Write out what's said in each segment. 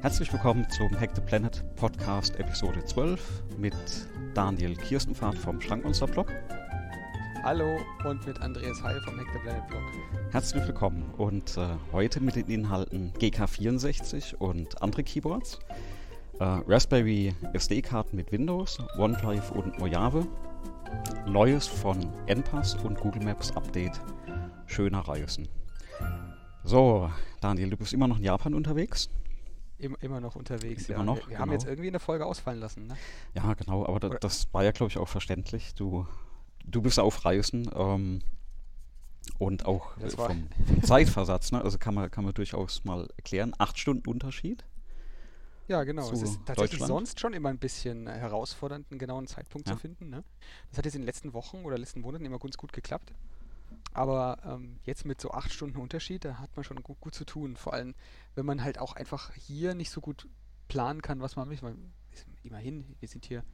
Herzlich willkommen zum Hack the Planet Podcast Episode 12 mit Daniel Kirstenfahrt vom Schrankmonster-Blog. Hallo und mit Andreas Heil vom Hack the Planet Blog. Herzlich willkommen und äh, heute mit den Inhalten GK64 und andere Keyboards, äh, Raspberry SD-Karten mit Windows, OneDrive und Mojave, Neues von NPass und Google Maps Update, schöner Reisen. So, Daniel, du bist immer noch in Japan unterwegs? Immer, noch unterwegs, Immer ja. noch, wir wir genau. haben jetzt irgendwie eine Folge ausfallen lassen, ne? Ja, genau, aber da, das war ja, glaube ich, auch verständlich. Du, du bist auf Reisen ähm, und auch äh, vom, vom Zeitversatz, ne? also kann man, kann man durchaus mal erklären. Acht Stunden Unterschied. Ja, genau. Es ist tatsächlich sonst schon immer ein bisschen herausfordernd, einen genauen Zeitpunkt Ja. zu finden, ne? Das hat jetzt in den letzten Wochen oder letzten Monaten immer ganz gut geklappt. Aber ähm, jetzt mit so acht Stunden Unterschied, da hat man schon gut, gut zu tun. Vor allem, wenn man halt auch einfach hier nicht so gut planen kann, was man will. Weil, immerhin, wir sind hier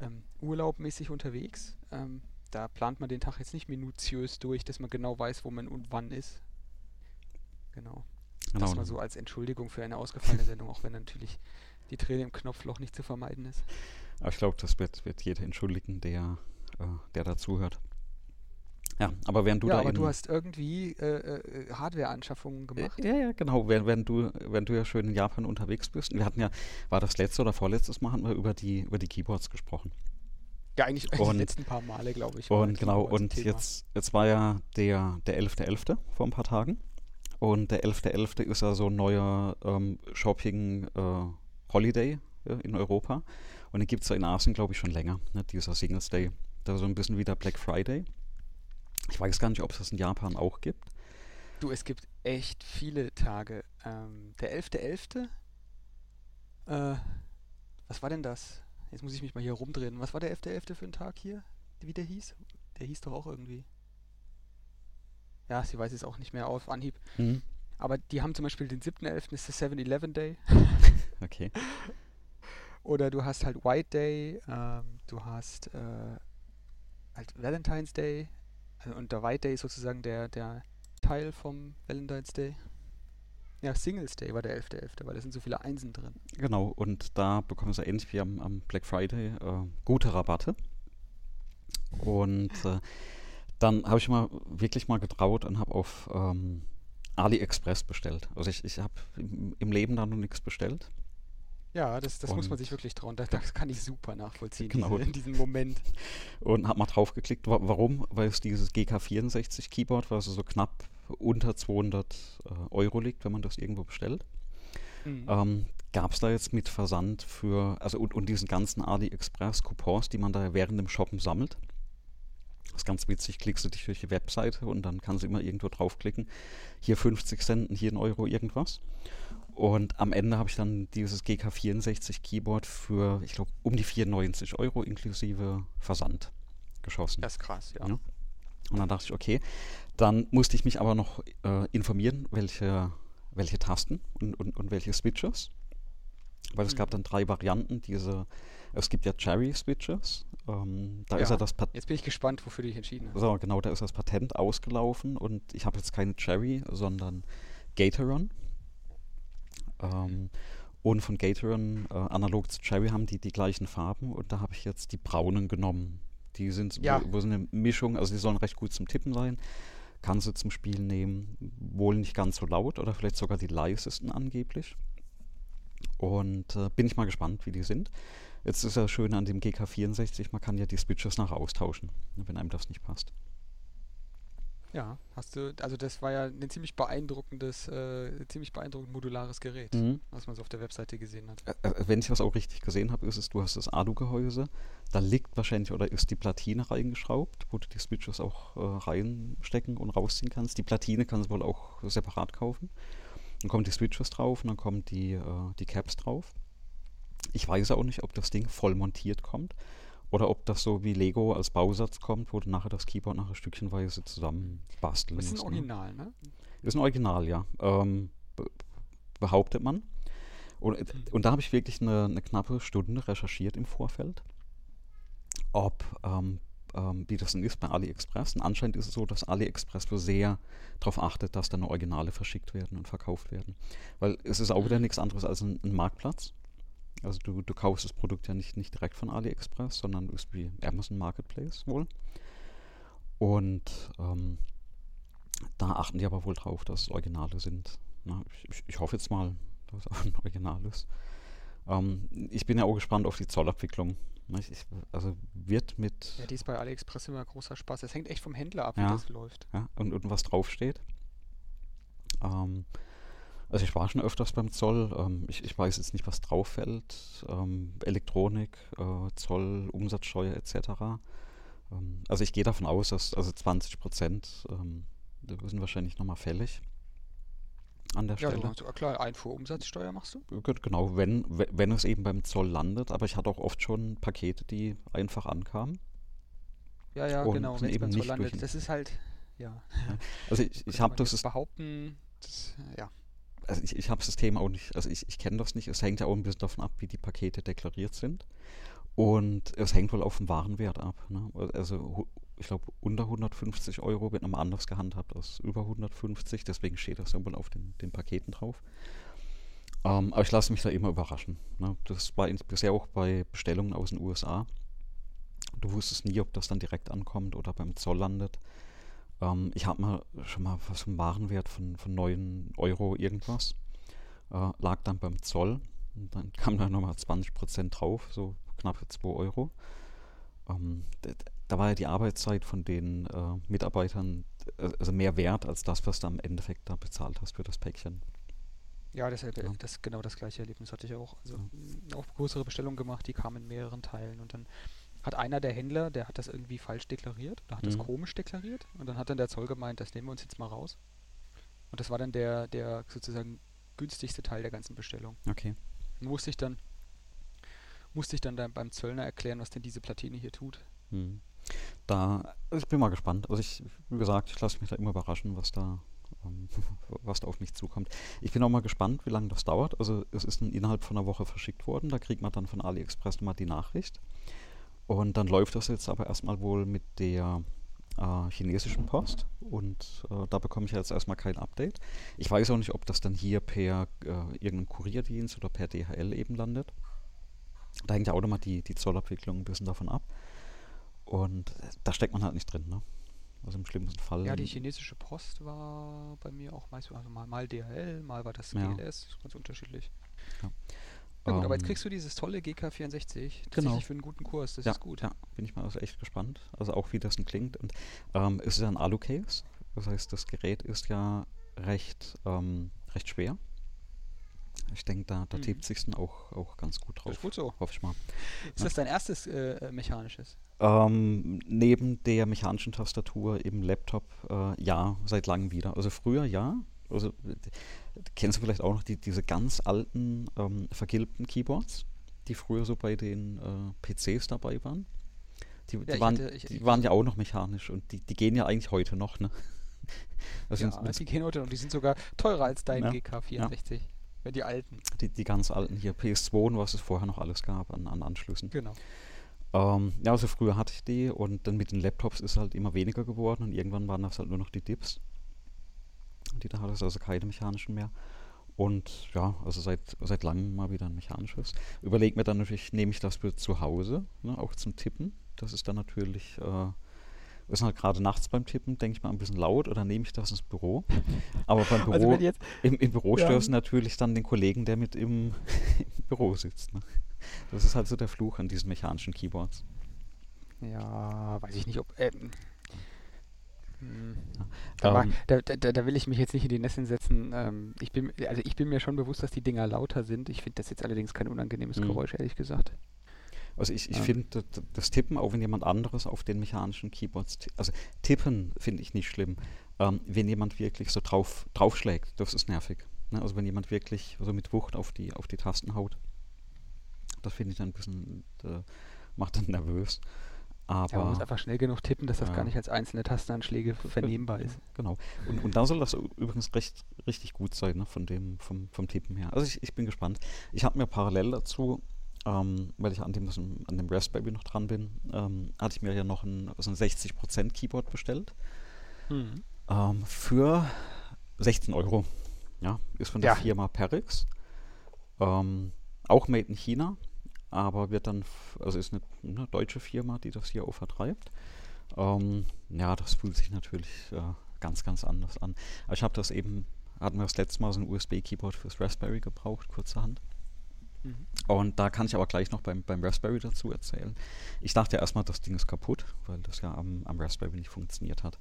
ähm, urlaubmäßig unterwegs. Ähm, da plant man den Tag jetzt nicht minutiös durch, dass man genau weiß, wo man und wann ist. Genau. Genau. Das mal so als Entschuldigung für eine ausgefallene Sendung, auch wenn natürlich die Träne im Knopfloch nicht zu vermeiden ist. Aber ich glaube, das wird, wird jeder entschuldigen, der, äh, der dazuhört. Ja, aber während du ja, da aber in, du hast irgendwie äh, äh, Hardware-Anschaffungen gemacht. Ja, ja, genau. Während, während, du, während du ja schön in Japan unterwegs bist. Und wir hatten ja, war das letzte oder vorletztes Mal, hatten wir über die, über die Keyboards gesprochen. Ja, eigentlich die Und- letzten paar Male, glaube ich. Und genau, und Thema. jetzt, jetzt war ja der, der 11.11. vor ein paar Tagen. Und der 11.11. ist ja so ein neuer ähm, Shopping-Holiday ja, in Europa. Und den gibt es ja in Asien, glaube ich, schon länger, ne, dieser Singles Day. Da so ein bisschen wie der Black Friday. Ich weiß gar nicht, ob es das in Japan auch gibt. Du, es gibt echt viele Tage. Ähm, der 11.11. Äh, was war denn das? Jetzt muss ich mich mal hier rumdrehen. Was war der 11.11. für ein Tag hier? Wie der hieß? Der hieß doch auch irgendwie. Ja, sie weiß es auch nicht mehr auf Anhieb. Mhm. Aber die haben zum Beispiel den 7.11. ist der 7-Eleven Day. Okay. Oder du hast halt White Day, ähm, du hast äh, halt Valentine's Day. Und der White Day ist sozusagen der, der Teil vom Valentine's Day. Ja, Singles Day war der 11.11., weil da sind so viele Einsen drin. Genau, und da bekommen sie ähnlich wie am, am Black Friday äh, gute Rabatte. Und äh, dann habe ich mal wirklich mal getraut und habe auf ähm, AliExpress bestellt. Also ich, ich habe im, im Leben da noch nichts bestellt. Ja, das, das muss man sich wirklich trauen. Das, das kann ich super nachvollziehen, Genau. diese, in diesem Moment. Und habe mal drauf geklickt. Wa warum? Weil es dieses GK64 Keyboard, was so knapp unter 200 äh, Euro liegt, wenn man das irgendwo bestellt. Mhm. Ähm, Gab es da jetzt mit Versand für, also und, und diesen ganzen AliExpress-Coupons, die man da während dem Shoppen sammelt? Das ist ganz witzig, klickst du dich durch die Webseite und dann kannst du immer irgendwo draufklicken. Hier 50 Cent, hier ein Euro, irgendwas. Und am Ende habe ich dann dieses GK64 Keyboard für, ich glaube, um die 94 Euro inklusive Versand geschossen. Das ist krass, ja. Ja. Und dann dachte ich, okay, dann musste ich mich aber noch äh, informieren, welche, welche Tasten und, und, und welche Switches. Weil es Mhm. gab dann drei Varianten. Diese, es gibt ja Cherry-Switches. Ähm, da ist Ja. ja das Pat Jetzt bin ich gespannt, wofür du dich entschieden hast. so, genau, da ist das Patent ausgelaufen und ich habe jetzt keine Cherry, sondern Gatoron. Ähm, und von Gatoron, äh, analog zu Cherry, haben die die gleichen Farben und da habe ich jetzt die braunen genommen. Die sind Ja. wo, wo so eine Mischung, also die sollen recht gut zum Tippen sein. Kannst du zum Spielen nehmen, wohl nicht ganz so laut oder vielleicht sogar die leisesten angeblich. Und äh, bin ich mal gespannt, wie die sind. Jetzt ist ja schön an dem GK64, man kann ja die Switches nachher austauschen, wenn einem das nicht passt. Ja, hast du, also das war ja ein ziemlich beeindruckendes, äh, ziemlich beeindruckend modulares Gerät, Mhm. was man so auf der Webseite gesehen hat. Äh, wenn ich das auch richtig gesehen habe, ist es, du hast das Alu-Gehäuse, da liegt wahrscheinlich oder ist die Platine reingeschraubt, wo du die Switches auch äh, reinstecken und rausziehen kannst. Die Platine kannst du wohl auch separat kaufen. Dann kommen die Switches drauf und dann kommen die, äh, die Caps drauf. Ich weiß auch nicht, ob das Ding voll montiert kommt oder ob das so wie Lego als Bausatz kommt, wo du nachher das Keyboard nachher stückchenweise zusammen basteln Das ist ein musst. ne? Original, ne? Ist ein Original, ja. Ähm, be behauptet man. Und, äh, und da habe ich wirklich eine, eine knappe Stunde recherchiert im Vorfeld, ob ähm, ähm, wie das denn ist bei AliExpress. Und anscheinend ist es so, dass AliExpress so sehr darauf achtet, dass dann Originale verschickt werden und verkauft werden. Weil es ist auch wieder nichts anderes als ein, ein Marktplatz. Also du, du kaufst das Produkt ja nicht, nicht direkt von AliExpress, sondern ist wie Amazon Marketplace wohl. Und ähm, da achten die aber wohl drauf, dass es Originale sind. Na, ich, ich, hoffe jetzt mal, dass es auch ein Original ist. Ähm, ich bin ja auch gespannt auf die Zollabwicklung. Ich, also wird mit. Ja, die ist bei AliExpress immer großer Spaß. Es hängt echt vom Händler ab, wie das läuft. Ja, und, und was draufsteht. Ähm, also ich war schon öfters beim Zoll. Ähm, ich, ich, weiß jetzt nicht, was drauf fällt. Ähm, Elektronik, äh, Zoll, Umsatzsteuer etc. Ähm, also ich gehe davon aus, dass also 20 Prozent ähm, sind wahrscheinlich nochmal fällig an der ja, Stelle. Ja, klar, Einfuhrumsatzsteuer machst du? Genau, wenn, wenn es eben beim Zoll landet. Aber ich hatte auch oft schon Pakete, die einfach ankamen. Ja, ja, genau, wenn es beim Zoll landet. Das ist halt, ja. ja. Also ich, ich habe das... Behaupten, das, ja. Also ich, ich habe das Thema auch nicht, also ich, ich kenne das nicht. Es hängt ja auch ein bisschen davon ab, wie die Pakete deklariert sind. Und es hängt wohl auf dem Warenwert ab. Ne? Also ich glaube, unter 150 Euro wird nochmal anders gehandhabt als über 150. Deswegen steht das wohl auf den, den Paketen drauf. Ähm, aber ich lasse mich da immer überraschen. Ne? Das war bisher auch bei Bestellungen aus den USA. Du wusstest nie, ob das dann direkt ankommt oder beim Zoll landet. Ähm, ich habe mal schon mal was vom Warenwert von, von 9 Euro irgendwas. Äh, lag dann beim Zoll. Und dann kam da nochmal 20% drauf, so knapp 2 Euro. Ähm, da war ja die Arbeitszeit von den äh, Mitarbeitern äh, also mehr wert als das, was du am Endeffekt da bezahlt hast für das Päckchen. Ja, das, ja. das genau das gleiche Erlebnis hatte ich auch. Also ja. auch größere Bestellungen gemacht, die kamen in mehreren Teilen und dann hat einer der Händler, der hat das irgendwie falsch deklariert oder hat mhm. das komisch deklariert und dann hat dann der Zoll gemeint, das nehmen wir uns jetzt mal raus. Und das war dann der, der sozusagen günstigste Teil der ganzen Bestellung. Okay. Musste ich dann musste ich dann beim Zöllner erklären, was denn diese Platine hier tut. Mhm. Da, also ich bin mal gespannt. Also ich, wie gesagt, ich lasse mich da immer überraschen, was da, ähm, was da auf mich zukommt. Ich bin auch mal gespannt, wie lange das dauert. Also es ist innerhalb von einer Woche verschickt worden. Da kriegt man dann von AliExpress nochmal die Nachricht. Und dann läuft das jetzt aber erstmal wohl mit der äh, chinesischen Post und äh, da bekomme ich jetzt erstmal kein Update. Ich weiß auch nicht, ob das dann hier per äh, irgendeinem Kurierdienst oder per DHL eben landet. Da hängt ja auch nochmal die, die Zollabwicklung ein bisschen davon ab. Und da steckt man halt nicht drin, ne? Also im schlimmsten Fall. Ja, die chinesische Post war bei mir auch meist, also mal, mal DHL, mal war das GLS, ja. ganz unterschiedlich. Ja. Ja gut, um, aber jetzt ähm, kriegst du dieses tolle GK64 genau. für einen guten Kurs, das ja, ist gut. Ja, bin ich mal also echt gespannt. Also auch wie das denn klingt. Und ähm, es ist ja ein Alu-Case, das heißt, das Gerät ist ja recht, ähm, recht schwer. Ich denke, da, da mhm. tippt sich auch, auch ganz gut drauf. Das ist gut so. Hoffe ich mal. Ist ja. das dein erstes äh, mechanisches? Ähm, neben der mechanischen Tastatur im Laptop äh, ja, seit langem wieder. Also früher ja. Also kennst du vielleicht auch noch die, diese ganz alten ähm, vergilbten Keyboards, die früher so bei den äh, PCs dabei waren? Die, die, ja, waren, hatte, ich, die waren ja auch noch mechanisch und die, die gehen ja eigentlich heute noch, ne? Also ja, die gehen heute noch. Die sind sogar teurer als dein ja, GK64. Ja. Die alten. Die, die ganz alten hier, PS2 und was es vorher noch alles gab an, an Anschlüssen. Genau. Ähm, ja, also früher hatte ich die und dann mit den Laptops ist halt immer weniger geworden und irgendwann waren das halt nur noch die Dips. Die da hatte es also keine mechanischen mehr. Und ja, also seit, seit langem mal wieder ein mechanisches. Überleg mir dann natürlich, nehme ich das für zu Hause, ne, auch zum Tippen. Das ist dann natürlich, äh, ist halt gerade nachts beim Tippen, denke ich mal ein bisschen laut oder nehme ich das ins Büro. Aber beim also Büro, also im, im, Büro ja. störst du natürlich dann den Kollegen, der mit im, im Büro sitzt. Ne? Das ist halt so der Fluch an diesen mechanischen Keyboards. Ja, weiß ich nicht, ob. Ähm, hm. Da, um, da, da, da, will ich mich jetzt nicht in die Nässe setzen. Ähm, ich bin, also ich bin mir schon bewusst, dass die Dinger lauter sind. Ich finde das jetzt allerdings kein unangenehmes mhm. Geräusch, ehrlich gesagt. Also ich, ich ja. finde das Tippen, auch wenn jemand anderes auf den mechanischen Keyboards, also tippen finde ich nicht schlimm. Ähm, wenn jemand wirklich so drauf draufschlägt, das ist nervig. Ne? Also wenn jemand wirklich so mit Wucht auf die, auf die Tasten haut. Das finde ich dann ein bisschen, äh, macht dann nervös. Aber ja, man muss einfach schnell genug tippen, dass das ja. gar nicht als einzelne Tastenanschläge vernehmbar ist. Genau. Und, und da soll das übrigens recht, richtig gut sein, ne, von dem, vom, vom Tippen her. Also ich, ich bin gespannt. Ich habe mir parallel dazu ähm, weil ich an dem, an dem Raspberry noch dran bin, ähm, hatte ich mir ja noch ein, also ein 60% Keyboard bestellt. Mhm. Ähm, für 16 Euro. Ja, ist von der ja. Firma Perix. Ähm, auch made in China, aber wird dann, also ist eine, eine deutsche Firma, die das hier auch vertreibt. Ähm, ja, das fühlt sich natürlich äh, ganz, ganz anders an. Aber ich habe das eben, hatten wir das letzte Mal so ein USB-Keyboard fürs Raspberry gebraucht, kurzerhand. Mhm. Und da kann ich aber gleich noch beim, beim Raspberry dazu erzählen. Ich dachte erstmal, das Ding ist kaputt, weil das ja am, am Raspberry nicht funktioniert hat.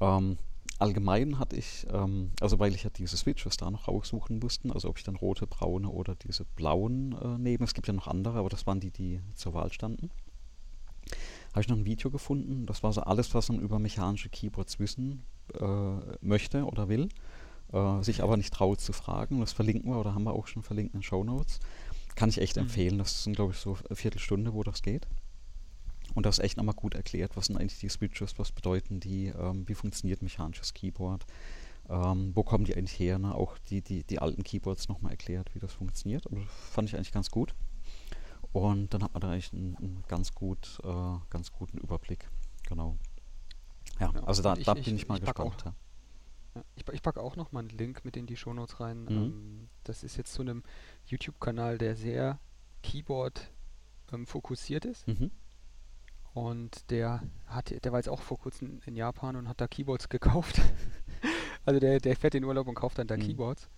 Ähm, allgemein hatte ich, ähm, also weil ich ja diese Switches da noch aussuchen musste, also ob ich dann rote, braune oder diese blauen äh, nehme. Es gibt ja noch andere, aber das waren die, die zur Wahl standen. Habe ich noch ein Video gefunden. Das war so alles, was man über mechanische Keyboards wissen äh, möchte oder will, äh, sich aber nicht traut zu fragen. Das verlinken wir oder haben wir auch schon verlinkt in den Show Notes. Kann ich echt mhm. empfehlen. Das sind, glaube ich, so eine Viertelstunde, wo das geht. Und das ist echt nochmal gut erklärt, was sind eigentlich die Switches, was bedeuten die, ähm, wie funktioniert mechanisches Keyboard, ähm, wo kommen die eigentlich her, ne? auch die, die, die alten Keyboards nochmal erklärt, wie das funktioniert. Aber das fand ich eigentlich ganz gut. Und dann hat man da eigentlich einen, einen ganz, gut, äh, ganz guten Überblick. Genau. Ja, ja also da, ich, da bin ich, ich mal ich gespannt. Auch, ja. ich, ich packe auch noch mal einen Link mit in die Shownotes rein. Mhm. Ähm, das ist jetzt zu einem YouTube-Kanal, der sehr Keyboard ähm, fokussiert ist. Mhm. Und der hat, der war jetzt auch vor kurzem in Japan und hat da Keyboards gekauft. also der, der fährt in Urlaub und kauft dann da mhm. Keyboards.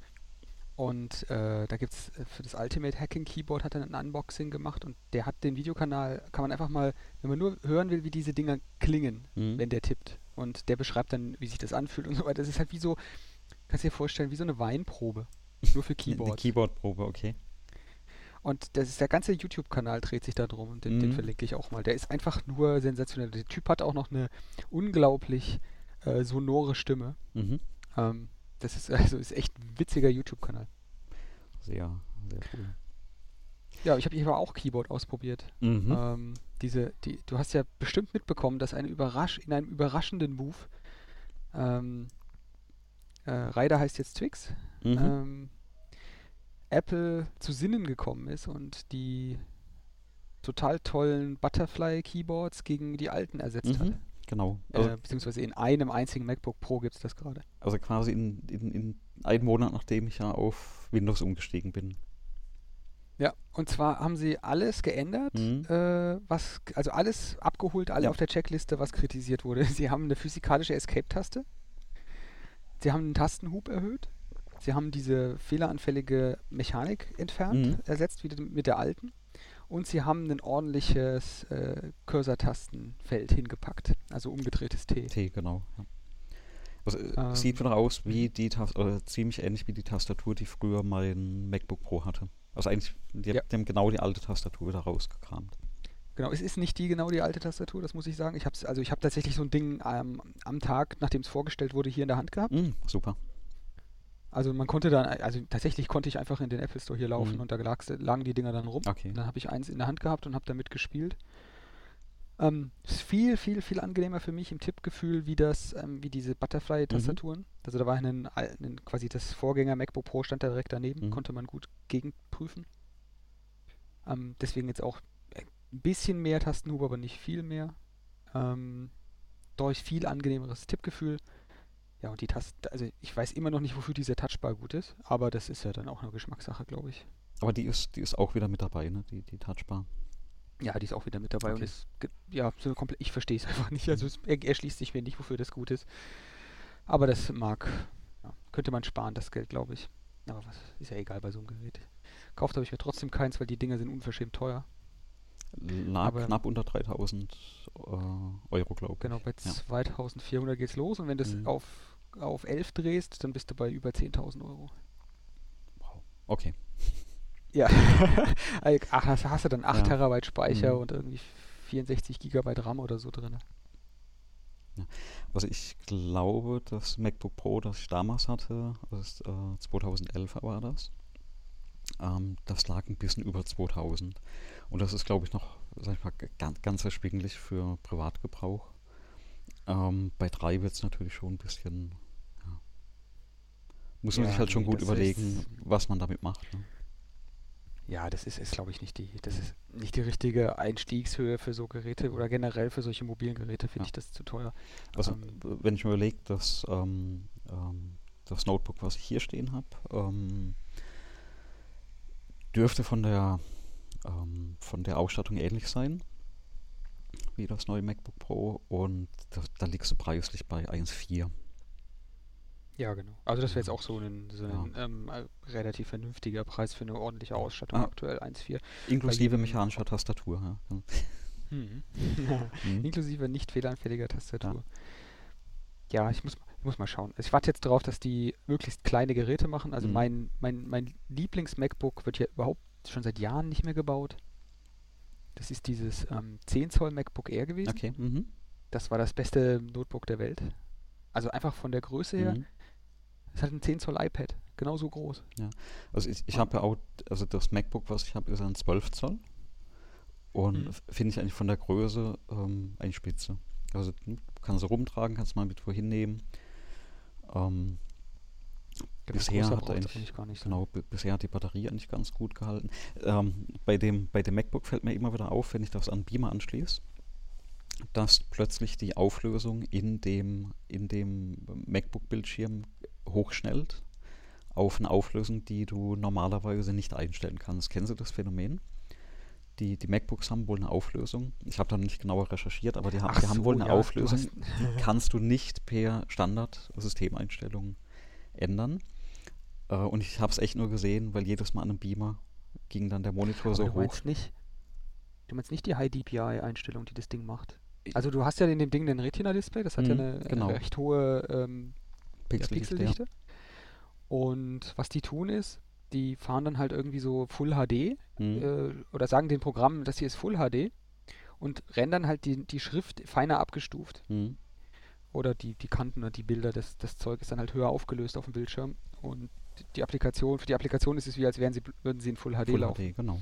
Und äh, da gibt es äh, für das Ultimate Hacking Keyboard hat er ein Unboxing gemacht und der hat den Videokanal, kann man einfach mal, wenn man nur hören will, wie diese Dinger klingen, mhm. wenn der tippt. Und der beschreibt dann, wie sich das anfühlt und so weiter. Das ist halt wie so, kannst du dir vorstellen, wie so eine Weinprobe. Nur für Keyboard. Eine Keyboardprobe, okay. Und das ist der ganze YouTube-Kanal dreht sich da drum und den, mhm. den, verlinke ich auch mal. Der ist einfach nur sensationell. Der Typ hat auch noch eine unglaublich äh, sonore Stimme. Mhm. Ähm, das ist also ist echt ein witziger YouTube-Kanal. Sehr, sehr cool. Ja, ich habe hier auch Keyboard ausprobiert. Mhm. Ähm, diese, die, du hast ja bestimmt mitbekommen, dass eine Überrasch in einem überraschenden Move ähm, äh, Ryder heißt jetzt Twix. Mhm. Ähm, Apple zu Sinnen gekommen ist und die total tollen Butterfly-Keyboards gegen die alten ersetzt mhm, hat. Genau. Äh, also, äh, beziehungsweise in einem einzigen MacBook Pro gibt es das gerade. Also quasi in, in, in einem Monat, nachdem ich ja auf Windows umgestiegen bin. Ja, und zwar haben sie alles geändert, mhm. äh, was, also alles abgeholt, alle ja. auf der Checkliste, was kritisiert wurde. Sie haben eine physikalische Escape-Taste. Sie haben den Tastenhub erhöht. Sie haben diese fehleranfällige Mechanik entfernt, mhm. ersetzt wieder mit der alten. Und sie haben ein ordentliches äh, Cursor-Tastenfeld hingepackt, also umgedrehtes T. T, genau. Ja. Also, ähm, sieht wieder aus wie die Tastatur, ziemlich ähnlich wie die Tastatur, die früher mein MacBook Pro hatte. Also eigentlich, die ja. haben genau die alte Tastatur wieder rausgekramt. Genau, es ist nicht die genau die alte Tastatur, das muss ich sagen. Ich habe also ich habe tatsächlich so ein Ding ähm, am Tag, nachdem es vorgestellt wurde, hier in der Hand gehabt. Mm, super. Also man konnte dann, also tatsächlich konnte ich einfach in den Apple Store hier laufen mhm. und da lagen die Dinger dann rum. Okay. Und dann habe ich eins in der Hand gehabt und habe damit gespielt. Ähm, ist viel, viel, viel angenehmer für mich im Tippgefühl, wie das, ähm, wie diese Butterfly-Tastaturen. Mhm. Also da war ein, ein, quasi das Vorgänger MacBook Pro stand da direkt daneben, mhm. konnte man gut gegenprüfen. Ähm, deswegen jetzt auch ein bisschen mehr Tastenhub, aber nicht viel mehr. Ähm, durch viel angenehmeres Tippgefühl. Ja, und die Taste, also ich weiß immer noch nicht, wofür diese Touchbar gut ist, aber das ist ja dann auch eine Geschmackssache, glaube ich. Aber die ist, die ist auch wieder mit dabei, ne? Die, die Touchbar. Ja, die ist auch wieder mit dabei okay. und ist, ja, so komplett, ich verstehe es einfach nicht. Also es erschließt sich mir nicht, wofür das gut ist. Aber das mag, ja, könnte man sparen, das Geld, glaube ich. Aber was, ist ja egal bei so einem Gerät. Kauft habe ich mir trotzdem keins, weil die Dinger sind unverschämt teuer. Lag Aber knapp unter 3000 äh, Euro, glaube ich. Genau, bei ja. 2400 geht's los und wenn das mhm. auf auf 11 drehst, dann bist du bei über 10.000 Euro. Wow. Okay. Ja. Ach, hast, hast, du dann 8 ja. Terabyte Speicher mhm. und irgendwie 64 Gigabyte RAM oder so drin. Ja. Also ich glaube, das MacBook Pro, das ich damals hatte, das ist, äh, 2011 war das, ähm, das lag ein bisschen über 2000. Und das ist, glaube ich, noch, sag ich mal, ganz, ganz erschwinglich für Privatgebrauch. Ähm, bei 3 wird es natürlich schon ein bisschen muss man ja, sich halt schon gut überlegen, was man damit macht. Ne? ja, das ist, ist glaube ich, nicht die, das ist nicht die richtige Einstiegshöhe für so Geräte oder generell für solche mobilen Geräte finde Ja. ich das zu teuer. Also, Ähm, wenn ich mir überlege, dass ähm, ähm, das Notebook, was ich hier stehen habe, ähm, dürfte von der, ähm, von der Ausstattung ähnlich sein wie das neue MacBook Pro und da, da liegst du preislich bei 1,4. Ja, genau. Also das wäre jetzt auch so ein, so Ja. ein ähm, äh, relativ vernünftiger Preis für eine ordentliche Ausstattung Ah. aktuell 1.4. Inklusive mechanischer Tastatur. Ja. Mhm. Inklusive nicht fehleranfälliger Tastatur. Ja, ich muss, ich muss mal schauen. Ich warte jetzt darauf, dass die möglichst kleine Geräte machen. Also Mhm. mein, mein, mein Lieblings-MacBook wird ja überhaupt schon seit Jahren nicht mehr gebaut. Das ist dieses ähm, 10 Zoll MacBook Air gewesen. Okay. Mhm. Das war das beste Notebook der Welt. Also einfach von der Größe her. Mhm. Es hat ein 10 Zoll iPad. Genauso groß. Also ich, ich habe ja auch, also das MacBook, was ich habe, ist ein 12 Zoll. Und Mhm. finde ich eigentlich von der Größe ähm, eigentlich spitze. Also du kannst du rumtragen, kannst mal mit wohin nehmen. Ähm, Genau, Bisher hat eigentlich- sein. genau, b- bisher hat die Batterie eigentlich ganz gut gehalten. Ähm, bei, dem, bei dem MacBook fällt mir immer wieder auf, wenn ich das an Beamer anschließe, dass plötzlich die Auflösung in dem, in dem MacBook-Bildschirm hochschnellt auf eine Auflösung, die du normalerweise nicht einstellen kannst. Kennen Sie das Phänomen? Die, die MacBooks haben wohl eine Auflösung. Ich habe da nicht genauer recherchiert, aber die, haben die haben so, wohl eine ja, du Auflösung. Die kannst du nicht per Standard-Systemeinstellung ändern. Äh, und ich habe es echt nur gesehen, weil jedes Mal an einem Beamer ging dann der Monitor Aber so du hoch. meinst nicht, du meinst nicht die High DPI-Einstellung, die das Ding macht. Also du hast ja in dem Ding ein Retina-Display, das hat ja Mhm, eine, genau. eine recht hohe ähm, Pixeldichte, ja. Pixeldichte. Und was die tun ist, die fahren dann halt irgendwie so Full HD Mhm. äh, oder sagen den Programmen, das hier ist Full HD und rendern halt die, die Schrift feiner abgestuft. Mhm. Oder die, die Kanten und die Bilder, das, das Zeug ist dann halt höher aufgelöst auf dem Bildschirm. Und die Applikation, für die Applikation ist es wie, als wären sie, würden sie in Full HD Full laufen. HD, genau.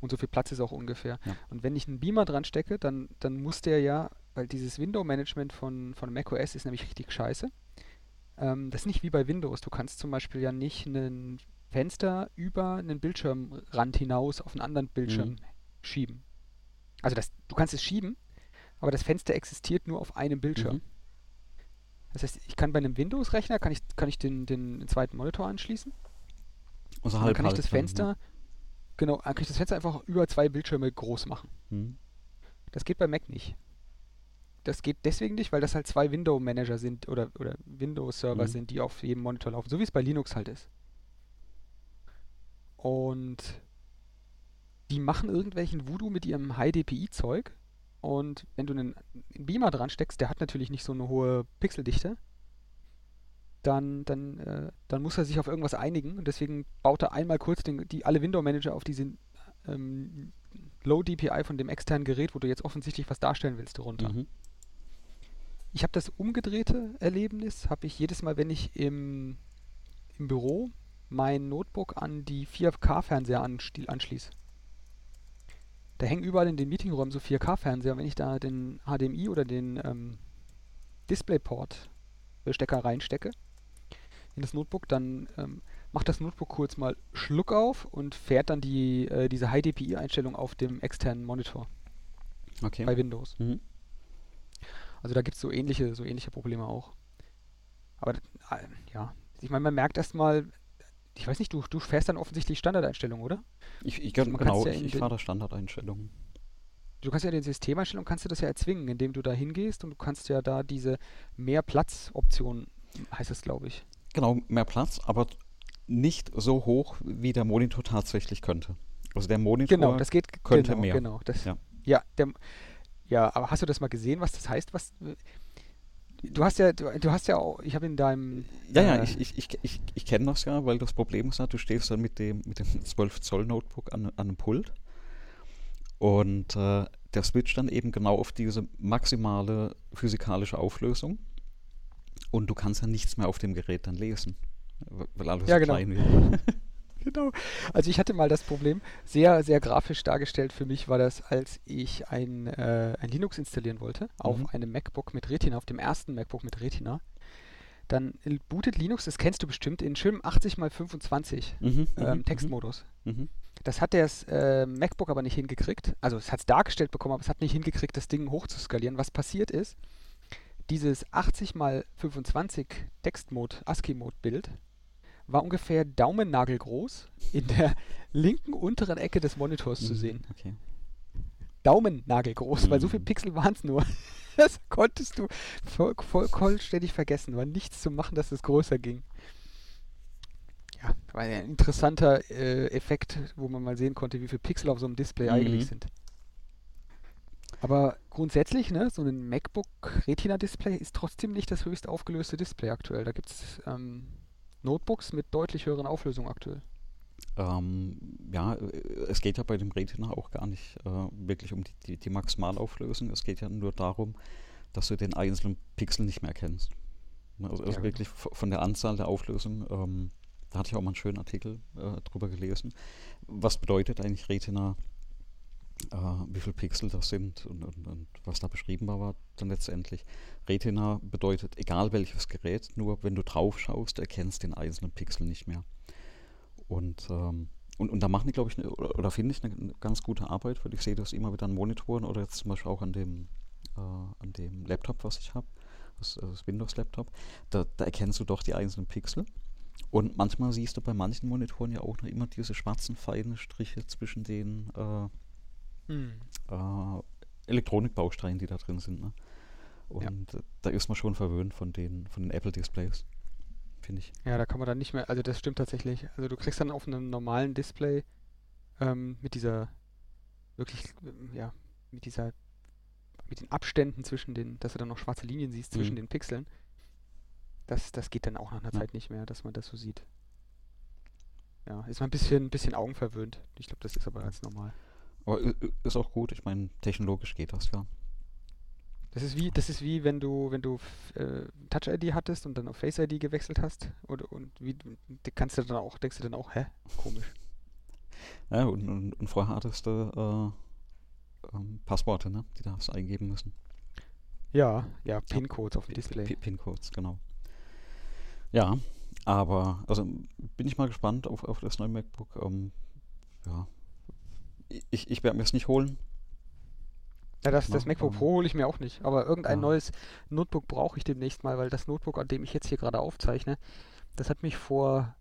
Und so viel Platz ist auch ungefähr. Ja. Und wenn ich einen Beamer dran stecke, dann, dann muss der ja, weil dieses Window-Management von, von macOS ist nämlich richtig scheiße. Ähm, das ist nicht wie bei Windows. Du kannst zum Beispiel ja nicht ein Fenster über einen Bildschirmrand hinaus auf einen anderen Bildschirm Mhm. schieben. Also das, du kannst es schieben, aber das Fenster existiert nur auf einem Bildschirm. Mhm. Das heißt, ich kann bei einem Windows-Rechner kann ich, kann ich den, den zweiten Monitor anschließen. Also dann halb, kann ich halb das dann, Fenster, genau, dann kann ich das Fenster einfach über zwei Bildschirme groß machen. Mhm. Das geht bei Mac nicht. Das geht deswegen nicht, weil das halt zwei Window-Manager sind oder, oder Windows-Server Mhm. sind, die auf jedem Monitor laufen, so wie es bei Linux halt ist. Und die machen irgendwelchen Voodoo mit ihrem High-DPI-Zeug. Und wenn du einen, einen Beamer dran steckst, der hat natürlich nicht so eine hohe Pixeldichte, dann, dann, äh, dann muss er sich auf irgendwas einigen. Und deswegen baut er einmal kurz den, die, alle Window-Manager auf diese ähm, Low DPI von dem externen Gerät, wo du jetzt offensichtlich was darstellen willst, runter. Mhm. Ich habe das umgedrehte Erlebnis, habe ich jedes Mal, wenn ich im, im Büro mein Notebook an die 4K-Fernseher anschli- anschließe. Da hängen überall in den Meetingräumen so 4K-Fernseher. und Wenn ich da den HDMI oder den ähm, DisplayPort-Stecker reinstecke in das Notebook, dann ähm, macht das Notebook kurz mal Schluck auf und fährt dann die, äh, diese High-DPI-Einstellung auf dem externen Monitor Okay. bei Windows. Mhm. Also da gibt es so ähnliche, so ähnliche Probleme auch. Aber äh, ja, ich meine, man merkt erstmal, ich weiß nicht, du, du fährst dann offensichtlich Standardeinstellungen, oder? Ich, ich, Man kann's genau, ja ich, ich fahre da Standardeinstellungen. Du kannst ja in den Systemeinstellungen kannst du das ja erzwingen, indem du da hingehst und du kannst ja da diese mehr Platz-Option, heißt es, glaube ich. Genau, mehr Platz, aber nicht so hoch, wie der Monitor tatsächlich könnte. Also der Monitor Genau, das geht könnte genau, mehr. Genau, das, Ja. ja, der, ja, aber hast du das mal gesehen, was das heißt? Was, du hast ja, du, du hast ja auch, ich habe in deinem, Ja, ja, äh, ich, ich, ich, ich, ich kenne das ja, weil das Problem ist ja, du stehst dann mit dem, mit dem 12 Zoll Notebook an, an einem Pult und äh, der switcht dann eben genau auf diese maximale physikalische Auflösung und du kannst ja nichts mehr auf dem Gerät dann lesen, weil alles Ja, so genau. klein wird. Genau. Also ich hatte mal das Problem, sehr, sehr grafisch dargestellt für mich war das, als ich ein, äh, ein Linux installieren wollte auf Mhm. einem MacBook mit Retina, auf dem ersten MacBook mit Retina. dann bootet Linux, das kennst du bestimmt, in schönem 80x25 Mhm, ähm, mhm, Textmodus. mhm. Das hat das äh, MacBook aber nicht hingekriegt. Also es hat es dargestellt bekommen, aber es hat nicht hingekriegt, das Ding hochzuskalieren. Was passiert ist, dieses 80x25 Textmode, ASCII-Mode-Bild war ungefähr daumennagelgroß in der linken unteren Ecke des Monitors zu Mhm, sehen. Okay. Daumennagelgroß, weil so viele Mhm. Pixel waren es nur. Das konntest du voll, voll, vollständig vergessen. War nichts zu machen, dass es größer ging. Ja, war ein interessanter äh, Effekt, wo man mal sehen konnte, wie viele Pixel auf so einem Display Mhm. eigentlich sind. Aber grundsätzlich, ne, so ein MacBook Retina-Display ist trotzdem nicht das höchst aufgelöste Display aktuell. Da gibt es ähm, Notebooks mit deutlich höheren Auflösungen aktuell. Ähm, ja, äh, es geht ja bei dem Retina auch gar nicht äh, wirklich um die, die, die Maximalauflösung. Es geht ja nur darum, dass du den einzelnen Pixel nicht mehr erkennst. Ne, Also, also Ja, wirklich v- von der Anzahl der Auflösung, ähm, da hatte ich auch mal einen schönen Artikel äh, drüber gelesen. Was bedeutet eigentlich Retina, äh, wie viele Pixel das sind und, und, und was da beschrieben war, war dann letztendlich. Retina bedeutet, egal welches Gerät, nur wenn du drauf schaust, erkennst den einzelnen Pixel nicht mehr. Und, ähm, und, und da machen die, glaube ich, ne, oder, oder finde ich eine, eine ganz gute Arbeit, weil ich sehe das immer wieder an Monitoren oder jetzt zum Beispiel auch an dem, äh, an dem Laptop, was ich habe, das, äh, das Windows-Laptop. Da, da erkennst du doch die einzelnen Pixel. Und manchmal siehst du bei manchen Monitoren ja auch noch immer diese schwarzen, feinen Striche zwischen den äh, Hm. äh, Elektronikbausteinen, die da drin sind. Ne? Und äh, da ist man schon verwöhnt von den, von den Apple-Displays, finde ich. Ja, da kann man dann nicht mehr, also das stimmt tatsächlich. Also du kriegst dann auf einem normalen Display ähm, mit dieser wirklich, ähm, ja, mit dieser, mit den Abständen zwischen den, dass du dann noch schwarze Linien siehst zwischen Mhm. den Pixeln. Das, das geht dann auch nach einer Ja. Zeit nicht mehr, dass man das so sieht. Ja, ist man ein bisschen, bisschen augenverwöhnt. Ich glaube, das ist aber ganz normal. Aber i- i- ist auch gut, ich meine, technologisch geht das ja. Das ist wie, das ist wie wenn du, wenn du äh, Touch-ID hattest und dann auf Face-ID gewechselt hast. Oder, und wie kannst du dann auch, denkst du dann auch, hä? Komisch. Ja, und, und, und vorher hattest du äh, ähm, Passworte, ne? die da hast du eingeben müssen. Ja, ja, PIN-Codes auf dem Display. PIN-Codes, genau. Ja, aber also bin ich mal gespannt auf, auf das neue MacBook. Ähm, ja, ich, ich werde mir es nicht holen. Ja, das, das MacBook Pro hole ich mir auch nicht. Aber irgendein ja. neues Notebook brauche ich demnächst mal, weil das Notebook, an dem ich jetzt hier gerade aufzeichne, das hat mich vor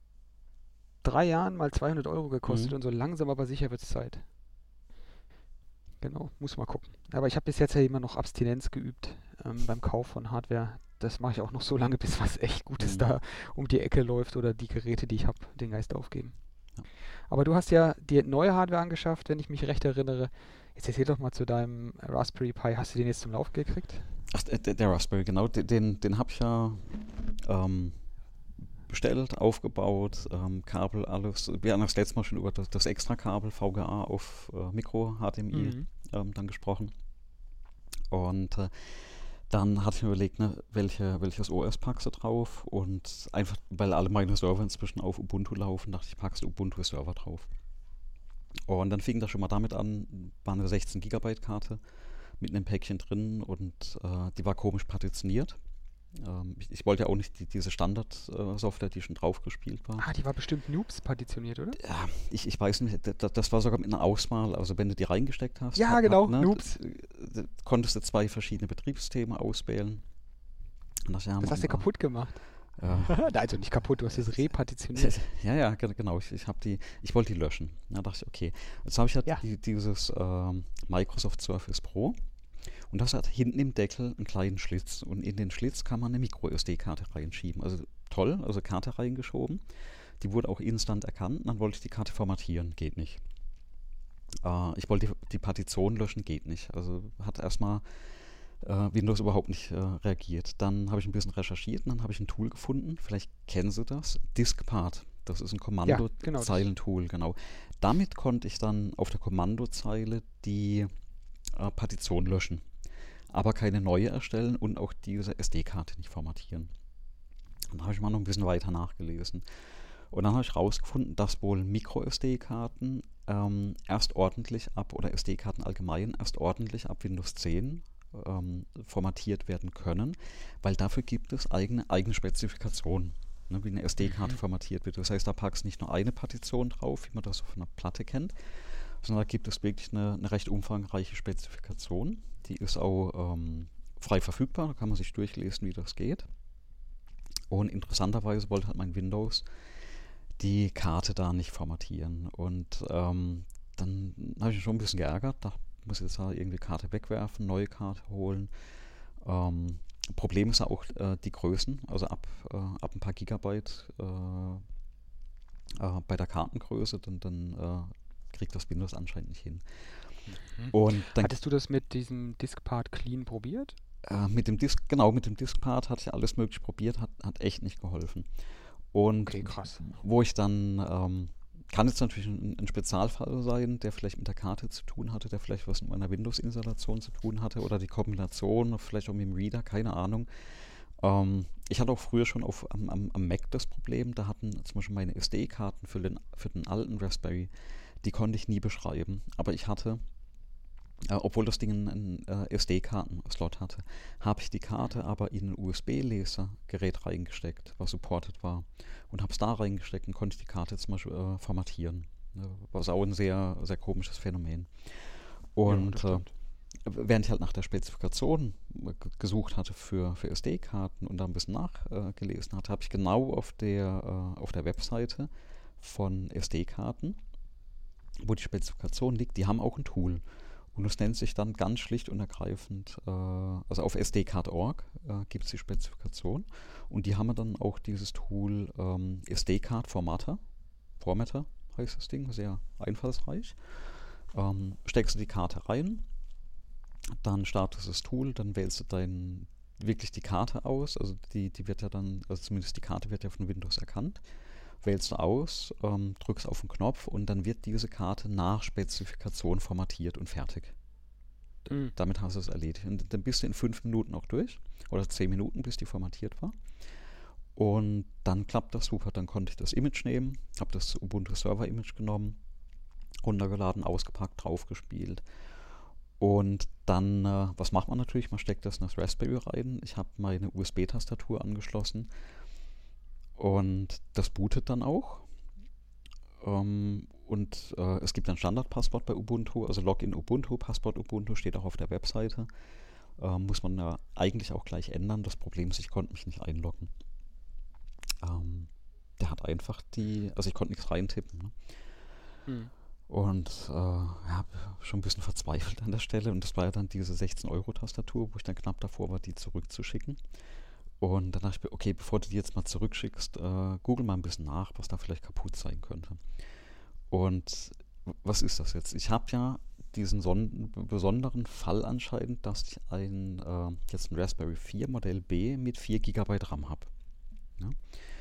drei Jahren mal 200 Euro gekostet Mhm. und so langsam aber sicher wird es Zeit. Genau, muss mal gucken. Aber ich habe bis jetzt ja immer noch Abstinenz geübt ähm, beim Kauf von Hardware. Das mache ich auch noch so lange, bis was echt Gutes Mhm. da um die Ecke läuft oder die Geräte, die ich habe, den Geist aufgeben. Ja. Aber du hast ja dir neue Hardware angeschafft, wenn ich mich recht erinnere. Jetzt erzähl doch mal zu deinem Raspberry Pi. Hast du den jetzt zum Laufen gekriegt? Ach, der, der Raspberry, genau, den, den, habe ich ja ähm, bestellt, aufgebaut, ähm, Kabel, alles. Wir haben das letzte Mal schon über das, das Extra-Kabel VGA auf äh, Micro-HDMI Mhm. ähm, dann gesprochen. Und äh, dann hatte ich mir überlegt, ne, welche, welches OS packst du drauf? Und einfach, weil alle meine Server inzwischen auf Ubuntu laufen, dachte ich, packst du Ubuntu-Server drauf. Und dann fing das schon mal damit an, war eine 16 Gigabyte Karte mit einem Päckchen drin und äh, die war komisch partitioniert. Ähm, ich, ich wollte ja auch nicht die, diese Standard-Software, die schon drauf gespielt war. Ah, die war bestimmt Noobs partitioniert, oder? Ja, ich, ich weiß nicht, d- d- das war sogar mit einer Auswahl, also wenn du die reingesteckt hast, Ja, hat- genau, hat, ne, Noobs. konntest du zwei verschiedene Betriebssysteme auswählen. Das, ja, Das hast du kaputt gemacht. Ja, also nicht kaputt, du hast es repartitioniert. ja, ja, ge- genau. Ich, ich die, ich wollte die löschen. Da dachte ich, okay. Jetzt habe ich halt Ja. die, dieses ähm, Microsoft Surface Pro und das hat hinten im Deckel einen kleinen Schlitz und in den Schlitz kann man eine Micro SD-Karte reinschieben. Also toll, also Karte reingeschoben. Die wurde auch instant erkannt. Dann wollte ich die Karte formatieren, geht nicht. Äh, ich wollte die, die Partition löschen, geht nicht. Also hat erstmal äh, Windows überhaupt nicht äh, reagiert. Dann habe ich ein bisschen recherchiert und dann habe ich ein Tool gefunden. Vielleicht kennen Sie das. Diskpart. Das ist ein genau, das- Kommandozeilentool, genau. Damit konnte ich dann auf der Kommandozeile die äh, Partition löschen, aber keine neue erstellen und auch diese SD-Karte nicht formatieren. Dann habe ich mal noch ein bisschen weiter nachgelesen. Und dann habe ich herausgefunden, dass wohl Micro-SD-Karten ähm, erst ordentlich ab, oder SD-Karten allgemein, erst ordentlich ab Windows 10 ähm, formatiert werden können, weil dafür gibt es eigene, eigene Spezifikationen, ne, wie eine SD-Karte mhm. formatiert wird. Das heißt, da packst nicht nur eine Partition drauf, wie man das auf einer Platte kennt, sondern da gibt es wirklich eine, eine recht umfangreiche Spezifikation. Die ist auch ähm, frei verfügbar, da kann man sich durchlesen, wie das geht. Und interessanterweise wollte halt mein Windows die Karte da nicht formatieren. Und ähm, dann habe ich mich schon ein bisschen geärgert. Da muss ich jetzt halt irgendwie Karte wegwerfen, neue Karte holen. Ähm, Problem ist ja auch äh, die Größen, also ab, äh, ab ein paar Gigabyte äh, äh bei der Kartengröße, dann, dann äh, kriegt das Windows anscheinend nicht hin. Mhm. Und dann Hattest du das mit diesem Diskpart Clean probiert? Äh, mit dem Disk, genau, mit dem Diskpart hatte ich alles möglich probiert, hat, hat echt nicht geholfen. Und okay, wo ich dann, ähm, kann jetzt natürlich ein, ein, Spezialfall sein, der vielleicht mit der Karte zu tun hatte, der vielleicht was mit meiner Windows-Installation zu tun hatte oder die Kombination, vielleicht auch mit dem Reader, keine Ahnung. Ähm, ich hatte auch früher schon auf, am, am, am, Mac das Problem, da hatten zum Beispiel meine SD-Karten für den, für den alten Raspberry, die konnte ich nie beschreiben, aber ich hatte äh, obwohl das Ding einen äh, SD-Karten-Slot hatte, habe ich die Karte aber in ein USB-Leser-Gerät reingesteckt, was supported war. Und habe es da reingesteckt und konnte die Karte zum Beispiel äh, formatieren. Ne, was auch ein sehr, sehr komisches Phänomen. Und ja, äh, während ich halt nach der Spezifikation gesucht hatte für, für SD-Karten und da ein bisschen nachgelesen hatte, habe ich genau auf der, äh, auf der Webseite von SD-Karten, wo die Spezifikation liegt, die haben auch ein Tool. Und das nennt sich dann ganz schlicht und ergreifend, äh, also auf sdcard.org äh, gibt es die Spezifikation. Und die haben dann auch dieses Tool ähm, SD-Card Formatter. Formatter heißt das Ding, sehr einfallsreich. Ähm, steckst du die Karte rein, dann startest du das Tool, dann wählst du dein, wirklich die Karte aus. Also die, die wird ja dann, also zumindest die Karte wird ja von Windows erkannt wählst du aus, ähm, drückst auf den Knopf und dann wird diese Karte nach Spezifikation formatiert und fertig. Mhm. Damit hast du es erledigt. Und dann bist du in fünf Minuten auch durch oder zehn Minuten, bis die formatiert war. Und dann klappt das super. Dann konnte ich das Image nehmen, habe das Ubuntu Server Image genommen, runtergeladen, ausgepackt, draufgespielt. Und dann, äh, was macht man natürlich? Man steckt das in das Raspberry rein. Ich habe meine USB-Tastatur angeschlossen und das bootet dann auch. Ähm, und äh, es gibt ein Standardpasswort bei Ubuntu, also Login Ubuntu, Passwort Ubuntu steht auch auf der Webseite. Äh, muss man ja eigentlich auch gleich ändern. Das Problem ist, ich konnte mich nicht einloggen. Ähm, der hat einfach die, also ich konnte nichts reintippen. Ne? Hm. Und äh, habe schon ein bisschen verzweifelt an der Stelle. Und das war ja dann diese 16-Euro-Tastatur, wo ich dann knapp davor war, die zurückzuschicken. Und dann dachte ich mir, okay, bevor du die jetzt mal zurückschickst, äh, google mal ein bisschen nach, was da vielleicht kaputt sein könnte. Und was ist das jetzt? Ich habe ja diesen son besonderen Fall anscheinend, dass ich ein, äh, jetzt ein Raspberry 4 Modell B mit 4 GB RAM habe. Ja?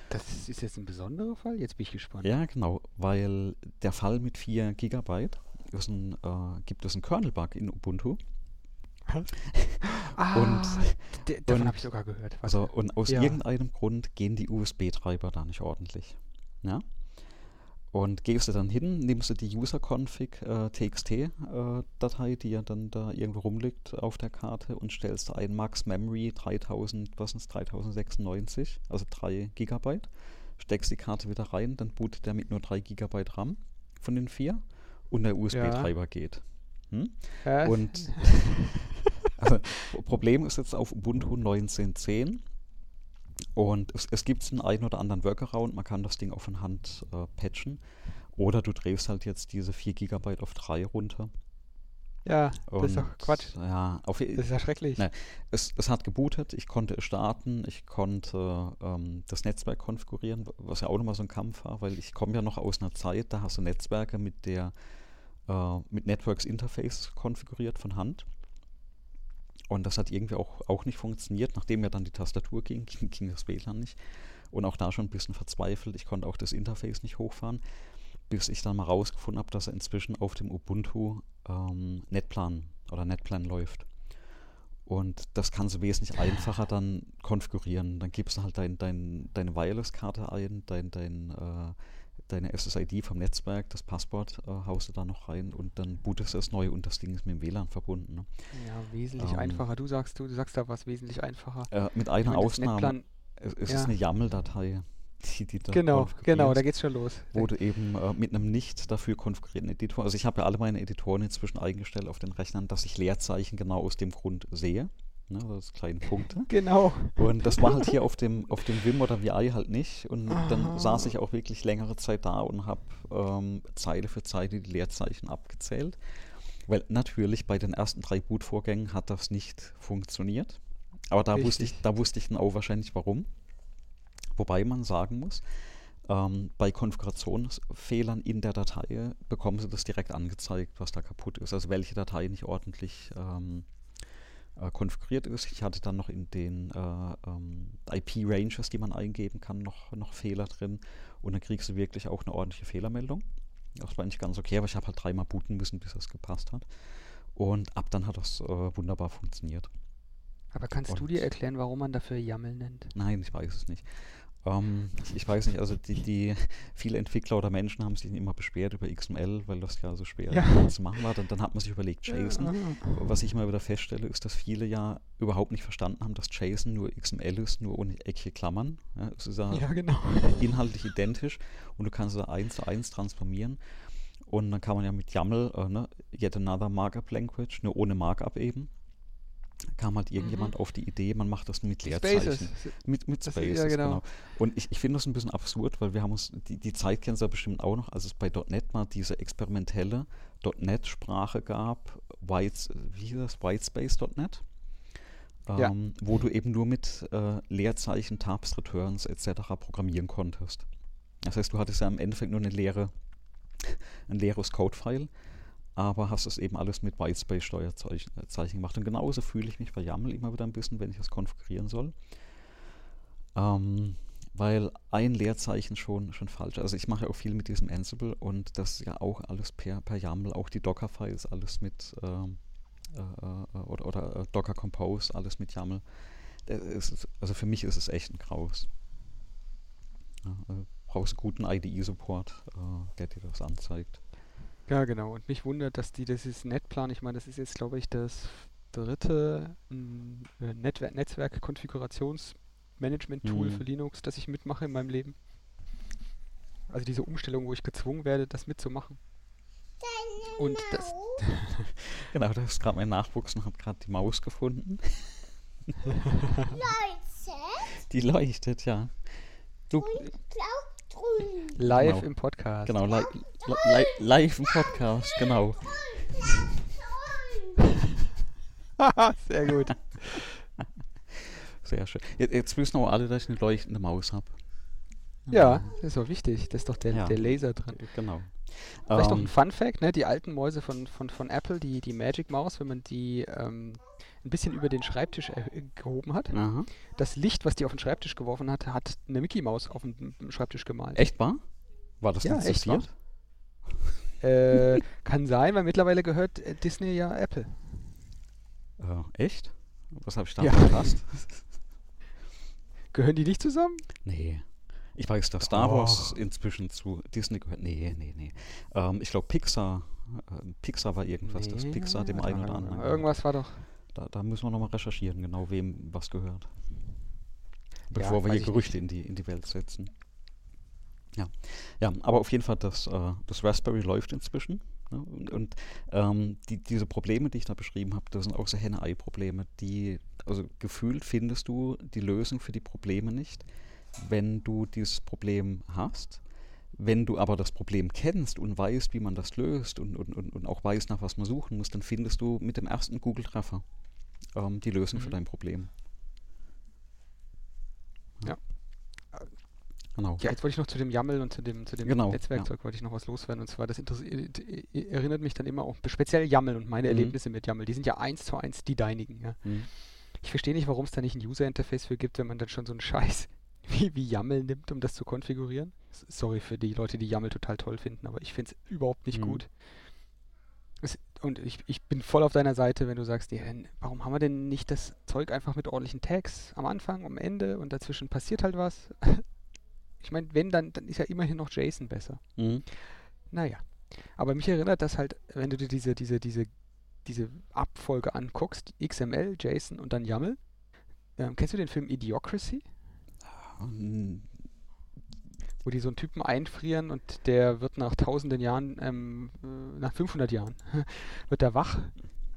Das ist jetzt ein besonderer Fall? Jetzt bin ich gespannt. Ja, genau, weil der Fall mit 4 GB äh, gibt es einen Kernel-Bug in Ubuntu ah, und, davon habe ich sogar gehört. Also, und aus ja. irgendeinem Grund gehen die USB-Treiber da nicht ordentlich. Ja? Und gehst du dann hin, nimmst du die User-Config äh, TXT-Datei, äh, die ja dann da irgendwo rumliegt auf der Karte und stellst ein Max Memory 3000, was ist 3096, also 3 Gigabyte, steckst die Karte wieder rein, dann bootet der mit nur 3 Gigabyte RAM von den vier und der USB-Treiber ja. geht. Hm? Äh. Und also, Problem ist jetzt auf Ubuntu 19.10 und es, es gibt einen ein oder anderen Workaround, man kann das Ding auch von Hand äh, patchen oder du drehst halt jetzt diese 4 GB auf 3 runter. Ja, und, das ist doch Quatsch. Ja, auf, das ist ja schrecklich. Ne, es, es hat gebootet, ich konnte es starten, ich konnte ähm, das Netzwerk konfigurieren, was ja auch nochmal so ein Kampf war, weil ich komme ja noch aus einer Zeit, da hast du Netzwerke mit der äh, mit Networks Interface konfiguriert von Hand. Und das hat irgendwie auch, auch nicht funktioniert. Nachdem ja dann die Tastatur ging, ging, ging das WLAN nicht. Und auch da schon ein bisschen verzweifelt. Ich konnte auch das Interface nicht hochfahren, bis ich dann mal rausgefunden habe, dass er inzwischen auf dem Ubuntu ähm, Netplan oder Netplan läuft. Und das kannst du wesentlich einfacher dann konfigurieren. Dann gibst du halt dein, dein, deine Wireless-Karte ein, dein, dein, äh, deine SSID vom Netzwerk, das Passwort äh, haust du da noch rein und dann bootest du es neu und das Ding ist mit dem WLAN verbunden. Ne? Ja, wesentlich Ähm, einfacher. Du sagst, du, du sagst da was wesentlich einfacher. Äh, mit einer das Ausnahme, es, es ja. ist eine YAML-Datei, die, die Genau, genau, da geht's schon los. wo du eben äh, mit einem nicht dafür konfigurierten Editor, also ich habe ja alle meine Editoren inzwischen eingestellt auf den Rechnern, dass ich Leerzeichen genau aus dem Grund sehe. Ne, das sind kleine Punkte. Genau. Und das war halt hier auf dem, auf dem Vim oder VI halt nicht. Und dann Aha. saß ich auch wirklich längere Zeit da und habe ähm, Zeile für Zeile die Leerzeichen abgezählt. Weil natürlich bei den ersten drei Bootvorgängen hat das nicht funktioniert. Aber da wusste ich, da wusste ich dann auch wahrscheinlich warum. Wobei man sagen muss, ähm, bei Konfigurationsfehlern in der Datei bekommen sie das direkt angezeigt, was da kaputt ist. Also welche Datei nicht ordentlich ähm, äh, konfiguriert ist. Ich hatte dann noch in den äh, ähm, IP-Ranges, die man eingeben kann, noch, noch Fehler drin. Und dann kriegst du wirklich auch eine ordentliche Fehlermeldung. Das war eigentlich ganz okay, aber ich habe halt dreimal booten müssen, bis das gepasst hat. Und ab dann hat das äh, wunderbar funktioniert. Aber kannst du Und- dir erklären, warum man dafür YAML nennt? Nein, ich weiß es nicht. Ähm, ich, ich weiß nicht, also die, die viele Entwickler oder Menschen haben sich immer beschwert über XML, weil das ja so schwer Ja. zu machen war. Dann, dann hat man sich überlegt, JSON. Ah. Was ich immer wieder feststelle, ist, dass viele ja überhaupt nicht verstanden haben, dass JSON nur XML ist, nur ohne eckige Klammern. Ja, es ist ja, Ja, genau. inhaltlich identisch und du kannst es eins zu eins transformieren. Und dann kann man ja mit YAML, äh, ne, yet another Markup Language, nur ohne Markup eben, kam halt irgendjemand auf die Idee, man macht das mit Leerzeichen. Spaces. Mit, mit Spaces, ja, genau. genau. Und ich, ich finde das ein bisschen absurd, weil wir haben uns, die, die Zeit kennst du ja bestimmt auch noch, als es bei .NET mal diese experimentelle .NET-Sprache gab, White, wie hieß das, Whitespace.NET, Ja. ähm, wo du eben nur mit äh, Leerzeichen, Tabs, Returns etc. programmieren konntest. Das heißt, du hattest ja im Endeffekt nur eine leere, ein leeres Code-File, aber hast es eben alles mit Whitespace-Steuerzeichen äh, Zeichen gemacht. Und genauso fühle ich mich bei YAML immer wieder ein bisschen, wenn ich das konfigurieren soll. Ähm, weil ein Leerzeichen schon, schon falsch. Also ich mache ja auch viel mit diesem Ansible und das ist ja auch alles per, per YAML, auch die Docker-Files, alles mit ähm, äh, äh, oder, oder äh, Docker Compose, alles mit YAML. Das ist, also für mich ist es echt ein Graus. Ja, also brauchst guten IDE-Support, äh, der dir das anzeigt. Ja, genau. Und mich wundert, dass die dieses Netplan, ich meine, das ist jetzt, glaube ich, das dritte mm, äh, Netwer Netzwerk-Konfigurationsmanagement-Tool Mhm. für Linux, das ich mitmache in meinem Leben. Also diese Umstellung, wo ich gezwungen werde, das mitzumachen. Und das, Genau, da ist gerade mein Nachwuchs und hat gerade die Maus gefunden. Leute, Die leuchtet, ja. Du, live Genau. im Podcast. genau, li li li live im Podcast, genau. Sehr gut. Sehr schön. Jetzt, jetzt wissen auch alle, dass ich eine leuchtende Maus habe. Ja, das ist doch wichtig. Da ist doch der, Ja. der Laser drin. Genau. Vielleicht noch ein Ähm, Fun Fact, ne? Die alten Mäuse von, von, von Apple, die, die Magic Maus, wenn man die ähm, ein bisschen über den Schreibtisch erh- gehoben hat, aha. das Licht, was die auf den Schreibtisch geworfen hat, hat eine Mickey Maus auf dem dem Schreibtisch gemalt. Echt wahr? War das Ja, nicht echt passiert? Äh, kann sein, weil mittlerweile gehört äh, Disney ja Apple. Äh, echt? Was habe ich da Ja. verpasst? Gehören die nicht zusammen? Nee. Ich weiß, dass Star Wars inzwischen zu Disney gehört. Nee, nee, nee. Ähm, ich glaube, Pixar, äh, Pixar war irgendwas, das Nee, Pixar dem einen oder anderen. Irgendwas war doch. Da, da müssen wir nochmal recherchieren, genau wem was gehört. Bevor wir weiß hier Gerüchte in die, in die Welt setzen. Ja. ja, aber auf jeden Fall, das, äh, das Raspberry läuft inzwischen. Ne? Und, und ähm, die, diese Probleme, die ich da beschrieben habe, das sind auch so Henne-Ei-Probleme, die, also gefühlt findest du die Lösung für die Probleme nicht, wenn du dieses Problem hast. Wenn du aber das Problem kennst und weißt, wie man das löst und, und, und, und auch weißt, nach was man suchen muss, dann findest du mit dem ersten Google-Treffer ähm, die Lösung für Mhm. dein Problem. Ja. Genau. Ja, jetzt wollte ich noch zu dem YAML und zu dem, zu dem Genau, Netzwerkzeug wollte ich noch was loswerden. Und zwar, das interessiert, äh, erinnert mich dann immer auch speziell YAML und meine Mhm. Erlebnisse mit YAML. Die sind ja eins zu eins die deinigen. Ja. Mhm. Ich verstehe nicht, warum es da nicht ein User-Interface für gibt, wenn man dann schon so einen Scheiß wie, wie YAML nimmt, um das zu konfigurieren. Sorry für die Leute, die YAML total toll finden, aber ich finde es überhaupt nicht Mhm. gut. Und ich, ich bin voll auf deiner Seite, wenn du sagst, ja, warum haben wir denn nicht das Zeug einfach mit ordentlichen Tags am Anfang, am Ende und dazwischen passiert halt was? Ich meine, wenn, dann, dann ist ja immerhin noch Jason besser. Mhm. Naja. Aber mich erinnert das halt, wenn du dir diese, diese, diese, diese Abfolge anguckst, XML, JSON und dann YAML. Ähm, kennst du den Film Idiocracy? Wo die so einen Typen einfrieren und der wird nach tausenden Jahren, ähm, äh, nach 500 Jahren, wird er wach,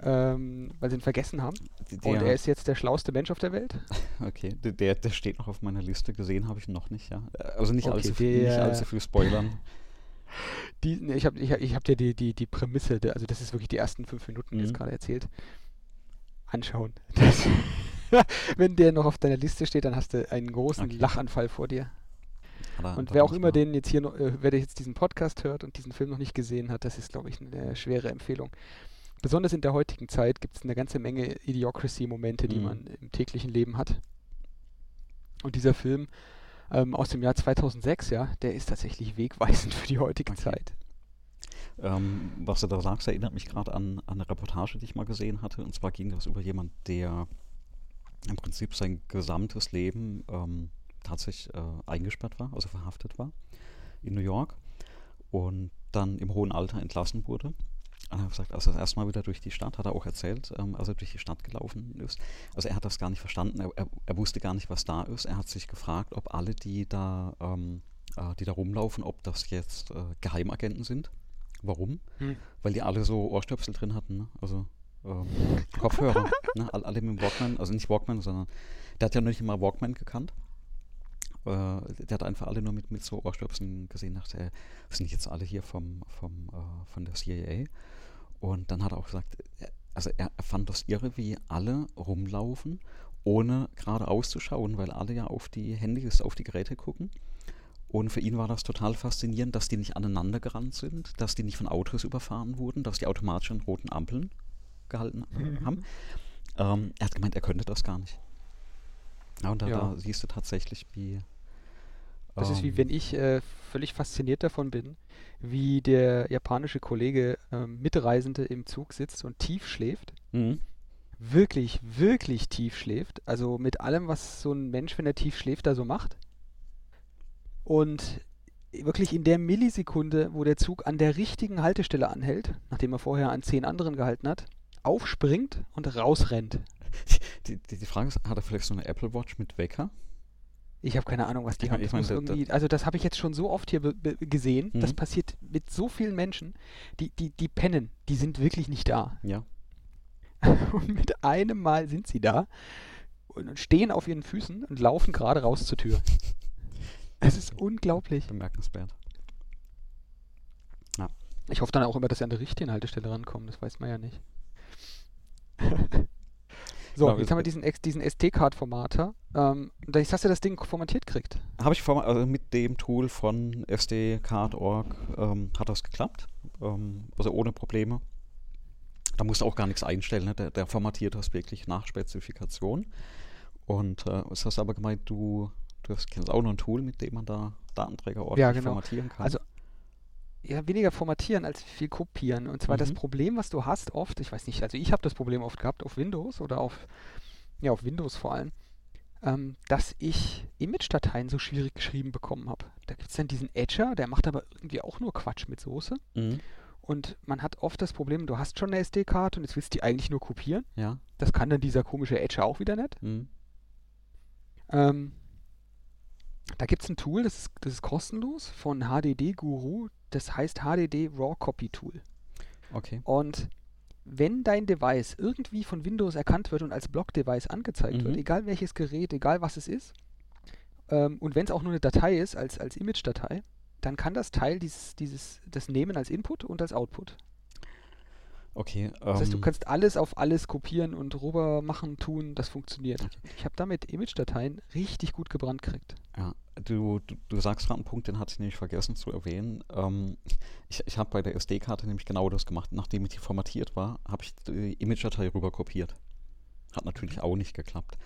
ähm, weil sie ihn vergessen haben. der, Und er ist jetzt der schlauste Mensch auf der Welt. okay, der- der, steht noch auf meiner Liste. Gesehen habe ich ihn noch nicht, ja. Also nicht, Okay, allzu, viel, nicht allzu viel spoilern. Die, ne, ich habe ich ich hab dir die, die, die Prämisse, also das ist wirklich die ersten fünf Minuten jetzt Mhm. gerade erzählt. Anschauen. Das, wenn der noch auf deiner Liste steht, dann hast du einen großen Okay. Lachanfall vor dir. Und wer er auch immer den jetzt hier noch, äh, wer jetzt diesen Podcast hört und diesen Film noch nicht gesehen hat, das ist, glaube ich, eine schwere Empfehlung. Besonders in der heutigen Zeit gibt es eine ganze Menge Idiocracy-Momente, die Mhm. man im täglichen Leben hat. Und dieser Film ähm, aus dem Jahr 2006, ja, der ist tatsächlich wegweisend für die heutige Okay. Zeit. Ähm, was du da sagst, erinnert mich gerade an, an eine Reportage, die ich mal gesehen hatte. Und zwar ging das über jemand, der im Prinzip sein gesamtes Leben ähm, tatsächlich äh, eingesperrt war, also verhaftet war in New York und dann im hohen Alter entlassen wurde. Und er hat gesagt, als er das erste Mal wieder durch die Stadt, hat er auch erzählt, ähm, als er durch die Stadt gelaufen ist. Also er hat das gar nicht verstanden, er, er, er wusste gar nicht, was da ist. Er hat sich gefragt, ob alle, die da, ähm, äh, die da rumlaufen, ob das jetzt äh, Geheimagenten sind. Warum? Hm. Weil die alle so Ohrstöpsel drin hatten, ne? also ähm, Kopfhörer, ne? All- alle mit dem Walkman, also nicht Walkman, sondern der hat ja noch nicht mal Walkman gekannt. Äh, der hat einfach alle nur mit, mit so Ohrstöpseln gesehen, dachte er, das sind jetzt alle hier vom, vom, äh, von der CIA. Und dann hat er auch gesagt, er- also er, er fand das irre, wie alle rumlaufen, ohne gerade auszuschauen, weil alle ja auf die Handys, auf die Geräte gucken. Und für ihn war das total faszinierend, dass die nicht aneinander gerannt sind, dass die nicht von Autos überfahren wurden, dass die automatisch an roten Ampeln gehalten äh, haben. Ähm, er hat gemeint, er könnte das gar nicht. Ja, und da, Ja. da siehst du tatsächlich, wie. Das ist wie ähm, wenn ich äh, völlig fasziniert davon bin, wie der japanische Kollege ähm, Mitreisende im Zug sitzt und tief schläft. Mhm. Wirklich, wirklich tief schläft. Also mit allem, was so ein Mensch, wenn er tief schläft, da so macht. Und wirklich in der Millisekunde, wo der Zug an der richtigen Haltestelle anhält, nachdem er vorher an zehn anderen gehalten hat, aufspringt und rausrennt. Die, die, die Frage ist, hat er vielleicht so eine Apple Watch mit Wecker? Ich habe keine Ahnung, was die Ich haben. mein- ich Das mein, muss da- da- irgendwie, also das habe ich jetzt schon so oft hier gesehen. Das Mhm. passiert mit so vielen Menschen, die, die, die pennen, die sind wirklich nicht da. Ja. Und mit einem Mal sind sie da und stehen auf ihren Füßen und laufen gerade raus zur Tür. Es ist unglaublich. Bemerkenswert. Ich hoffe dann auch immer, dass sie an der richtigen Haltestelle rankommen. Das weiß man ja nicht. so, Genau, jetzt es- haben wir diesen, diesen SD-Card-Formater. Ähm, hast du das Ding formatiert gekriegt. Habe ich also mit dem Tool von sdcard.org ähm, hat das geklappt. Ähm, also ohne Probleme. Da musst du auch gar nichts einstellen. Ne? Der, der formatiert das wirklich nach Spezifikation. Und äh, was hast du aber gemeint, du, du hast, kennst auch noch ein Tool, mit dem man da Datenträger ordentlich Ja, genau. formatieren kann. Also ja, weniger formatieren als viel kopieren. Und zwar das Mhm. Problem, was du hast oft, ich weiß nicht, also ich habe das Problem oft gehabt auf Windows oder auf, ja, auf Windows vor allem, ähm, dass ich Image-Dateien so schwierig geschrieben bekommen habe. Da gibt es dann diesen Etcher, der macht aber irgendwie auch nur Quatsch mit Soße. mhm. Und man hat oft das Problem, du hast schon eine SD-Karte und jetzt willst du die eigentlich nur kopieren. Ja. Das kann dann dieser komische Etcher auch wieder nicht. Mhm. Ähm, da gibt es ein Tool, das ist, das ist kostenlos von HDD Guru. Das heißt HDD Raw Copy Tool. Okay. Und wenn dein Device irgendwie von Windows erkannt wird und als Block-Device angezeigt wird, Mhm. egal welches Gerät, egal was es ist, ähm, und wenn es auch nur eine Datei ist, als, als Image-Datei, dann kann das Teil dieses, dieses, das nehmen als Input und als Output. Okay. Das heißt, du ähm, kannst alles auf alles kopieren und rüber machen, tun, das funktioniert. Okay. Ich habe damit Image-Dateien richtig gut gebrannt gekriegt. Ja, du, du, du sagst gerade einen Punkt, den hatte ich nämlich vergessen zu erwähnen. Ähm, ich ich habe bei der SD-Karte nämlich genau das gemacht. Nachdem die formatiert war, habe ich die Image-Datei rüber kopiert. Hat natürlich auch nicht geklappt.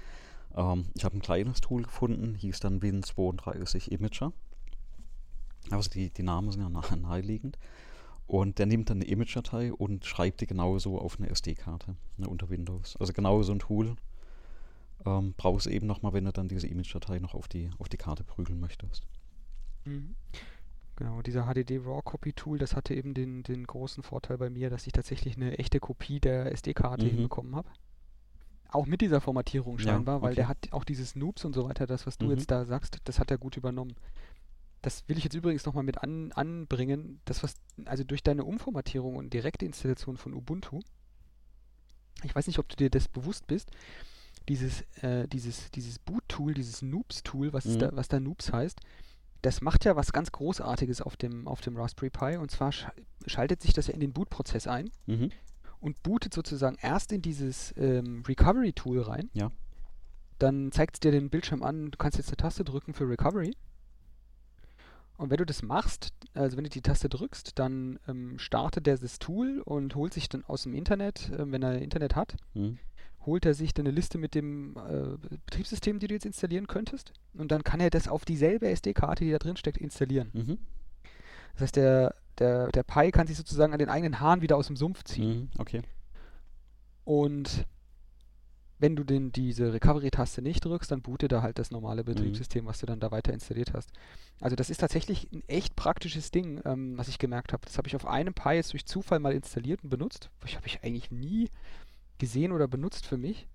Ähm, ich habe ein kleines Tool gefunden, hieß dann Win32 Imager. Also die, die Namen sind ja nah, naheliegend. Und der nimmt dann eine Image-Datei und schreibt die genauso auf eine SD-Karte ne, unter Windows. Also genau so ein Tool ähm, brauchst du eben nochmal, wenn du dann diese Image-Datei noch auf die, auf die Karte prügeln möchtest. Mhm. Genau, dieser HDD RAW Copy Tool, das hatte eben den, den großen Vorteil bei mir, dass ich tatsächlich eine echte Kopie der SD-Karte Mhm. hinbekommen habe. Auch mit dieser Formatierung Ja, scheinbar, weil der okay. hat auch dieses Noobs und so weiter, das, was du Mhm. jetzt da sagst, das hat er gut übernommen. Das will ich jetzt übrigens nochmal mit an, anbringen. Das, was, also durch deine Umformatierung und direkte Installation von Ubuntu, ich weiß nicht, ob du dir das bewusst bist, dieses, äh, dieses, dieses Boot-Tool, dieses Noobs-Tool, was, Mhm. da, was da Noobs heißt, das macht ja was ganz Großartiges auf dem, auf dem Raspberry Pi. Und zwar sch schaltet sich das ja in den Boot-Prozess ein Mhm. und bootet sozusagen erst in dieses ähm, Recovery-Tool rein. Ja. Dann zeigt es dir den Bildschirm an, du kannst jetzt eine Taste drücken für Recovery. Und wenn du das machst, also wenn du die Taste drückst, dann ähm, startet der das Tool und holt sich dann aus dem Internet, ähm, wenn er Internet hat, Mhm. holt er sich dann eine Liste mit dem äh, Betriebssystem, die du jetzt installieren könntest. Und dann kann er das auf dieselbe SD-Karte, die da drin steckt, installieren. Mhm. Das heißt, der, der, der Pi kann sich sozusagen an den eigenen Haaren wieder aus dem Sumpf ziehen. Mhm. Okay. Und wenn du den, diese Recovery-Taste nicht drückst, dann bootet er halt das normale Betriebssystem, was du dann da weiter installiert hast. Also das ist tatsächlich ein echt praktisches Ding, ähm, was ich gemerkt habe. Das habe ich auf einem Pi jetzt durch Zufall mal installiert und benutzt. Das habe ich eigentlich nie gesehen oder benutzt für mich.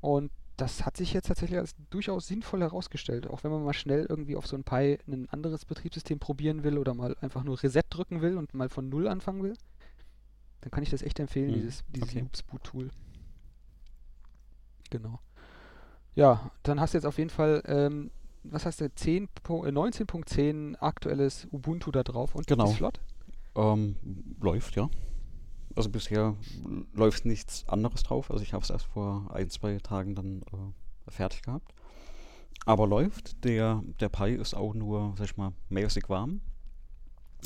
Und das hat sich jetzt tatsächlich als durchaus sinnvoll herausgestellt. Auch wenn man mal schnell irgendwie auf so ein Pi ein anderes Betriebssystem probieren will oder mal einfach nur Reset drücken will und mal von Null anfangen will, dann kann ich das echt empfehlen, Mhm, dieses, dieses okay. Loops Boot Tool. Genau. Ja, dann hast du jetzt auf jeden Fall, ähm, was hast du, 10, Po- äh, 19.10 aktuelles Ubuntu da drauf und Genau. ist flott. Ähm, läuft, ja. Also bisher läuft nichts anderes drauf. Also ich habe es erst vor ein, zwei Tagen dann äh, fertig gehabt. Aber läuft. Der, der Pi ist auch nur, sag ich mal, mäßig warm.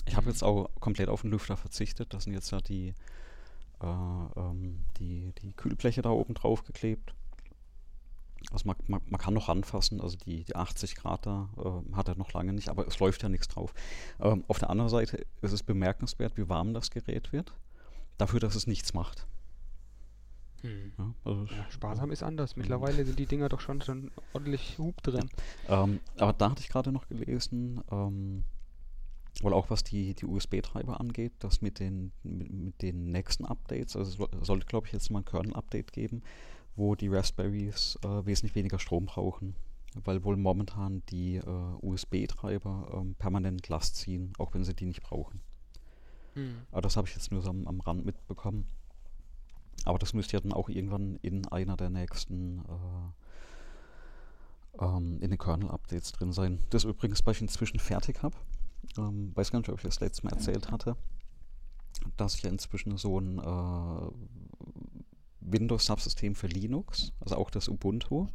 Ich habe Mhm. jetzt auch komplett auf den Lüfter verzichtet. Das sind jetzt ja die, äh, ähm, die, die Kühlbleche da oben drauf geklebt. Also man, man, man kann noch ranfassen, also die, die 80 Grad da äh, hat er noch lange nicht, aber es läuft ja nichts drauf. Ähm, auf der anderen Seite ist es bemerkenswert, wie warm das Gerät wird, dafür, dass es nichts macht. Ja, also Ja, sparsam ist anders. Mittlerweile sind die Dinger doch schon, schon ordentlich Hub drin. Ähm, aber da hatte ich gerade noch gelesen, ähm, wohl auch was die, die USB-Treiber angeht, dass mit den, mit, mit den nächsten Updates, also es so- sollte glaube ich jetzt mal ein Kernel-Update geben, wo die Raspberries äh, wesentlich weniger Strom brauchen, weil wohl momentan die äh, USB-Treiber ähm, permanent Last ziehen, auch wenn sie die nicht brauchen. Hm. Aber das habe ich jetzt nur so am, am Rand mitbekommen. Aber das müsste ja dann auch irgendwann in einer der nächsten äh, ähm, in den Kernel-Updates drin sein. Das übrigens, was ich inzwischen fertig habe. Ähm, weiß gar nicht, ob ich das letzte Mal erzählt hatte, dass ich ja inzwischen so ein äh, Windows-Subsystem für Linux, also auch das Ubuntu,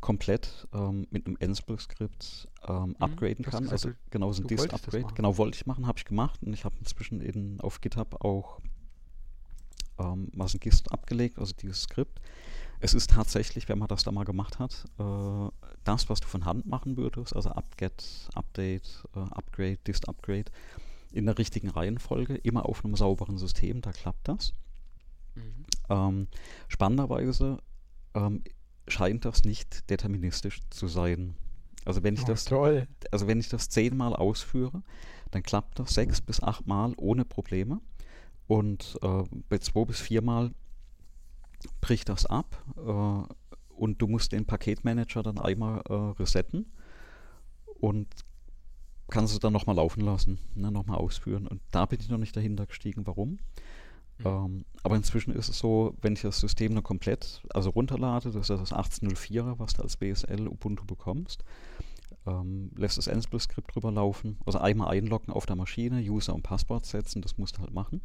komplett ähm, mit einem Ansible-Skript ähm, upgraden du hast kann. Also genau so ein Dist-Upgrade. Genau, wollte ich machen, habe ich gemacht und ich habe inzwischen in, auf GitHub auch ähm, mal so ein Gist abgelegt, also dieses Skript. Es ist tatsächlich, wenn man das da mal gemacht hat, äh, das, was du von Hand machen würdest, also Upget, Update, äh, Upgrade, Dist Upgrade, in der richtigen Reihenfolge, immer auf einem sauberen System, da klappt das. Mhm. Ähm, spannenderweise ähm, scheint das nicht deterministisch zu sein. Also wenn ich Oh, das toll. also wenn ich das zehnmal ausführe, dann klappt das sechs bis achtmal ohne Probleme. Und äh, bei zwei bis viermal bricht das ab äh, und du musst den Paketmanager dann einmal äh, resetten und kannst es dann nochmal laufen lassen, ne, nochmal ausführen. Und da bin ich noch nicht dahinter gestiegen, warum. Mhm. Ähm, aber inzwischen ist es so, wenn ich das System dann komplett, also runterlade, das ist das 1804er, was du als BSL Ubuntu bekommst, ähm, lässt das Ansible-Skript drüber laufen, also einmal einloggen auf der Maschine, User und Passwort setzen, das musst du halt machen.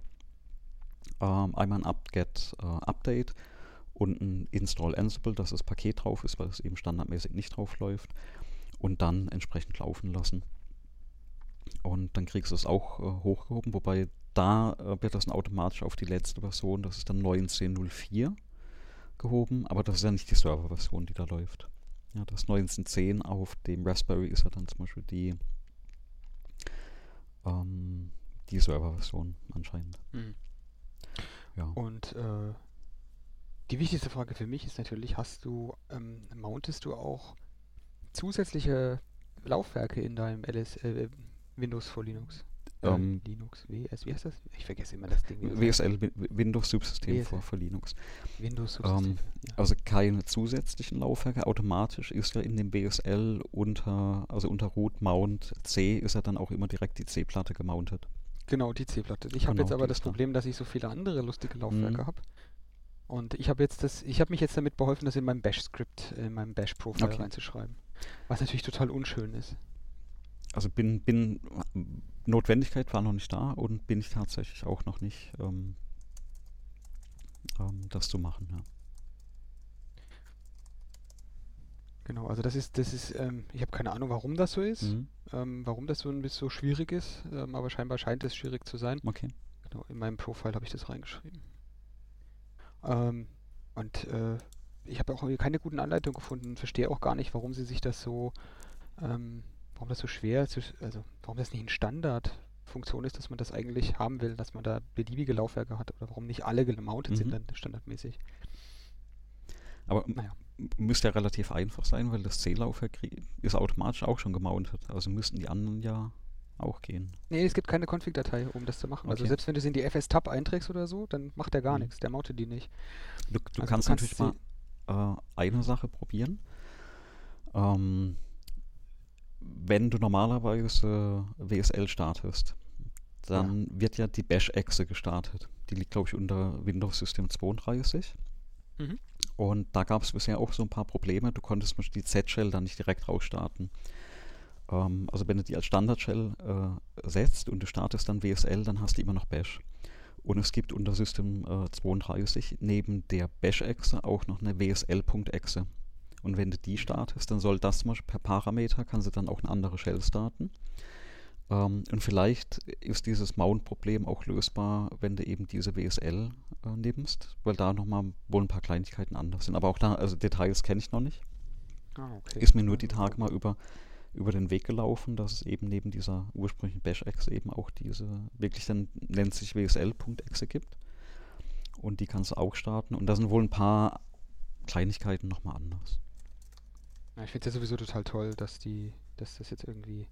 Ähm, einmal ein Upget äh, Update und ein Install Ansible, dass das Paket drauf ist, weil es eben standardmäßig nicht drauf läuft und dann entsprechend laufen lassen. Und dann kriegst du es auch äh, hochgehoben, wobei da äh, wird das dann automatisch auf die letzte Version, das ist dann 19.04 gehoben, aber das ist ja nicht die Serverversion, die da läuft. Ja, das 19.10 auf dem Raspberry ist ja dann zum Beispiel die, ähm, die Serverversion anscheinend. Mhm. Ja. Und äh, die wichtigste Frage für mich ist natürlich, hast du, ähm, mountest du auch zusätzliche Laufwerke in deinem LS, äh, Windows for Linux? Äh, Ähm, Linux, WS, wie heißt das? Ich vergesse immer das Ding. WSL, Wi- Windows Subsystem WSL. für, für Linux. Windows Ähm, Subsystem. ja. Also keine zusätzlichen Laufwerke. Automatisch ist ja in dem BSL unter, also unter Root Mount C ist ja dann auch immer direkt die C-Platte gemountet. Genau, die C-Platte. Ich habe Genau, jetzt aber das. Problem, dass ich so viele andere lustige Laufwerke Mhm. habe. Und ich habe jetzt das, ich habe mich jetzt damit beholfen, das in meinem Bash-Skript, in meinem Bash-Profile Okay. reinzuschreiben. Was natürlich total unschön ist. Also bin, bin, Notwendigkeit war noch nicht da und bin ich tatsächlich auch noch nicht, ähm, ähm, das zu machen. Ja. Genau, also das ist, das ist, ähm, ich habe keine Ahnung, warum das so ist, Mhm. ähm, warum das so ein bisschen so schwierig ist, ähm, aber scheinbar scheint es schwierig zu sein. Okay. Genau, in meinem Profile habe ich das reingeschrieben. Ähm, und äh, ich habe auch keine guten Anleitungen gefunden, verstehe auch gar nicht, warum sie sich das so, ähm, warum das so schwer, zu, also warum das nicht ein Standardfunktion ist, dass man das eigentlich haben will, dass man da beliebige Laufwerke hat oder warum nicht alle gemountet sind Mhm. dann standardmäßig. Aber Naja. müsste ja relativ einfach sein, weil das C-Laufwerk ist automatisch auch schon gemountet. Also müssten die anderen ja auch gehen. Nee, es gibt keine Config-Datei, um das zu machen. Also Okay. selbst wenn du es in die FS-Tab einträgst oder so, dann macht der gar Mhm. nichts, der mountet die nicht. Du, du Also du kannst kannst natürlich mal äh, eine Sache probieren. Ähm, wenn du normalerweise WSL startest, dann wird ja die Bash-Exe gestartet. Die liegt, glaube ich, unter Windows System 32. Mhm. Und da gab es bisher auch so ein paar Probleme. Du konntest mit die Z-Shell dann nicht direkt rausstarten. Ähm, also wenn du die als Standard-Shell äh, setzt und du startest dann WSL, dann hast du immer noch Bash. Und es gibt unter System äh, 32 neben der Bash-Exe auch noch eine WSL.exe. Und wenn du die startest, dann soll das zum Beispiel per Parameter, kannst du dann auch eine andere Shell starten. Ähm, und vielleicht ist dieses Mount-Problem auch lösbar, wenn du eben diese WSL äh, nimmst, weil da nochmal wohl ein paar Kleinigkeiten anders sind. Aber auch da, also Details kenne ich noch nicht. Ah, okay. Ist mir nur die Tage mal über, über den Weg gelaufen, dass es eben neben dieser ursprünglichen Bash-Exe eben auch diese, wirklich dann nennt sich WSL.exe gibt. Und die kannst du auch starten. Und da sind wohl ein paar Kleinigkeiten nochmal anders. Ja, ich finde es ja sowieso total toll, dass die, dass das jetzt irgendwie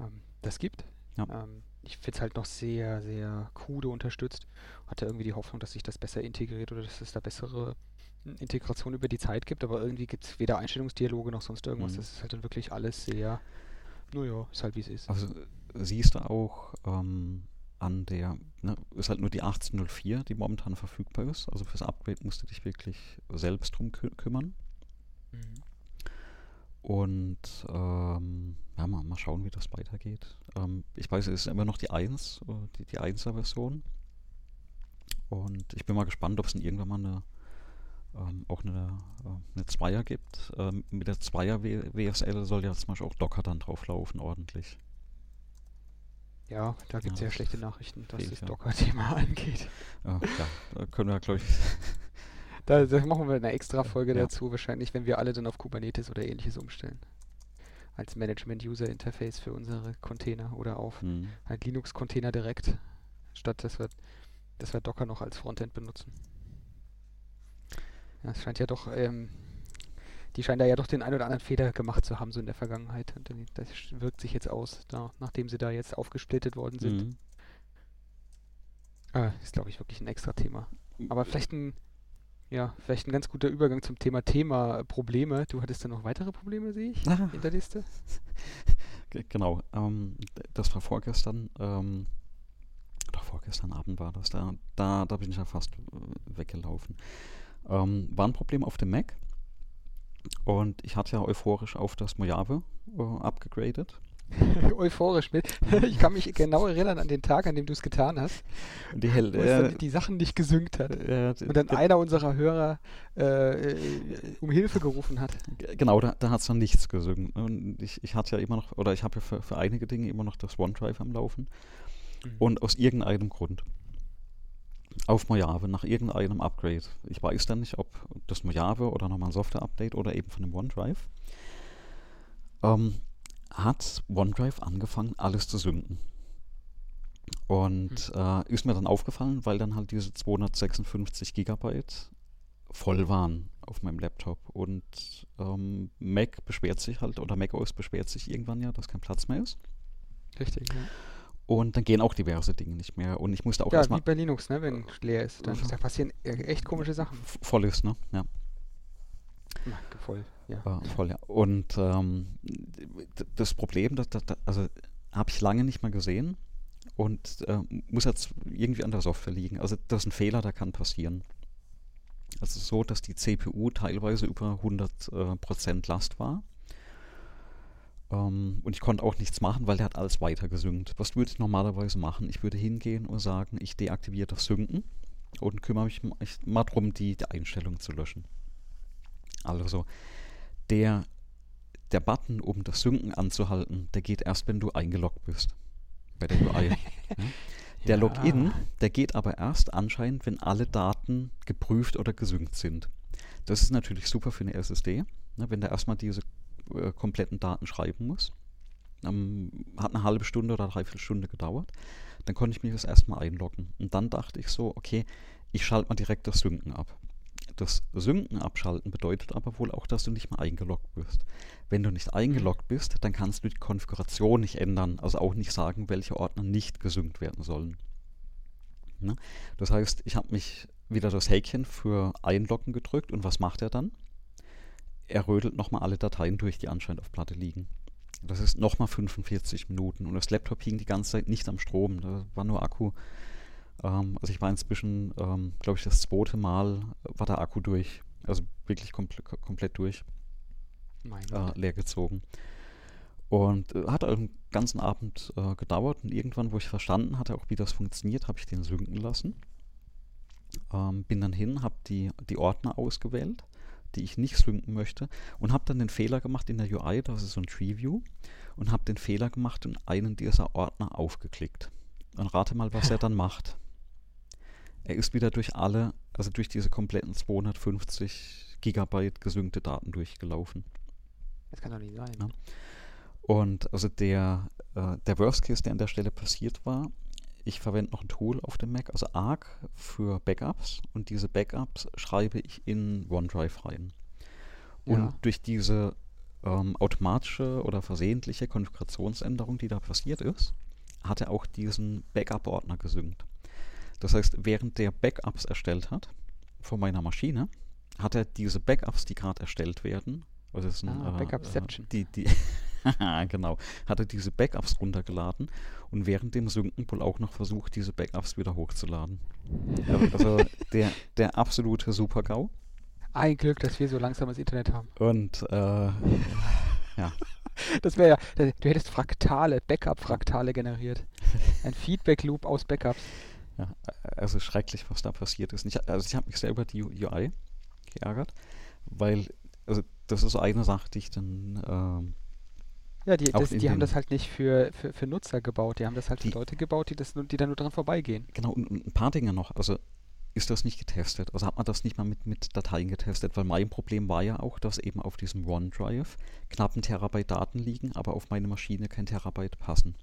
ähm, das gibt. Ja. Ähm, ich finde es halt noch sehr, sehr krude unterstützt. Hatte irgendwie die Hoffnung, dass sich das besser integriert oder dass es da bessere hm, Integration über die Zeit gibt, aber irgendwie gibt es weder Einstellungsdialoge noch sonst irgendwas. Mhm. Das ist halt dann wirklich alles sehr, naja, ist halt wie es ist. Also siehst du auch ähm, an der, ne, ist halt nur die 1804, die momentan verfügbar ist. Also fürs Upgrade musst du dich wirklich selbst drum kü kümmern. Mhm. Und ähm, ja, mal, mal schauen, wie das weitergeht. Ähm, ich weiß, es ist immer noch die 1, äh, die, die 1er Version. Und ich bin mal gespannt, ob es dann irgendwann mal eine, ähm, auch eine, äh, eine 2er gibt. Ähm, mit der 2er W WSL soll ja zum Beispiel auch Docker dann drauf laufen, ordentlich. Ja, da gibt es Ja, ja schlechte Nachrichten, was das ja. Docker-Thema angeht. Äh, ja, da können wir, glaube ich, Da, machen wir eine extra Folge Ja. dazu, wahrscheinlich, wenn wir alle dann auf Kubernetes oder ähnliches umstellen. Als Management-User-Interface für unsere Container oder auf hm, halt Linux-Container direkt, statt dass wir, dass wir Docker noch als Frontend benutzen. Ja, es scheint ja doch, ähm, die scheinen da ja doch den ein oder anderen Fehler gemacht zu haben, so in der Vergangenheit. Und das wirkt sich jetzt aus, da, nachdem sie da jetzt aufgesplittet worden sind. hm. Ah, ist, glaube ich, wirklich ein extra Thema. Aber vielleicht ein, ja, vielleicht ein ganz guter Übergang zum Thema Thema äh, Probleme. Du hattest da noch weitere Probleme, sehe ich, Ah, in der Liste? Ge- Genau, ähm, das war vorgestern, ähm, oder vorgestern Abend war das, da, da, da bin ich ja fast äh, weggelaufen. Ähm, war ein Problem auf dem Mac und ich hatte ja euphorisch auf das Mojave äh, abgegradet. Euphorisch mit. Ich kann mich genau erinnern an den Tag, an dem du es getan hast, die Hell, wo es dann äh, die Sachen nicht gesynkt hat. äh, Und dann einer unserer Hörer äh, äh, um Hilfe gerufen hat. ge- Genau, da, da hat es dann nichts gesungen. Und ich, ich hatte ja immer noch, oder ich habe ja für, für einige Dinge immer noch das OneDrive am Laufen. Und aus irgendeinem Grund. Auf Mojave, nach irgendeinem Upgrade. Ich weiß dann nicht, ob das Mojave oder nochmal ein Software-Update oder eben von dem OneDrive. Ähm, hat OneDrive angefangen, alles zu synken. Und äh, ist mir dann aufgefallen, weil dann halt diese 256 Gigabyte voll waren. auf meinem Laptop. Und ähm, Mac beschwert sich halt, oder macOS beschwert sich irgendwann ja, dass kein Platz mehr ist. Richtig, ja. Und dann gehen auch diverse Dinge nicht mehr. Und ich musste auch Ja, erstmal wie bei Linux, ne? Wenn leer ist, dann da passieren e- echt komische Sachen. voll ist, ne? Ja. Ja, voll, ja. Äh, voll, ja. Und ähm, das Problem, das, das, also habe ich lange nicht mehr gesehen und äh, muss jetzt irgendwie an der Software liegen. Also das ist ein Fehler, der kann passieren. Also so, dass die CPU teilweise über 100% äh, Prozent Last war. Ähm, und ich konnte auch nichts machen, weil der hat alles weiter gesynkt. Was würde ich normalerweise machen? Ich würde hingehen und sagen, ich deaktiviere das Synken und kümmere mich ma- ich- mal darum, die, die Einstellungen zu löschen. Also der, der Button, um das Synken anzuhalten, der geht erst, wenn du eingeloggt bist. Bei der UI. ja. Der. Login, der geht aber erst anscheinend, wenn alle Daten geprüft oder gesynkt sind. Das ist natürlich super für eine SSD, ne, wenn der erstmal diese äh, kompletten Daten schreiben muss. Ähm, hat eine halbe Stunde oder dreiviertel Stunde gedauert. Dann konnte ich mich das erstmal einloggen. Und dann dachte ich so, okay, ich schalte mal direkt das Synken ab. Das Synken abschalten bedeutet aber wohl auch, dass du nicht mehr eingeloggt bist. Wenn du nicht eingeloggt bist, dann kannst du die Konfiguration nicht ändern, also auch nicht sagen, welche Ordner nicht gesynkt werden sollen. Ne? Das heißt, ich habe mich wieder das Häkchen für Einloggen gedrückt und was macht er dann? Er rödelt nochmal alle Dateien durch, die anscheinend auf Platte liegen. Das ist nochmal 45 Minuten und das Laptop hing die ganze Zeit nicht am Strom, da war nur Akku. Ähm, also ich war inzwischen, ähm, glaube ich, das zweite Mal war der Akku durch. Also wirklich komple komplett durch, äh, leer gezogen. Und äh, hat einen ganzen Abend äh, gedauert und irgendwann, wo ich verstanden hatte, auch wie das funktioniert, habe ich den synken lassen. Ähm, bin dann hin, habe die, die Ordner ausgewählt, die ich nicht synken möchte und habe dann den Fehler gemacht in der UI, das ist so ein Treeview, und habe den Fehler gemacht und einen dieser Ordner aufgeklickt. Und rate mal, was er dann macht. Er ist wieder durch alle, also durch diese kompletten 250 Gigabyte gesynkte Daten durchgelaufen. Das kann doch nicht sein. Ja. Und also der, äh, der Worst Case, der an der Stelle passiert war, ich verwende noch ein Tool auf dem Mac, also Arc für Backups und diese Backups schreibe ich in OneDrive rein. Und Ja. durch diese ähm, automatische oder versehentliche Konfigurationsänderung, die da passiert ist, hat er auch diesen Backup-Ordner gesynkt. Das heißt, während der Backups erstellt hat von meiner Maschine, hat er diese Backups, die gerade erstellt werden, also ist ein, Ah, Backupception. Äh, die, die genau, hat er diese Backups runtergeladen und während dem Synken wohl auch noch versucht, diese Backups wieder hochzuladen. Also, der, der absolute Super-GAU. Ein Glück, dass wir so langsam das Internet haben. Und äh, Das wäre ja, du hättest Fraktale, Backup-Fraktale generiert. Ein Feedback-Loop aus Backups. Ja, also schrecklich, was da passiert ist. Ich, also ich habe mich selber die UI geärgert, weil, also das ist so eine Sache, die ich dann, ähm, Ja, die, das, die haben das halt nicht für, für, für Nutzer gebaut. Die haben das halt für Die- Leute gebaut, die, das, nur- die da nur dran vorbeigehen. genau, und, und ein paar Dinge noch. Also ist das nicht getestet? Also hat man das nicht mal mit, mit Dateien getestet? Weil mein Problem war ja auch, dass eben auf diesem OneDrive knapp ein Terabyte Daten liegen, aber auf meine Maschine kein Terabyte passen.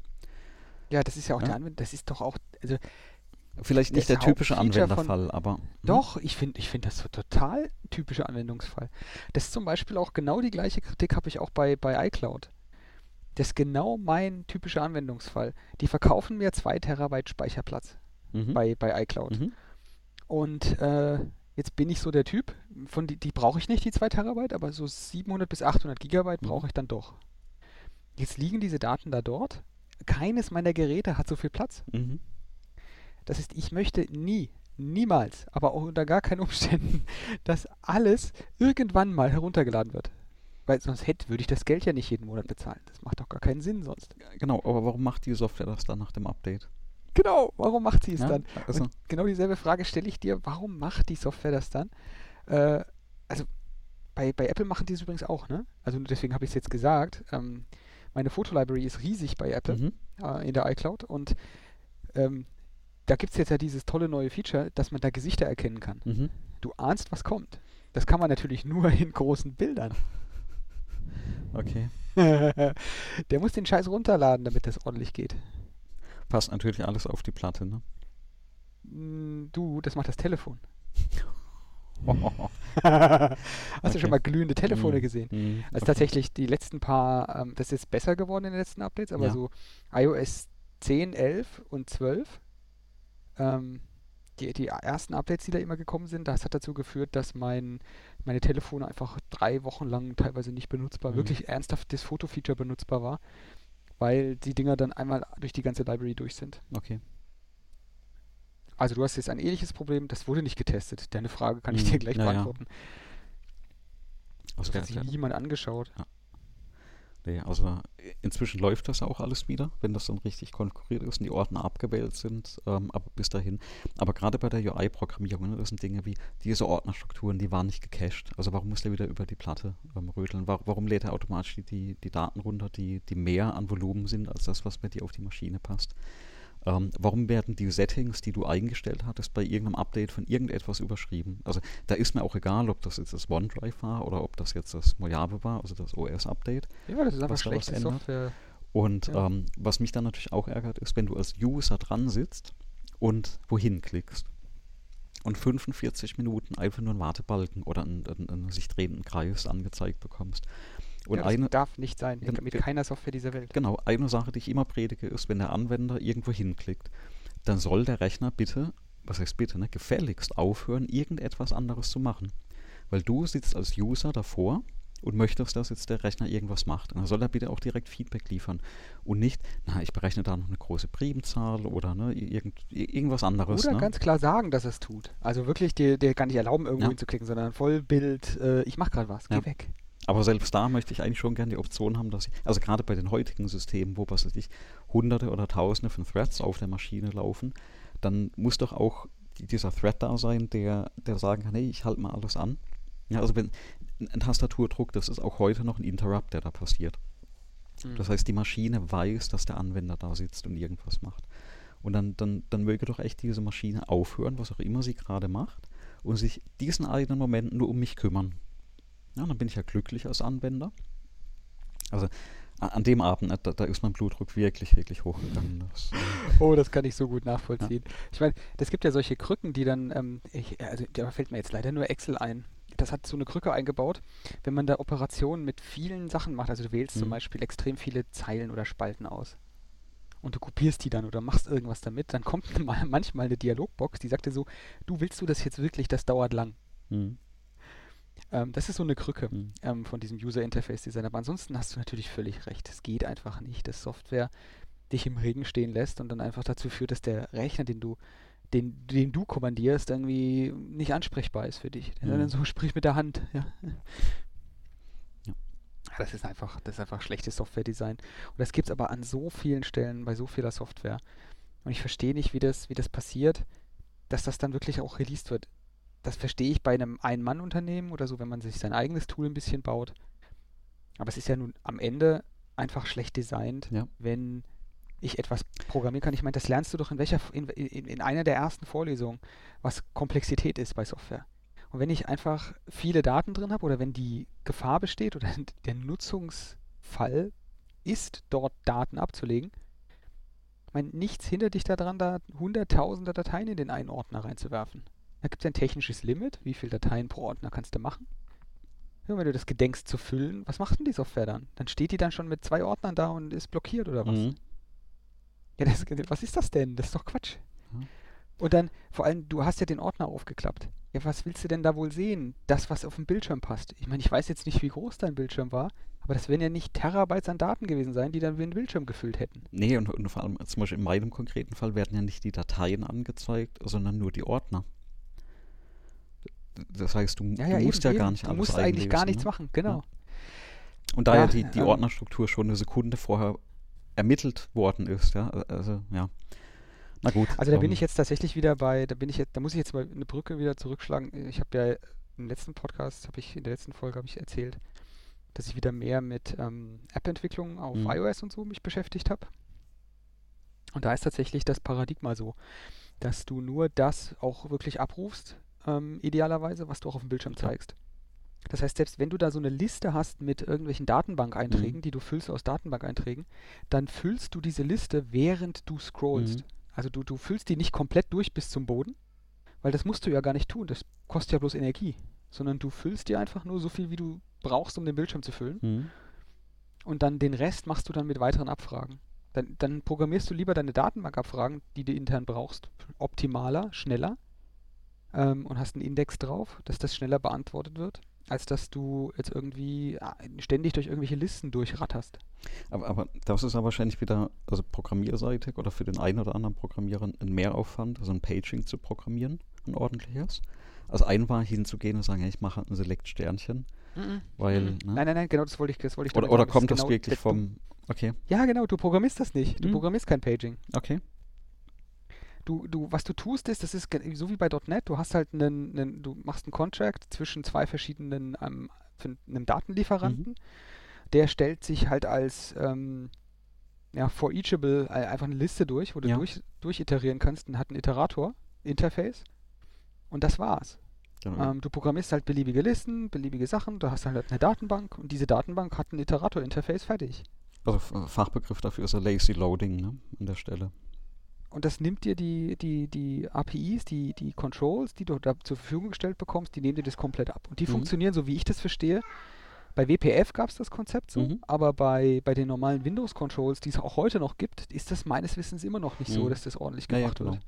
Ja, das ist ja auch Ja. der Anwender, das ist doch auch, also Vielleicht nicht der typische Hauptfeature von- Anwenderfall, aber hm, Doch, ich finde ich find das so total typischer Anwendungsfall. Das ist zum Beispiel auch genau die gleiche Kritik habe ich auch bei, bei iCloud. Das ist genau mein typischer Anwendungsfall. Die verkaufen mir 2 Terabyte Speicherplatz mhm, bei, bei iCloud. mhm, Und äh, jetzt bin ich so der Typ, von die, die brauche ich nicht, die 2 Terabyte, aber so 700 bis 800 Gigabyte Mhm. brauche ich dann doch. Jetzt liegen diese Daten da dort. Keines meiner Geräte hat so viel Platz. mhm. Das heißt, ich möchte nie, niemals, aber auch unter gar keinen Umständen, dass alles irgendwann mal heruntergeladen wird. Weil sonst hätte, würde ich das Geld ja nicht jeden Monat bezahlen. Das macht doch gar keinen Sinn sonst. Genau, aber warum macht die Software das dann nach dem Update? Genau, warum macht sie es Ja, dann? also, Und genau dieselbe Frage stelle ich dir, warum macht die Software das dann? Äh, also bei, bei Apple machen die es übrigens auch, ne? Also deswegen habe ich es jetzt gesagt. Ähm, meine Fotolibrary ist riesig bei Apple mhm, äh, in der iCloud und ähm, da gibt es jetzt ja dieses tolle neue Feature, dass man da Gesichter erkennen kann. mhm. Du ahnst, was kommt. Das kann man natürlich nur in großen Bildern. Okay. Der muss den Scheiß runterladen, damit das ordentlich geht. Passt natürlich alles auf die Platte, ne? Mm, Du, das macht das Telefon. Hast du Okay. schon mal glühende Telefone Mhm. gesehen? Mhm. Also Okay. tatsächlich die letzten paar, ähm, das ist jetzt besser geworden in den letzten Updates, aber Ja. so iOS 10, 11 und 12, ähm, die, die ersten Updates, die da immer gekommen sind, das hat dazu geführt, dass mein, meine Telefone einfach drei Wochen lang teilweise nicht benutzbar, Mhm. wirklich ernsthaft das Foto-Feature benutzbar war, weil die Dinger dann einmal durch die ganze Library durch sind. Okay. Also du hast jetzt ein ähnliches Problem, das wurde nicht getestet. Deine Frage kann ich dir Mhm. gleich Ja, ja. beantworten. Das hat sich niemand angeschaut. Nee, also inzwischen läuft das auch alles wieder, wenn das dann richtig konfiguriert ist und die Ordner abgewählt sind, ähm, aber bis dahin. Aber gerade bei der UI-Programmierung, ne, das sind Dinge wie diese Ordnerstrukturen, die waren nicht gecached. Also warum muss der wieder über die Platte ähm, rödeln? Wa- Warum lädt er automatisch die, die, die Daten runter, die, die mehr an Volumen sind als das, was bei dir auf die Maschine passt? Ähm, warum werden die Settings, die du eingestellt hattest, bei irgendeinem Update von irgendetwas überschrieben? Also da ist mir auch egal, ob das jetzt das OneDrive war oder ob das jetzt das Mojave war, also das OS-Update. Ja, das ist einfach schlechte ändert? Software. Und Ja. ähm, was mich dann natürlich auch ärgert, ist, wenn du als User dran sitzt und wohin klickst und 45 Minuten einfach nur einen Wartebalken oder einen, einen, einen sich drehenden Kreis angezeigt bekommst. Und ja, das eine, darf nicht sein, Gen- mit ge- keiner Software dieser Welt. Genau, eine Sache, die ich immer predige, ist, wenn der Anwender irgendwo hinklickt, dann soll der Rechner bitte, was heißt bitte, ne, gefälligst aufhören, irgendetwas anderes zu machen. Weil du sitzt als User davor und möchtest, dass jetzt der Rechner irgendwas macht. Und dann soll er bitte auch direkt Feedback liefern. Und nicht, na, ich berechne da noch eine große Primzahl oder ne, irgend, irgendwas anderes. Oder ne? ganz klar sagen, dass es tut. Also wirklich, dir, dir kann nicht erlauben, irgendwo Ja. hinzuklicken, sondern Vollbild, äh, ich mache gerade was, geh Ja. weg. Aber selbst da möchte ich eigentlich schon gerne die Option haben, dass ich, also gerade bei den heutigen Systemen, wo was weiß ich, hunderte oder tausende von Threads auf der Maschine laufen, dann muss doch auch die- dieser Thread da sein, der, der sagen kann, hey, ich halte mal alles an. Ja, also wenn ein Tastaturdruck, das ist auch heute noch ein Interrupt, der da passiert. Mhm. Das heißt, die Maschine weiß, dass der Anwender da sitzt und irgendwas macht. Und dann, dann, dann möge doch echt diese Maschine aufhören, was auch immer sie gerade macht, und sich diesen einen Moment nur um mich kümmern. Ja, dann bin ich ja glücklich als Anwender. Also an dem Abend, ne, da, da ist mein Blutdruck wirklich, wirklich hochgegangen. Äh, Oh, das kann ich so gut nachvollziehen. Ich meine, es gibt ja solche Krücken, die dann, ähm, ich, also da fällt mir jetzt leider nur Excel ein. Das hat so eine Krücke eingebaut, wenn man da Operationen mit vielen Sachen macht. Also du wählst zum Mhm. Beispiel extrem viele Zeilen oder Spalten aus. Und du kopierst die dann oder machst irgendwas damit, dann kommt mal manchmal eine Dialogbox, die sagt dir so, du willst du das jetzt wirklich, das dauert lang. hm, Ähm, das ist so eine Krücke hm. ähm, von diesem User Interface Design. Aber ansonsten hast du natürlich völlig recht. Es geht einfach nicht, dass Software dich im Regen stehen lässt und dann einfach dazu führt, dass der Rechner, den du, den, den du kommandierst, irgendwie nicht ansprechbar ist für dich. Mhm. dann so sprich mit der Hand. Ja. Ja. Das ist einfach, das ist einfach schlechtes Software-Design. Und das gibt es aber an so vielen Stellen bei so vieler Software. Und ich verstehe nicht, wie das, wie das passiert, dass das dann wirklich auch released wird. Das verstehe ich bei einem Ein-Mann-Unternehmen oder so, wenn man sich sein eigenes Tool ein bisschen baut. Aber es ist ja nun am Ende einfach schlecht designt, Ja. wenn ich etwas programmieren kann. Ich meine, das lernst du doch in welcher in, in, in einer der ersten Vorlesungen, was Komplexität ist bei Software. Und wenn ich einfach viele Daten drin habe oder wenn die Gefahr besteht oder der Nutzungsfall ist, dort Daten abzulegen, ich meine, nichts hindert dich daran, da hunderttausende Dateien in den einen Ordner reinzuwerfen. Da gibt es ein technisches Limit, wie viele Dateien pro Ordner kannst du machen. Ja, wenn du das gedenkst zu füllen, was macht denn die Software dann? Dann steht die dann schon mit zwei Ordnern da und ist blockiert oder was? Mhm. Ja, das, was ist das denn? Das ist doch Quatsch. Ja. Und dann, vor allem, du hast ja den Ordner aufgeklappt. Ja, was willst du denn da wohl sehen? Das, was auf dem Bildschirm passt. Ich meine, ich weiß jetzt nicht, wie groß dein Bildschirm war, aber das werden ja nicht Terabytes an Daten gewesen sein, die dann wie ein Bildschirm gefüllt hätten. Nee, und, und vor allem zum Beispiel in meinem konkreten Fall werden ja nicht die Dateien angezeigt, sondern nur die Ordner. Das heißt, du, Ja, du ja, musst eben, ja gar nicht Du alles musst eigentlich gar nichts ne? machen, genau. Und da ja, die, die ähm, Ordnerstruktur schon eine Sekunde vorher ermittelt worden ist, ja, also ja. Na gut. Also da bin ähm, ich jetzt tatsächlich wieder bei, da bin ich jetzt, da muss ich jetzt mal eine Brücke wieder zurückschlagen. Ich habe ja im letzten Podcast, habe ich in der letzten Folge habe ich erzählt, dass ich wieder mehr mit ähm, App-Entwicklung auf Mhm. iOS und so mich beschäftigt habe. Und da ist tatsächlich das Paradigma so, dass du nur das auch wirklich abrufst, ähm, idealerweise, was du auch auf dem Bildschirm zeigst. Das heißt, selbst wenn du da so eine Liste hast mit irgendwelchen Datenbank-Einträgen, Mhm. die du füllst aus Datenbank-Einträgen, dann füllst du diese Liste, während du scrollst. Mhm. Also du, du füllst die nicht komplett durch bis zum Boden, Weil das musst du ja gar nicht tun, das kostet ja bloß Energie. Sondern du füllst dir einfach nur so viel, wie du brauchst, um den Bildschirm zu füllen. Mhm. Und dann den Rest machst du dann mit weiteren Abfragen. Dann, dann programmierst du lieber deine Datenbankabfragen, die du intern brauchst, optimaler, schneller ähm, und hast einen Index drauf, dass das schneller beantwortet wird, als dass du jetzt irgendwie äh, ständig durch irgendwelche Listen durchratterst. Aber, aber das ist ja wahrscheinlich wieder, also programmierseitig oder für den einen oder anderen Programmierer ein Mehraufwand, also ein Paging zu programmieren, ein ordentliches. Also ein war hinzugehen und sagen, ja, ich mache halt ein Select-Sternchen, weil, ne? Nein, nein, nein, genau das wollte ich, das wollte ich oder, oder sagen, kommt das genau wirklich vom, okay, Ja, genau, du programmierst das nicht. Du Mhm. programmierst kein Paging. okay, Du, du, was du tust, ist, das ist so wie bei .NET, du hast halt einen, einen du machst einen Contract zwischen zwei verschiedenen, ähm, für einem Datenlieferanten. Der stellt sich halt als ähm, ja, for eachable äh, einfach eine Liste durch, wo du Ja. durch, durchiterieren kannst und hat einen Iterator, Interface. Und das war's. genau. Ähm, du programmierst halt beliebige Listen, beliebige Sachen, du hast halt eine Datenbank und diese Datenbank hat ein Iterator-Interface fertig. also Fachbegriff dafür ist ja Lazy Loading, ne, an der Stelle. Und das nimmt dir die, die, die APIs, die, die Controls, die du da zur Verfügung gestellt bekommst, die nehmen dir das komplett ab. Und die Mhm. funktionieren, so wie ich das verstehe. Bei WPF gab es das Konzept so, Mhm. aber bei, bei den normalen Windows-Controls, die es auch heute noch gibt, ist das meines Wissens immer noch nicht so, Mhm. dass das ordentlich Ja, ja, gemacht wird.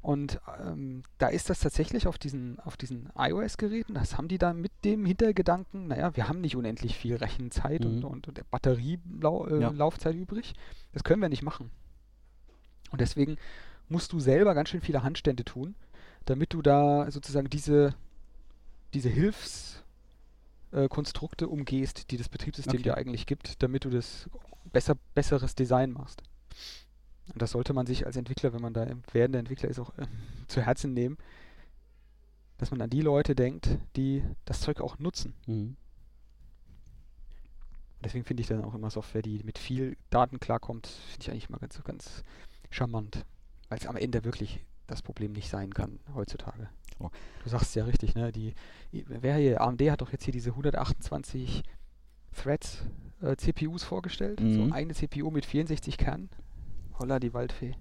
Und ähm, da ist das tatsächlich auf diesen, auf diesen iOS-Geräten, das haben die da mit dem Hintergedanken, naja, wir haben nicht unendlich viel Rechenzeit und, Mhm. und, und Batterielaufzeit äh, Ja. Übrig. Das können wir nicht machen. Und deswegen musst du selber ganz schön viele Handstände tun, damit du da sozusagen diese, diese Hilfskonstrukte äh, Konstrukte umgehst, die das Betriebssystem Okay. dir eigentlich gibt, damit du das besser, besseres Design machst. Und das sollte man sich als Entwickler, wenn man da werdender Entwickler ist, auch äh, zu Herzen nehmen, dass man an die Leute denkt, die das Zeug auch nutzen. Mhm. Deswegen finde ich dann auch immer Software, die mit viel Daten klarkommt, finde ich eigentlich immer ganz, ganz charmant. Weil es am Ende wirklich das Problem nicht sein kann heutzutage. Oh. Du sagst es ja richtig, ne? Die, wer hier, AMD hat doch jetzt hier diese 128 Threads äh, CPUs vorgestellt. So Mhm. eine CPU mit 64 Kernen. Holla die Waldfee.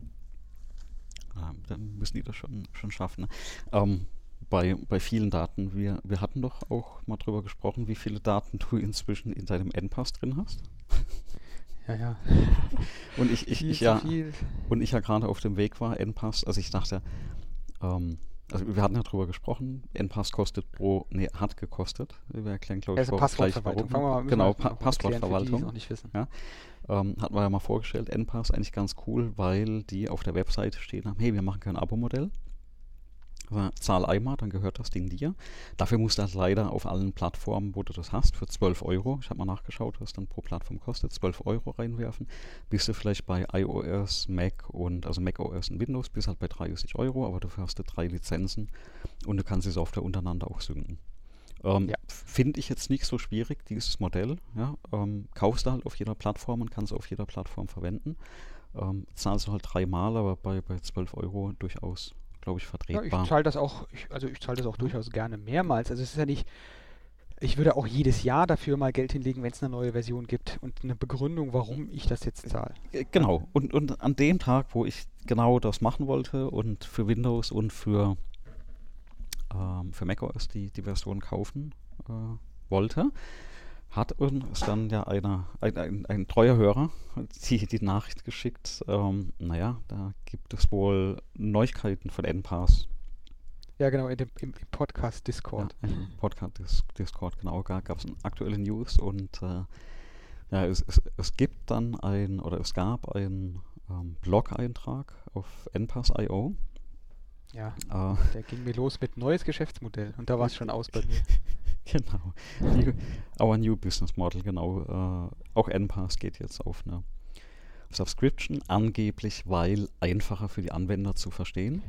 Ja, dann müssen die das schon, schon schaffen. Ne? Ähm, bei, bei vielen Daten, wir, wir hatten doch auch mal drüber gesprochen, wie viele Daten du inzwischen in deinem Endpass drin hast. Ja, ja. Und ich, ich, ich ja, viel. und ich ja gerade auf dem Weg war, Endpass, also ich dachte, ähm, also wir hatten ja drüber gesprochen, Endpass kostet pro, nee, hat gekostet. Wir erklären, glaube ich, Also Passwortverwaltung. warum. Fangen wir mal, Genau, pa Passwortverwaltung. noch nicht wissen. Ähm, hatten wir ja mal vorgestellt, Endpass eigentlich ganz cool, weil die auf der Webseite stehen haben, hey, wir machen kein Abo-Modell. Zahl einmal, dann gehört das Ding dir. Dafür musst du halt leider auf allen Plattformen, wo du das hast, für 12 Euro, ich habe mal nachgeschaut, was dann pro Plattform kostet, 12 Euro reinwerfen. Bist du vielleicht bei iOS, Mac und, also Mac OS und Windows, bist halt bei 30 Euro, aber dafür hast du drei Lizenzen und du kannst die Software untereinander auch synken. Ähm, Ja. Finde ich jetzt nicht so schwierig, dieses Modell. Ja? Ähm, kaufst du halt auf jeder Plattform und kannst auf jeder Plattform verwenden. Ähm, zahlst du halt dreimal, aber bei, bei 12 Euro durchaus, glaube ich, Ja, vertretbar. ich zahle das auch, ich, also ich zahle das auch durchaus gerne mehrmals. Also es ist ja nicht, ich würde auch jedes Jahr dafür mal Geld hinlegen, wenn es eine neue Version gibt und eine Begründung, warum ich das jetzt zahle. Äh, Genau. Und, und an dem Tag, wo ich genau das machen wollte und für Windows und für, ähm, für macOS die, die Version kaufen äh, wollte, hat uns dann ja einer, ein, ein, ein treuer Hörer die, die Nachricht geschickt, ähm, naja, da gibt es wohl Neuigkeiten von NPAS. Ja, genau, in dem, im, im Podcast Discord. Ja, im Podcast Dis Discord, genau, gab es aktuelle News und äh, ja, es, es, es gibt dann ein, oder es gab einen ähm, Blog-Eintrag auf npass.io. Ja, Äh, der ging mir los mit neues Geschäftsmodell und da war es schon aus bei mir. genau. New, our new business model, genau. Äh, auch npass geht jetzt auf eine Subscription, angeblich, weil einfacher für die Anwender zu verstehen.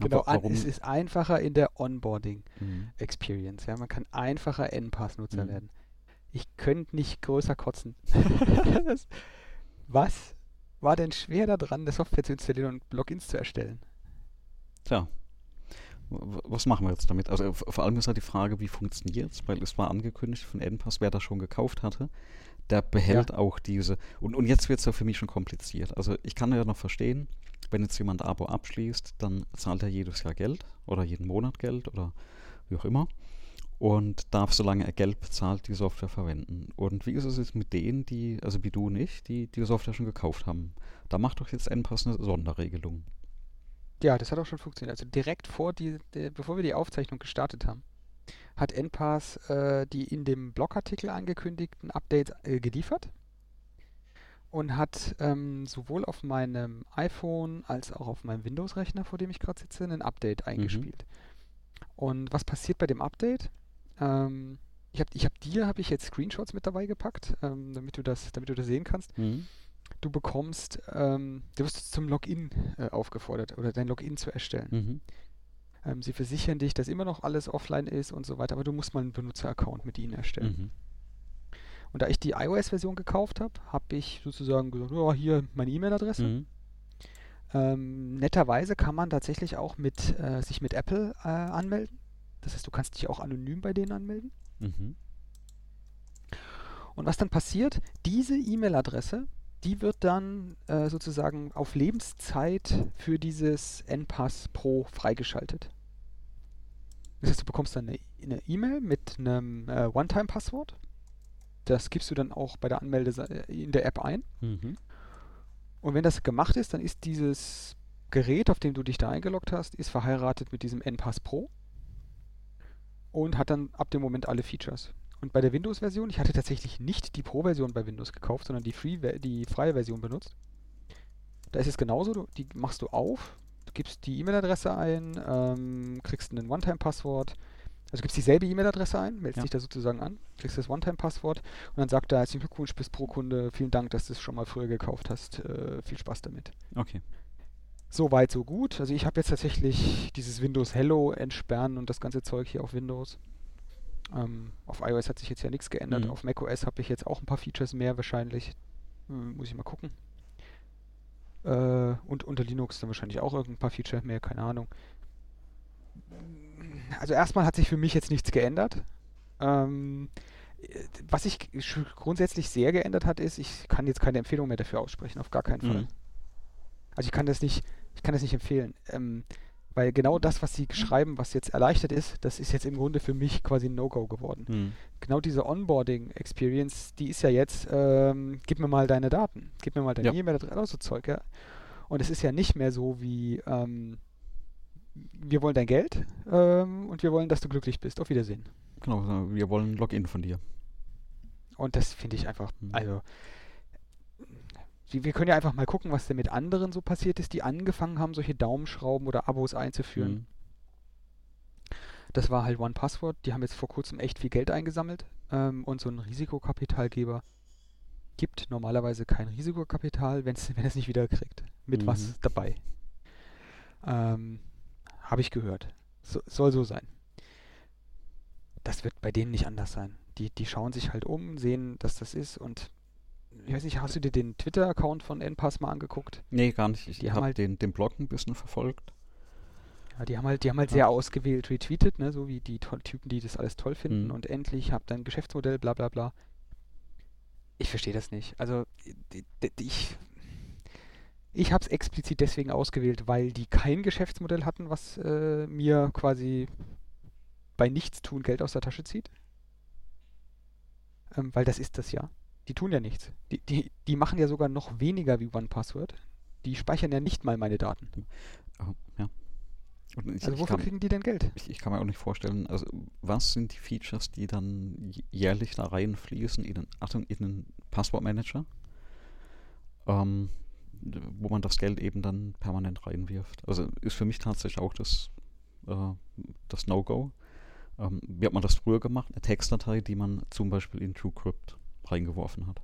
Genau, warum? es ist einfacher in der Onboarding Mhm. Experience. Ja, man kann einfacher N-Pass-Nutzer Mhm. werden. Ich könnte nicht größer kotzen. das, was war denn schwer daran, eine Software zu installieren und Logins zu erstellen? Tja. Was machen wir jetzt damit? Also vor allem ist halt die Frage, wie funktioniert es, weil es war angekündigt von Enpass, wer das schon gekauft hatte, der behält auch diese. Und, und jetzt wird es ja für mich schon kompliziert. Also ich kann ja noch verstehen, wenn jetzt jemand ein Abo abschließt, dann zahlt er jedes Jahr Geld oder jeden Monat Geld oder wie auch immer und darf, solange er Geld bezahlt, die Software verwenden. Und wie ist es jetzt mit denen, die, also wie du und ich, die die Software schon gekauft haben? Da macht doch jetzt Enpass eine Sonderregelung. Ja, das hat auch schon funktioniert. Also direkt vor die, der, bevor wir die Aufzeichnung gestartet haben, hat NPass äh, die in dem Blogartikel angekündigten Updates äh, geliefert und hat ähm, sowohl auf meinem iPhone als auch auf meinem Windows-Rechner, vor dem ich gerade sitze, ein Update eingespielt. Und was passiert bei dem Update? Ähm, ich habe ich hab dir habe ich jetzt Screenshots mit dabei gepackt, ähm, damit du das, damit du das sehen kannst. Mhm. Du bekommst, ähm, du wirst zum Login äh, aufgefordert oder dein Login zu erstellen. Mhm. Ähm, sie versichern dich, dass immer noch alles offline ist und so weiter, aber du musst mal einen Benutzeraccount mit ihnen erstellen. Mhm. Und da ich die iOS-Version gekauft habe, habe ich sozusagen gesagt, ja, hier meine E-Mail-Adresse. Mhm. Ähm, netterweise kann man tatsächlich auch mit, äh, sich mit Apple äh, anmelden. Das heißt, du kannst dich auch anonym bei denen anmelden. Mhm. Und was dann passiert, diese E-Mail-Adresse, die wird dann äh, sozusagen auf Lebenszeit für dieses NPass Pro freigeschaltet. Das heißt, du bekommst dann eine E-Mail mit einem äh, One-Time-Passwort. Das gibst du dann auch bei der Anmelde in der App ein. Mhm. Und wenn das gemacht ist, dann ist dieses Gerät, auf dem du dich da eingeloggt hast, ist verheiratet mit diesem NPass Pro und hat dann ab dem Moment alle Features. Und bei der Windows-Version, ich hatte tatsächlich nicht die Pro-Version bei Windows gekauft, sondern die, Free die freie Version benutzt. Da ist es genauso, du, die machst du auf, du gibst die E-Mail-Adresse ein, ähm, kriegst ein One-Time-Passwort, also gibst dieselbe E-Mail-Adresse ein, meldest Ja. dich da sozusagen an, kriegst das One-Time-Passwort und dann sagt er, herzlichen Glückwunsch, bist Pro-Kunde, vielen Dank, dass du es schon mal früher gekauft hast, äh, viel Spaß damit. Okay. So weit, so gut. Also ich habe jetzt tatsächlich dieses Windows Hello entsperren und das ganze Zeug hier auf Windows. Ähm, auf iOS hat sich jetzt ja nichts geändert. Mhm. Auf macOS habe ich jetzt auch ein paar Features mehr wahrscheinlich. Hm, muss ich mal gucken. Äh, und unter Linux dann wahrscheinlich auch irgendein paar Feature mehr, keine Ahnung. Also erstmal hat sich für mich jetzt nichts geändert. Ähm, äh, was sich grundsätzlich sehr geändert hat, ist, ich kann jetzt keine Empfehlung mehr dafür aussprechen, auf gar keinen Fall. Mhm. Also ich kann das nicht, ich kann das nicht empfehlen. Ähm, weil genau das, was sie schreiben, was jetzt erleichtert ist, das ist jetzt im Grunde für mich quasi ein No-Go geworden. Mhm. Genau diese Onboarding-Experience, die ist ja jetzt, ähm, gib mir mal deine Daten, gib mir mal deine Ja. E-Mail-Adresse, also so Zeug, ja. Und es ist ja nicht mehr so wie, ähm, wir wollen dein Geld ähm, und wir wollen, dass du glücklich bist. Auf Wiedersehen. Genau, wir wollen ein Login von dir. Und das finde ich einfach, Mhm. also, wir können ja einfach mal gucken, was denn mit anderen so passiert ist, die angefangen haben, solche Daumenschrauben oder Abos einzuführen. Mhm. Das war halt One Password. Die haben jetzt vor kurzem echt viel Geld eingesammelt. Ähm, und so ein Risikokapitalgeber gibt normalerweise kein Risikokapital, wenn's, wenn er es nicht wieder kriegt. Mit Mhm. was dabei. Ähm, Habe ich gehört. So, soll so sein. Das wird bei denen nicht anders sein. Die, die schauen sich halt um, sehen, dass das ist und ich weiß nicht, hast du dir den Twitter-Account von NPass mal angeguckt? Nee, gar nicht. Ich Die haben habe halt- den, den Blog ein bisschen verfolgt. Ja, die haben halt, die haben halt Ja. sehr ausgewählt retweetet, ne, so wie die Typen, die das alles toll finden Mhm. und endlich habt ihr ein Geschäftsmodell, bla bla bla. Ich verstehe das nicht. Also ich, ich habe es explizit deswegen ausgewählt, weil die kein Geschäftsmodell hatten, was äh, mir quasi bei Nichtstun Geld aus der Tasche zieht. Ähm, weil das ist das ja. Die tun ja nichts. Die, die, die machen ja sogar noch weniger wie OnePassword. Die speichern ja nicht mal meine Daten. Ah, ja. Und ich, Also wofür kann, kriegen die denn Geld? ich, ich kann mir auch nicht vorstellen, also was sind die Features, die dann jährlich da reinfließen in den, Achtung, in den Passwortmanager, ähm, wo man das Geld eben dann permanent reinwirft. Also ist für mich tatsächlich auch das, äh, das No-Go. Ähm, wie hat man das früher gemacht? Eine Textdatei, die man zum Beispiel in TrueCrypt reingeworfen hat.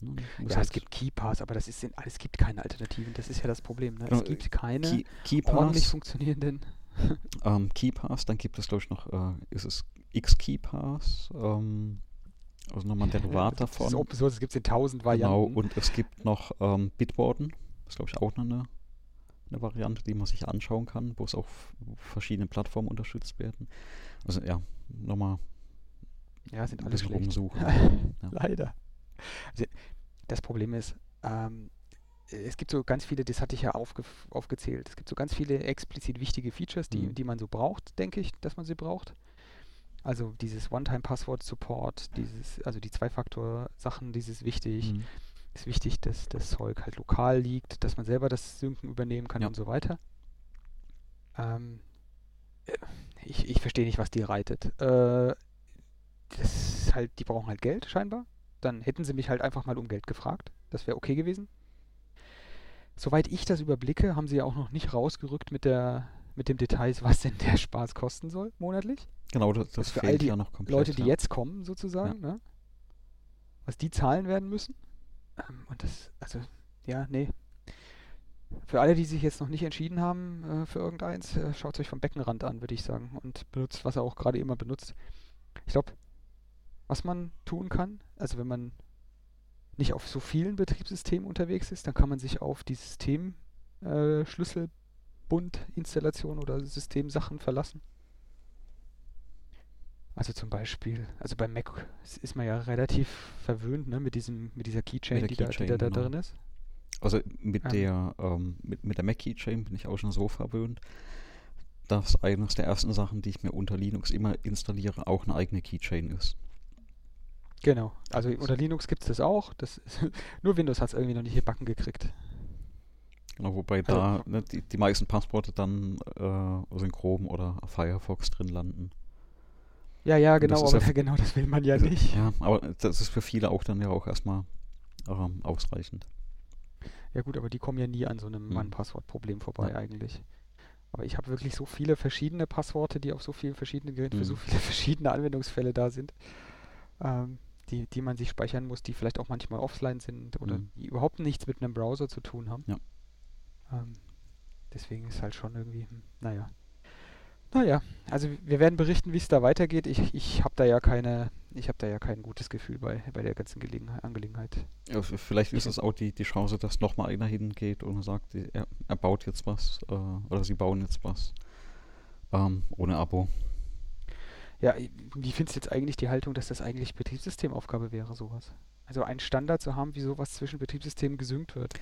Ne, Ja, es gibt KeyPass, aber das ist in, es gibt keine Alternativen. Das ist ja das Problem. Ne? Genau, Es gibt keine Key, ordentlich KeyPass, funktionierenden. ähm, KeyPass, dann gibt es glaube ich noch, äh, ist es XKeyPass, ähm, also nochmal ein Derivat Das ist davon. Open Source, es gibt es in tausend Genau, Varianten. und es gibt noch ähm, Bitwarden, das ist glaube ich auch noch eine eine Variante, die man sich anschauen kann, wo es auf verschiedenen Plattformen unterstützt werden. Also ja, nochmal Ja, sind ein alle bisschen schlecht. rumsuchen. Ja. Leider. Also, das Problem ist, ähm, es gibt so ganz viele, das hatte ich ja aufge aufgezählt, es gibt so ganz viele explizit wichtige Features, die, Mhm. die man so braucht, denke ich, dass man sie braucht. Also dieses One-Time-Password-Support, dieses, also die Zwei-Faktor-Sachen, dieses wichtig, Mhm. ist wichtig, dass das Zeug halt lokal liegt, dass man selber das Synken übernehmen kann Ja. und so weiter. Ähm, äh, ich, ich verstehe nicht, was die reitet. Äh, das ist halt, die brauchen halt Geld scheinbar. Dann hätten sie mich halt einfach mal um Geld gefragt. Das wäre okay gewesen. Soweit ich das überblicke, haben sie ja auch noch nicht rausgerückt mit der mit dem Details, was denn der Spaß kosten soll monatlich. Genau, das, das ist für all fehlt die ja noch komplett. Leute, die ja. jetzt kommen, sozusagen, ne? Was die zahlen werden müssen. Ähm, und das, also, ja, nee. Für alle, die sich jetzt noch nicht entschieden haben äh, für irgendeins, äh, schaut es euch vom Beckenrand an, würde ich sagen. Und benutzt, was er auch gerade immer benutzt. Ich glaube, was man tun kann, also wenn man nicht auf so vielen Betriebssystemen unterwegs ist, dann kann man sich auf die System äh, oder Systemsachen verlassen. Also zum Beispiel, also bei Mac ist man ja relativ verwöhnt, ne, mit diesem, mit dieser Keychain, der die, da, die da, da genau. drin ist. Also mit Ähm. der ähm, mit, mit der Mac Keychain bin ich auch schon so verwöhnt, dass eines der ersten Sachen, die ich mir unter Linux immer installiere, auch eine eigene Keychain ist. Genau. Also unter Linux gibt es das auch. Das nur Windows hat es irgendwie noch nicht gebacken gekriegt. Genau, wobei Also- da ne, die, die meisten Passworte dann äh, in Chrome oder Firefox drin landen. Ja, ja, genau, aber ja- genau das will man ja Also, nicht. Ja, aber das ist für viele auch dann ja auch erstmal ähm, ausreichend. Ja gut, aber die kommen ja nie an so einem Mhm. One-Passwort-Problem vorbei Ja. eigentlich. Aber ich habe wirklich so viele verschiedene Passworte, die auf so vielen verschiedenen Geräten für so Mhm. viele verschiedene Anwendungsfälle da sind, ähm, die, die man sich speichern muss, die vielleicht auch manchmal offline sind oder Mhm. die überhaupt nichts mit einem Browser zu tun haben. Ja. Ähm, deswegen ist halt schon irgendwie, hm, naja. Naja, also wir werden berichten, wie es da weitergeht. Ich, ich habe da ja keine, ich habe da ja kein gutes Gefühl bei, bei der ganzen Gelegenheit, Angelegenheit. Ja, vielleicht ist es auch die, die Chance, dass nochmal einer hingeht und sagt, er, er baut jetzt was äh, oder sie bauen jetzt was ähm, ohne Abo. Ja, wie findest du jetzt eigentlich die Haltung, dass das eigentlich Betriebssystemaufgabe wäre, sowas? Also einen Standard zu haben, wie sowas zwischen Betriebssystemen gesynkt wird.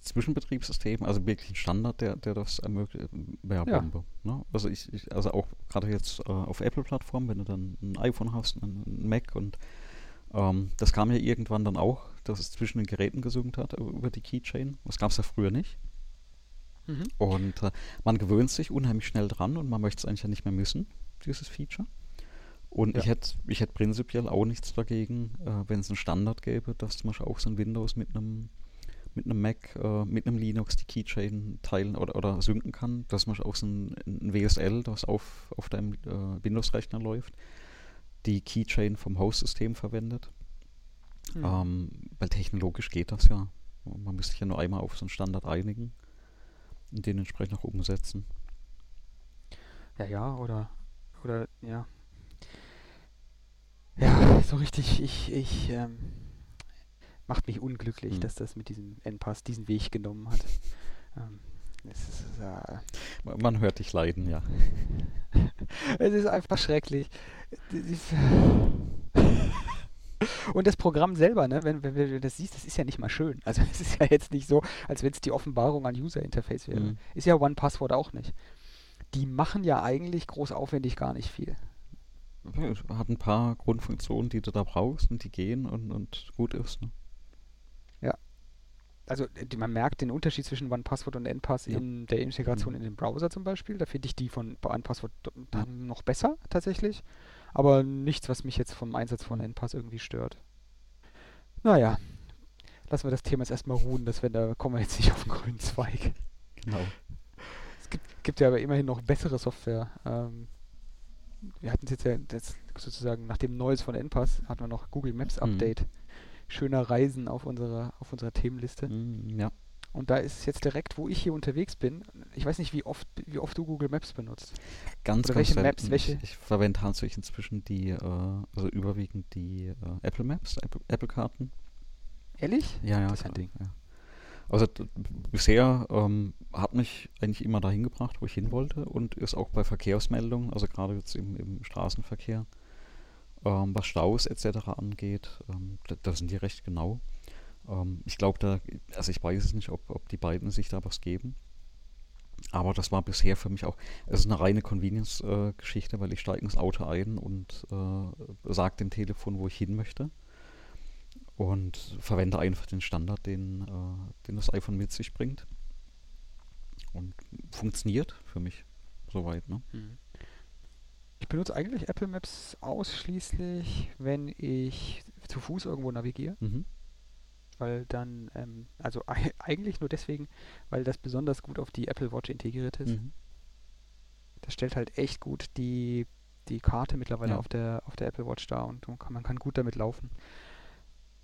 Zwischenbetriebssystem, also wirklich ein Standard, der, der das ermöglicht, wäre Ja. Bombe. Ne? Also ich, ich, also auch gerade jetzt äh, auf Apple-Plattformen, wenn du dann ein iPhone hast, ein, ein Mac und ähm, das kam ja irgendwann dann auch, dass es zwischen den Geräten gesynkt hat über die Keychain. Das gab es ja früher nicht. Mhm. Und äh, man gewöhnt sich unheimlich schnell dran und man möchte es eigentlich ja nicht mehr missen, dieses Feature. Und ich Ja. hätte ich hätt prinzipiell auch nichts dagegen, äh, wenn es einen Standard gäbe, dass zum Beispiel auch so ein Windows mit einem mit einem Mac, äh, mit einem Linux die Keychain teilen oder, oder synken kann, dass man auch so ein, ein WSL, das auf, auf deinem äh, Windows-Rechner läuft, die Keychain vom Host-System verwendet. Mhm. Ähm, weil technologisch geht das ja. Man müsste sich ja nur einmal auf so einen Standard einigen und den entsprechend auch umsetzen. Ja, ja, oder, oder, ja. Ja, so richtig, ich, ich, ähm, macht mich unglücklich, Hm. dass das mit diesem N-Pass diesen Weg genommen hat. Ähm, ist, äh, Ma- Man hört dich leiden, ja. es ist einfach schrecklich. Und das Programm selber, ne, wenn, wenn, wenn du das siehst, das ist ja nicht mal schön. Also es ist ja jetzt nicht so, als wenn es die Offenbarung an User Interface wäre. Mhm. Ist ja One Password auch nicht. Die machen ja eigentlich groß aufwendig gar nicht viel. Ja, Hat ein paar Grundfunktionen, die du da brauchst und die gehen und, und gut ist. Ne? Also die, man merkt den Unterschied zwischen OnePassword und NPass Ja. in der Integration Mhm. in den Browser zum Beispiel. Da finde ich die von OnePassword Ja. dann noch besser tatsächlich. Aber nichts, was mich jetzt vom Einsatz von NPass irgendwie stört. Naja, lassen wir das Thema jetzt erstmal ruhen, dass wir da kommen wir jetzt nicht auf den grünen Zweig. Genau. Es gibt, gibt ja aber immerhin noch bessere Software. Ähm, wir hatten es jetzt ja das sozusagen nach dem Neues von NPass hatten wir noch Google Maps Mhm. Update. Schöner Reisen auf unserer, auf unserer Themenliste. Mm, ja. Und da ist es jetzt direkt, wo ich hier unterwegs bin. Ich weiß nicht, wie oft, wie oft du Google Maps benutzt. Ganz, Oder ganz welche Maps, welche- Ich, verwende tatsächlich inzwischen die, äh, also überwiegend die äh, Apple Maps, Apple, Apple-Karten. Ehrlich? Ja, ja. Das ist ein Ding. Ja. Also bisher ähm, hat mich eigentlich immer dahin gebracht, wo ich hin wollte und ist auch bei Verkehrsmeldungen, also gerade jetzt im, im Straßenverkehr, ähm, was Staus etc. angeht, ähm, da, da sind die recht genau. Ähm, ich glaube, da, also ich weiß es nicht, ob, ob die beiden sich da was geben. Aber das war bisher für mich auch, es ist eine reine Convenience-Geschichte, weil ich steige ins Auto ein und äh, sage dem Telefon, wo ich hin möchte. Und verwende einfach den Standard, den, äh, den das iPhone mit sich bringt. Und funktioniert für mich soweit. Ne? Mhm. Ich benutze eigentlich Apple Maps ausschließlich, wenn ich zu Fuß irgendwo navigiere, Mhm. weil dann, ähm, also ei- eigentlich nur deswegen, weil das besonders gut auf die Apple Watch integriert ist. Mhm. Das stellt halt echt gut die, die Karte mittlerweile Ja. auf der, auf der Apple Watch dar und man kann, man kann gut damit laufen.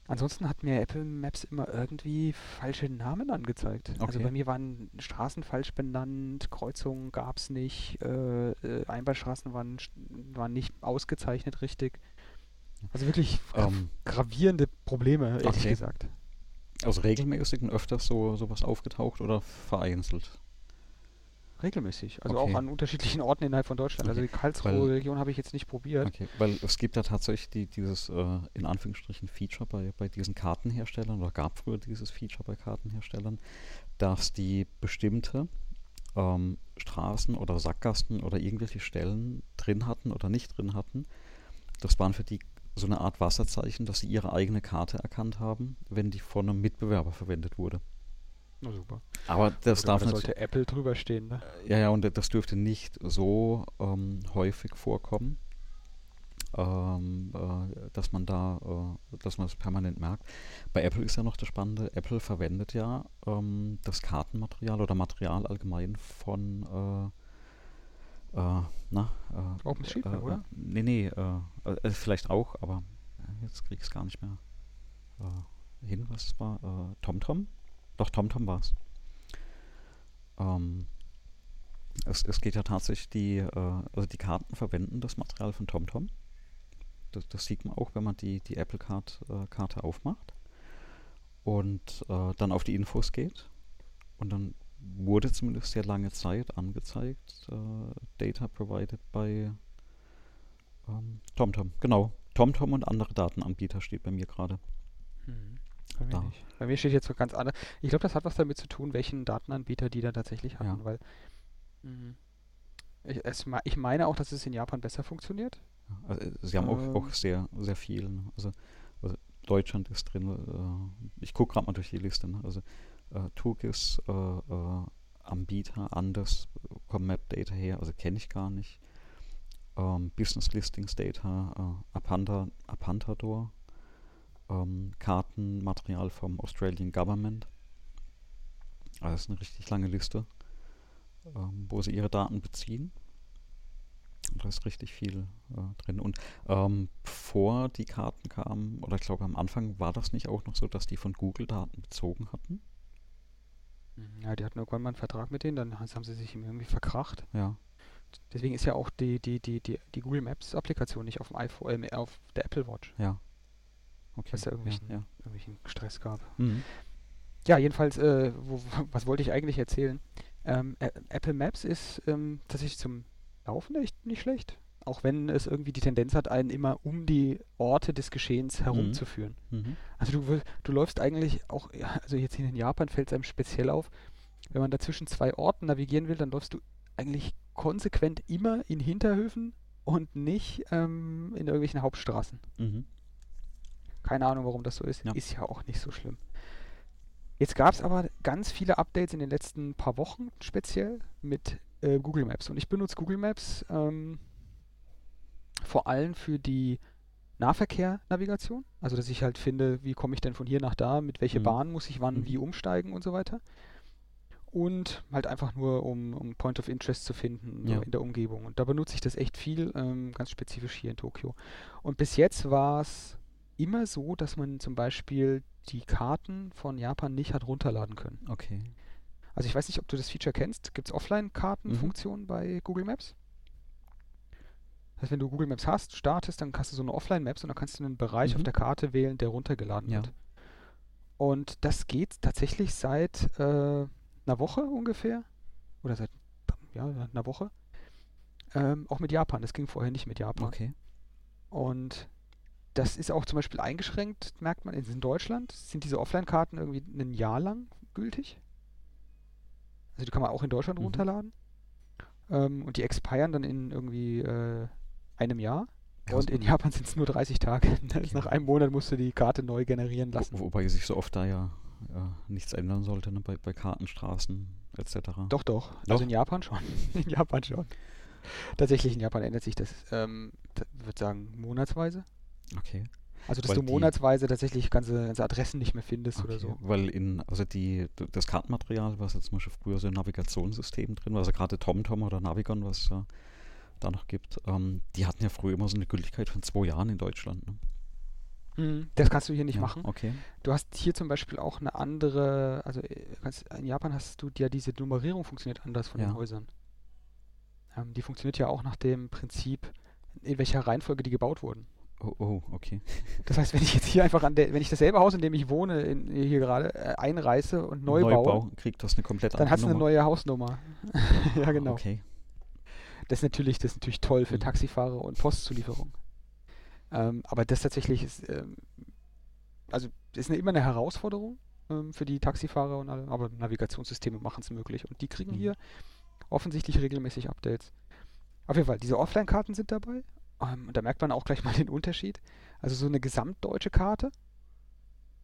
Ansonsten hat mir Apple Maps immer irgendwie falsche Namen angezeigt. Also Okay. bei mir waren Straßen falsch benannt, Kreuzungen gab es nicht, äh, äh, Einbahnstraßen waren, waren nicht ausgezeichnet richtig. Also wirklich Ähm, gravierende Probleme, ehrlich Okay. gesagt. also regelmäßig und öfters so sowas aufgetaucht oder vereinzelt? Regelmäßig. Also Okay. auch an unterschiedlichen Orten innerhalb von Deutschland. Also die Okay, Karlsruhe-Region habe ich jetzt nicht probiert. Okay, weil es gibt ja tatsächlich die, dieses äh, in Anführungsstrichen Feature bei, bei diesen Kartenherstellern oder gab früher dieses Feature bei Kartenherstellern, dass die bestimmte ähm, Straßen oder Sackgassen oder irgendwelche Stellen drin hatten oder nicht drin hatten. Das waren für die so eine Art Wasserzeichen, dass sie ihre eigene Karte erkannt haben, wenn die von einem Mitbewerber verwendet wurde. Na super. Aber das Gut, darf nicht, sollte Apple drüber stehen, ne? ja, ja, und das dürfte nicht so ähm, häufig vorkommen, ähm, äh, dass man da, äh, dass man das permanent merkt. Bei Apple ist ja noch das Spannende, Apple verwendet ja ähm, das Kartenmaterial oder Material allgemein von äh, äh, na, äh, OpenStreetMap, äh, oder? Nee, nee, äh, vielleicht auch, aber jetzt krieg ich es gar nicht mehr hin, was es war. TomTom? Doch, TomTom war es. Ähm, es, es geht ja tatsächlich, die, äh, also die Karten verwenden das Material von TomTom. Das, das sieht man auch, wenn man die, die Apple Card, äh, aufmacht und äh, dann auf die Infos geht. Und dann wurde zumindest sehr lange Zeit angezeigt, äh, Data provided by ähm, TomTom. Genau, TomTom und andere Datenanbieter steht bei mir gerade. Hm, Bei mir Da. nicht. Bei mir steht jetzt so ganz anders. Ich glaube, das hat was damit zu tun, welchen Datenanbieter die da tatsächlich hatten, Ja. weil mhm. ich, es, ich meine auch, dass es in Japan besser funktioniert. Also, äh, sie haben auch, Ähm. auch sehr, sehr viel. Ne? Also, also Deutschland ist drin. Äh, ich gucke gerade mal durch die Liste. Ne? Also äh, Turkis, äh, äh, Anbieter, Anders, kommen Map Data her, also kenne ich gar nicht. Ähm, Business Listings Data, äh, Apanta, Apantador, ähm, Kartenmaterial vom Australian Government. Also das ist eine richtig lange Liste, ähm, wo sie ihre Daten beziehen. Da ist richtig viel äh, drin. Und ähm, bevor die Karten kamen, oder ich glaube am Anfang war das nicht auch noch so, dass die von Google Daten bezogen hatten. Mhm. Ja, die hatten irgendwann mal einen Vertrag mit denen, dann haben sie sich irgendwie verkracht. Ja. Deswegen ist ja auch die, die, die, die, die Google Maps Applikation nicht auf dem iPhone, äh, auf der Apple Watch, Ja. Okay. weil es da irgendwelchen, ja, ja. irgendwelchen Stress gab. Mhm. Ja, jedenfalls, äh, wo, was wollte ich eigentlich erzählen? Ähm, Ä- Apple Maps ist ähm, tatsächlich zum Laufen echt nicht schlecht. Auch wenn es irgendwie die Tendenz hat, einen immer um die Orte des Geschehens herumzuführen. Mhm. Also du, du läufst eigentlich auch, also jetzt hier in Japan fällt es einem speziell auf, wenn man da zwischen zwei Orten navigieren will, dann läufst du eigentlich konsequent immer in Hinterhöfen und nicht ähm, in irgendwelchen Hauptstraßen. Mhm. Keine Ahnung, warum das so ist. Ja. Ist ja auch nicht so schlimm. Jetzt gab es aber ganz viele Updates in den letzten paar Wochen speziell mit äh, Google Maps. Und ich benutze Google Maps ähm, vor allem für die Nahverkehr-Navigation. Also, dass ich halt finde, wie komme ich denn von hier nach da, mit welcher Mhm. Bahn muss ich wann Mhm. wie umsteigen und so weiter. Und halt einfach nur, um, um Point of Interest zu finden Ja. in der Umgebung. Und da benutze ich das echt viel, ähm, ganz spezifisch hier in Tokio. Und bis jetzt war es immer so, dass man zum Beispiel die Karten von Japan nicht hat runterladen können. Okay. Also ich weiß nicht, ob du das Feature kennst. Gibt es Offline-Kartenfunktionen bei Google Maps? Das heißt, wenn du Google Maps hast, startest, dann hast du so eine Offline-Maps und dann kannst du einen Bereich auf Mhm. der Karte wählen, der runtergeladen Ja. wird. Und das geht tatsächlich seit äh, einer Woche ungefähr. Oder seit ja, einer Woche. Ähm, auch mit Japan. Das ging vorher nicht mit Japan. Okay. Und das ist auch zum Beispiel eingeschränkt, merkt man, in Deutschland sind diese Offline-Karten irgendwie ein Jahr lang gültig. Also die kann man auch in Deutschland Mhm. runterladen. Ähm, und die expiren dann in irgendwie äh, einem Jahr. Ja, Und in Japan sind es nur 30 Tage. Okay. Nach einem Monat musst du die Karte neu generieren lassen. Wo, wobei sich so oft da ja, ja nichts ändern sollte, ne? bei, bei Kartenstraßen etc. Doch, doch. Doch? Also in Japan schon. in Japan schon. Tatsächlich in Japan ändert sich das, ähm, ich würde sagen, monatsweise. Okay. Also, dass Weil du die- monatsweise tatsächlich ganze, ganze Adressen nicht mehr findest oder Okay, so. Weil in, also die, das Kartenmaterial, was jetzt zum Beispiel früher so in Navigationssystemen drin war, also gerade TomTom oder Navigon, was es äh, da noch gibt, ähm, die hatten ja früher immer so eine Gültigkeit von zwei Jahren in Deutschland. Ne? Mhm, Das kannst du hier nicht ja, machen. Okay. Du hast hier zum Beispiel auch eine andere, also äh, in Japan hast du ja diese Nummerierung funktioniert anders von Ja. den Häusern. Ähm, die funktioniert ja auch nach dem Prinzip, in welcher Reihenfolge die gebaut wurden. Oh, oh, okay. Das heißt, wenn ich jetzt hier einfach an der, wenn ich dasselbe Haus, in dem ich wohne, in, hier gerade äh, einreiße und neu baue, Neubau kriegt das eine komplett dann andere hat es eine neue Hausnummer. ja, genau. Okay. Das ist natürlich, das ist natürlich toll für Mhm. Taxifahrer und Postzulieferung. Ähm, aber das tatsächlich ist, ähm, also ist eine, immer eine Herausforderung ähm, für die Taxifahrer und alle, aber Navigationssysteme machen es möglich und die kriegen Mhm. hier offensichtlich regelmäßig Updates. Auf jeden Fall, diese Offline-Karten sind dabei. Ähm, und da merkt man auch gleich mal den Unterschied. Also so eine gesamtdeutsche Karte,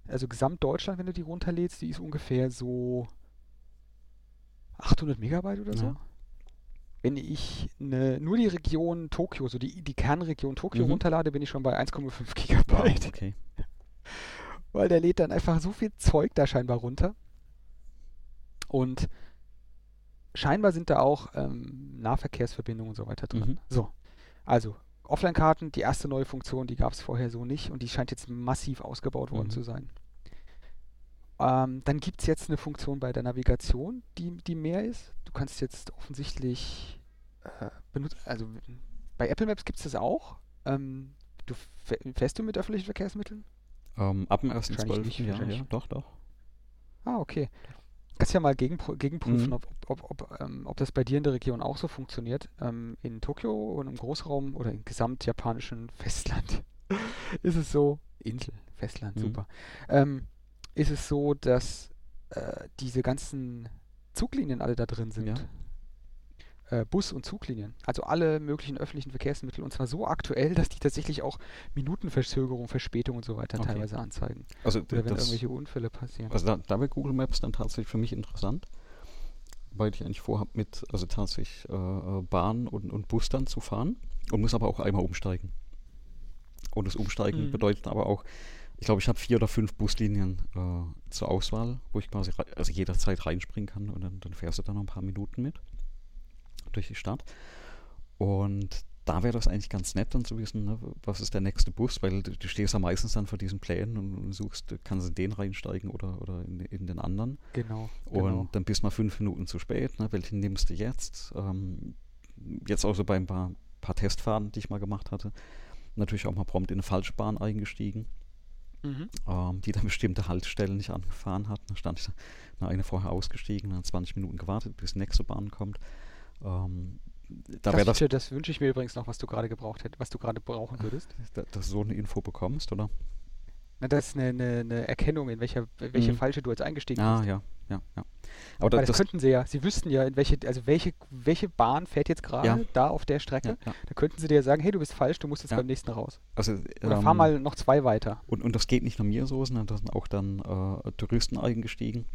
also Gesamtdeutschland, wenn du die runterlädst, die ist ungefähr so 800 Megabyte oder so. Ja. Wenn ich ne, nur die Region Tokio, so die, die Kernregion Tokio Mhm. runterlade, bin ich schon bei 1,5 Wow, Gigabyte. okay. Weil der lädt dann einfach so viel Zeug da scheinbar runter. Und scheinbar sind da auch ähm, Nahverkehrsverbindungen und so weiter drin. Mhm. So, also Offline-Karten, die erste neue Funktion, die gab es vorher so nicht und die scheint jetzt massiv ausgebaut worden Mhm. zu sein. Ähm, dann gibt es jetzt eine Funktion bei der Navigation, die, die mehr ist. Du kannst jetzt offensichtlich äh, benutzen, also bei Apple Maps gibt es das auch. Ähm, du fäh- fährst du mit öffentlichen Verkehrsmitteln? Ähm, ab dem Wahrscheinlich 1.12. nicht, Ja, ja, doch, doch. Ah, okay. Kannst ja mal gegenpro gegenprüfen, Mhm. ob, ob, ob, ähm, ob das bei dir in der Region auch so funktioniert. Ähm, in Tokio und im Großraum oder im gesamtjapanischen Festland ist es so, Insel, Festland, Mhm. super, ähm, ist es so, dass äh, diese ganzen Zuglinien alle da drin sind. Ja. Äh, Bus- und Zuglinien. Also alle möglichen öffentlichen Verkehrsmittel. Und zwar so aktuell, dass die tatsächlich auch Minutenverzögerung, Verspätung und so weiter Okay. teilweise anzeigen. Also, Oder wenn das, irgendwelche Unfälle passieren. also da, da wäre Google Maps dann tatsächlich für mich interessant, weil ich eigentlich vorhabe, mit, also tatsächlich äh, äh, Bahn und, und Bus dann zu fahren und muss aber auch einmal umsteigen. Und das Umsteigen Mhm. bedeutet aber auch, ich glaube, ich habe vier oder fünf Buslinien äh, zur Auswahl, wo ich quasi rei- also jederzeit reinspringen kann und dann, dann fährst du dann noch ein paar Minuten mit durch die Stadt. Und da wäre das eigentlich ganz nett dann zu wissen, ne, was ist der nächste Bus, weil du, du stehst ja meistens dann vor diesen Plänen und, suchst, kannst du in den reinsteigen oder, oder in, in den anderen. Genau. Und genau. dann bist du mal fünf Minuten zu spät. Ne? Welchen nimmst du jetzt? Ähm, jetzt auch so bei ein paar, paar Testfahrten, die ich mal gemacht hatte, natürlich auch mal prompt in eine Falschbahn eingestiegen, Mhm. ähm, die dann bestimmte Haltestellen nicht angefahren hat. Dann stand ich na, eine vorher ausgestiegen, dann 20 Minuten gewartet, bis die nächste Bahn kommt. Ähm, da das, das, das wünsche ich mir übrigens noch, was du gerade gebraucht hättest, was du gerade brauchen würdest. da- dass du so eine Info bekommst, oder? Na, das ist eine, eine, eine Erkennung, in welcher, welche Mhm. Falsche du jetzt eingestiegen Ah, bist. ja, ja, ja. Aber das, das, könnten sie ja, sie wüssten ja, in welche, also welche, welche Bahn fährt jetzt gerade Ja. da auf der Strecke. ja, ja. Da könnten sie dir sagen, hey, du bist falsch, du musst jetzt Ja. beim nächsten raus. Also, Oder fahr ähm, mal noch zwei weiter. Und, und das geht nicht nur mir so, sondern da sind auch dann äh, Touristen eingestiegen,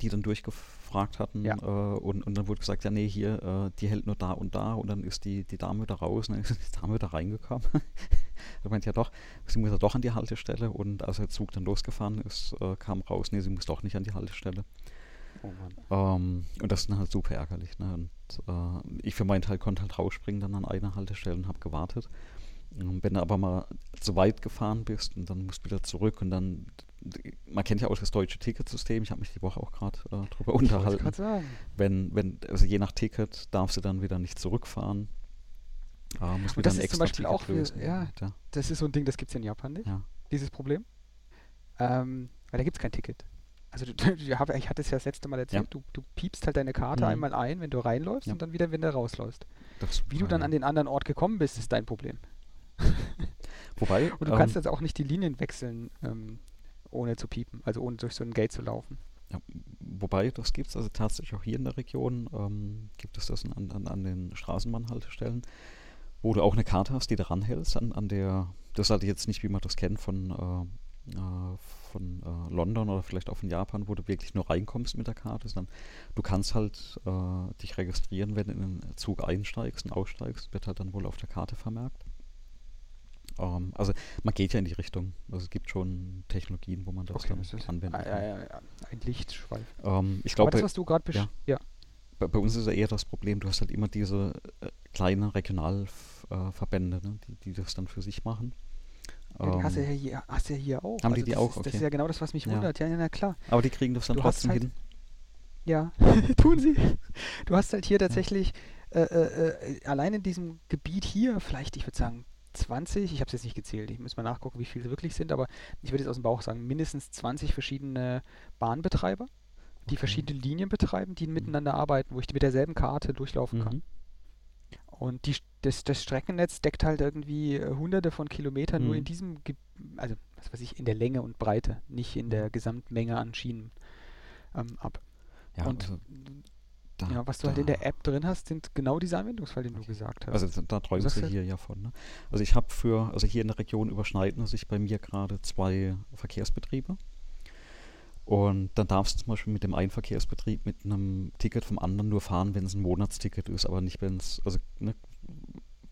die dann durchgefragt hatten. Ja. Äh, und, und dann wurde gesagt, ja, nee, hier, äh, die hält nur da und da. Und dann ist die, die Dame da raus und dann ist die Dame da reingekommen. da meinte ja doch, sie muss ja doch an die Haltestelle. Und als der Zug dann losgefahren ist, äh, kam raus, nee, sie muss doch nicht an die Haltestelle. Oh. Ähm, und das ist dann halt super ärgerlich. Ne? Und äh, ich für meinen Teil konnte halt rausspringen dann an einer Haltestelle und habe gewartet. Wenn du aber mal zu weit gefahren bist und dann musst du wieder zurück und dann, man kennt ja auch das deutsche Ticketsystem, ich habe mich die Woche auch gerade äh, drüber Ich unterhalten. sagen. Wenn, wenn, also je nach Ticket darfst du dann wieder nicht zurückfahren. Äh, musst Und das ist zum Beispiel Ticket auch für- lösen. ja. Ja. Das ist so ein Ding, das gibt es in Japan nicht, Ja. dieses Problem. Ähm, Weil da gibt es kein Ticket. Also du, du, ich hatte es ja das letzte Mal erzählt, Ja. du, du piepst halt deine Karte Mhm. einmal ein, wenn du reinläufst und dann wieder, wenn du rausläufst. Das Wie du dann an den anderen Ort gekommen bist, ist dein Problem. Wobei, Und du kannst ähm, jetzt auch nicht die Linien wechseln, ähm, ohne zu piepen, also ohne durch so ein Gate zu laufen. Ja, wobei, das gibt es also tatsächlich auch hier in der Region, ähm, gibt es das an, an, an den Straßenbahnhaltestellen, wo du auch eine Karte hast, die du ranhältst an, an der, das ist halt jetzt nicht, wie man das kennt von, äh, äh, von äh, London oder vielleicht auch von Japan, wo du wirklich nur reinkommst mit der Karte, sondern du kannst halt äh, dich registrieren, wenn du in den Zug einsteigst und aussteigst, wird halt dann wohl auf der Karte vermerkt. Ähm, also man geht ja in die Richtung. Also es gibt schon Technologien, wo man das dann das anwenden ein, kann. ein, ein Lichtschweif. Ähm, ich glaube, das, was du gerade ja. Ja. bei, bei uns ist ja eher das Problem, du hast halt immer diese äh, kleinen Regionalverbände, ne, die, die das dann für sich machen. Ja, die hast du ja Ähm, hier, hast ja hier auch. Haben die Also die das auch? Ist, Das Okay. ist ja genau das, was mich Ja. wundert. Ja, ja, na klar. aber die kriegen das dann Du trotzdem halt- hin. Ja, tun sie. Du hast halt hier tatsächlich äh, äh, äh, allein in diesem Gebiet hier, vielleicht, ich würde sagen, 20, ich habe es jetzt nicht gezählt, ich muss mal nachgucken, wie viele wirklich sind, aber ich würde jetzt aus dem Bauch sagen, mindestens 20 verschiedene Bahnbetreiber, die Okay. verschiedene Linien betreiben, die miteinander arbeiten, wo ich mit derselben Karte durchlaufen kann. Mhm. Und die, das, das Streckennetz deckt halt irgendwie äh, hunderte von Kilometern nur Mhm. in diesem, Ge also was weiß ich, in der Länge und Breite, nicht in der Gesamtmenge an Schienen ähm, ab. Ja, und also, da, ja, was du halt in da- der App drin hast, sind genau diese Anwendungsfall, den du gesagt hast. Also da- da träumen sagst sie halt- hier ja von. Ne? Also ich habe für, also hier in der Region überschneiden sich bei mir gerade zwei Verkehrsbetriebe. Und dann darfst du zum Beispiel mit dem einen Verkehrsbetrieb mit einem Ticket vom anderen nur fahren, wenn es ein Monatsticket ist, aber nicht, wenn es, also, ne,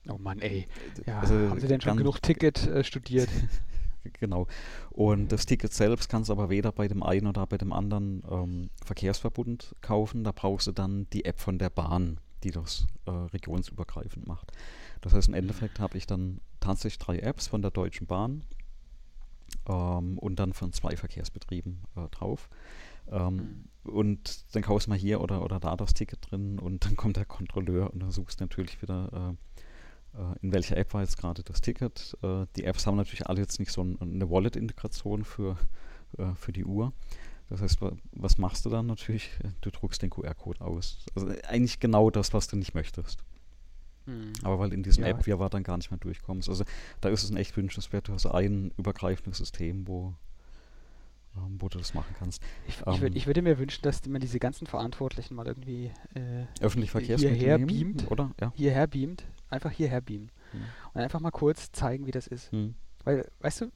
oh Mann, ey. Ja, also haben sie denn schon genug Ticket äh, studiert? Genau. Und das Ticket selbst kannst du aber weder bei dem einen oder bei dem anderen ähm, Verkehrsverbund kaufen. Da brauchst du dann die App von der Bahn, die das äh, regionsübergreifend macht. Das heißt, im Endeffekt habe ich dann tatsächlich drei Apps von der Deutschen Bahn ähm, und dann von zwei Verkehrsbetrieben äh, drauf. Ähm, Und dann kaufst du mal hier oder, oder da das Ticket drin und dann kommt der Kontrolleur und dann suchst du natürlich wieder, äh, in welcher App war jetzt gerade das Ticket. Äh, die Apps haben natürlich alle jetzt nicht so ein, eine Wallet-Integration für, äh, für die Uhr. Das heißt, wa- was machst du dann natürlich? Du druckst den QR-Code aus. Also äh, eigentlich genau das, was du nicht möchtest. Hm. Aber weil in diesem Ja. App wir dann gar nicht mehr durchkommst. Also da ist es ein echt wünschenswert, du hast ein übergreifendes System, wo, ähm, wo du das machen kannst. Ich, ich, ähm, würd, ich würde mir wünschen, dass man diese ganzen Verantwortlichen mal irgendwie äh, Öffentliche Hierher beamt. oder? Ja. hierher beamt. Einfach hierher beamen. Hm. Und einfach mal kurz zeigen, wie das ist. Hm. Weil, weißt du,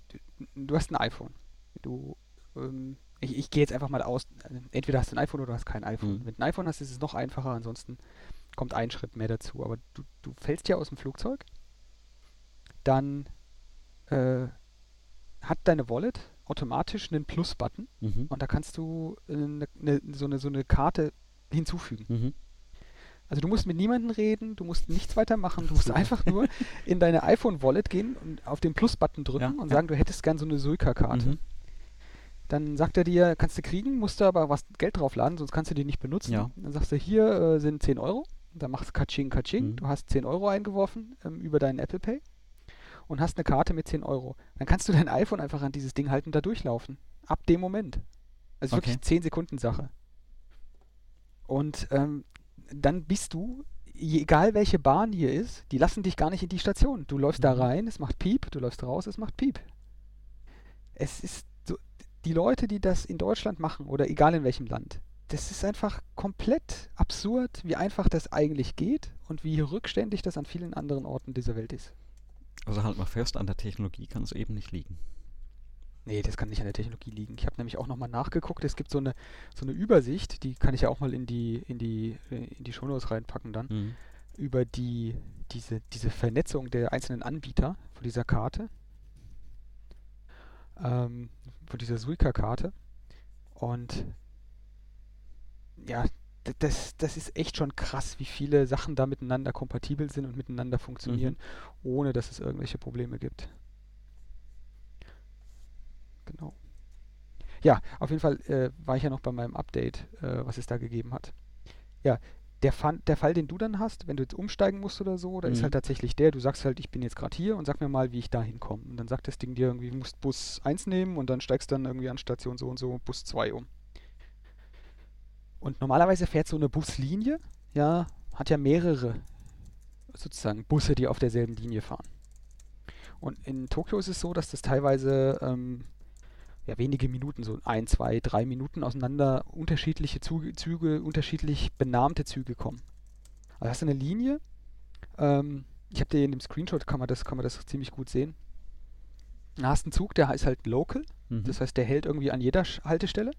du, hast ein iPhone. Du, ähm, ich, ich gehe jetzt einfach mal aus, entweder hast du ein iPhone oder du hast kein iPhone. Mhm. Mit einem iPhone hast du es noch einfacher, ansonsten kommt ein Schritt mehr dazu. Aber du, du fällst ja aus dem Flugzeug, dann äh, hat deine Wallet automatisch einen Plus-Button Mhm. und da kannst du äh, ne, ne, so, eine, so eine Karte hinzufügen. Also du musst mit niemandem reden, du musst nichts weiter machen, du musst einfach nur in deine iPhone-Wallet gehen und auf den Plus-Button drücken Ja, und ja. sagen, du hättest gern so eine Suica-Karte. Mhm. Dann sagt er dir, kannst du kriegen, musst du aber was Geld draufladen, sonst kannst du die nicht benutzen. Ja. Dann sagst du, hier äh, sind 10 Euro. Dann machst du Katsching, Katsching. Mhm. Du hast 10 Euro eingeworfen ähm, über deinen Apple Pay und hast eine Karte mit 10 Euro. Dann kannst du dein iPhone einfach an dieses Ding halten und da durchlaufen. Ab dem Moment. Also Okay. wirklich 10 Sekunden Sache. Und ähm, dann bist du, egal welche Bahn hier ist, die lassen dich gar nicht in die Station. Du läufst da Mhm. rein, es macht Piep, du läufst raus, es macht Piep. Es ist so, die Leute, die das in Deutschland machen oder egal in welchem Land, das ist einfach komplett absurd, wie einfach das eigentlich geht und wie rückständig das an vielen anderen Orten dieser Welt ist. Also halt mal fest, an der Technologie kann es eben nicht liegen. Nee, das kann nicht an der Technologie liegen. Ich habe nämlich auch nochmal nachgeguckt. Es gibt so eine, so eine Übersicht, die kann ich ja auch mal in die, in die, äh, in die Shownotes reinpacken dann, Mhm. über die, diese, diese Vernetzung der einzelnen Anbieter von dieser Karte, ähm, von dieser Suica-Karte. Und ja, das, das ist echt schon krass, wie viele Sachen da miteinander kompatibel sind und miteinander funktionieren, ohne dass es irgendwelche Probleme gibt. Genau. Ja, auf jeden Fall äh, war ich ja noch bei meinem Update, äh, was es da gegeben hat. Ja, der, Fall, der Fall, den du dann hast, wenn du jetzt umsteigen musst oder so, da ist Mhm. halt tatsächlich der, du sagst halt, ich bin jetzt gerade hier und sag mir mal, wie ich da hinkomme. Und dann sagt das Ding dir irgendwie, du musst Bus 1 nehmen und dann steigst dann irgendwie an Station so und so Bus 2 um. Und normalerweise fährt so eine Buslinie, ja, hat ja mehrere sozusagen Busse, die auf derselben Linie fahren. Und in Tokio ist es so, dass das teilweise ähm, ja, wenige Minuten, so ein, zwei, drei Minuten auseinander unterschiedliche Züge, Züge unterschiedlich benahmte Züge kommen. Also hast du eine Linie, ähm, ich habe dir in dem Screenshot, kann man, das, kann man das ziemlich gut sehen. Da hast einen Zug, der heißt halt Local, Mhm. das heißt, der hält irgendwie an jeder Sch- Haltestelle.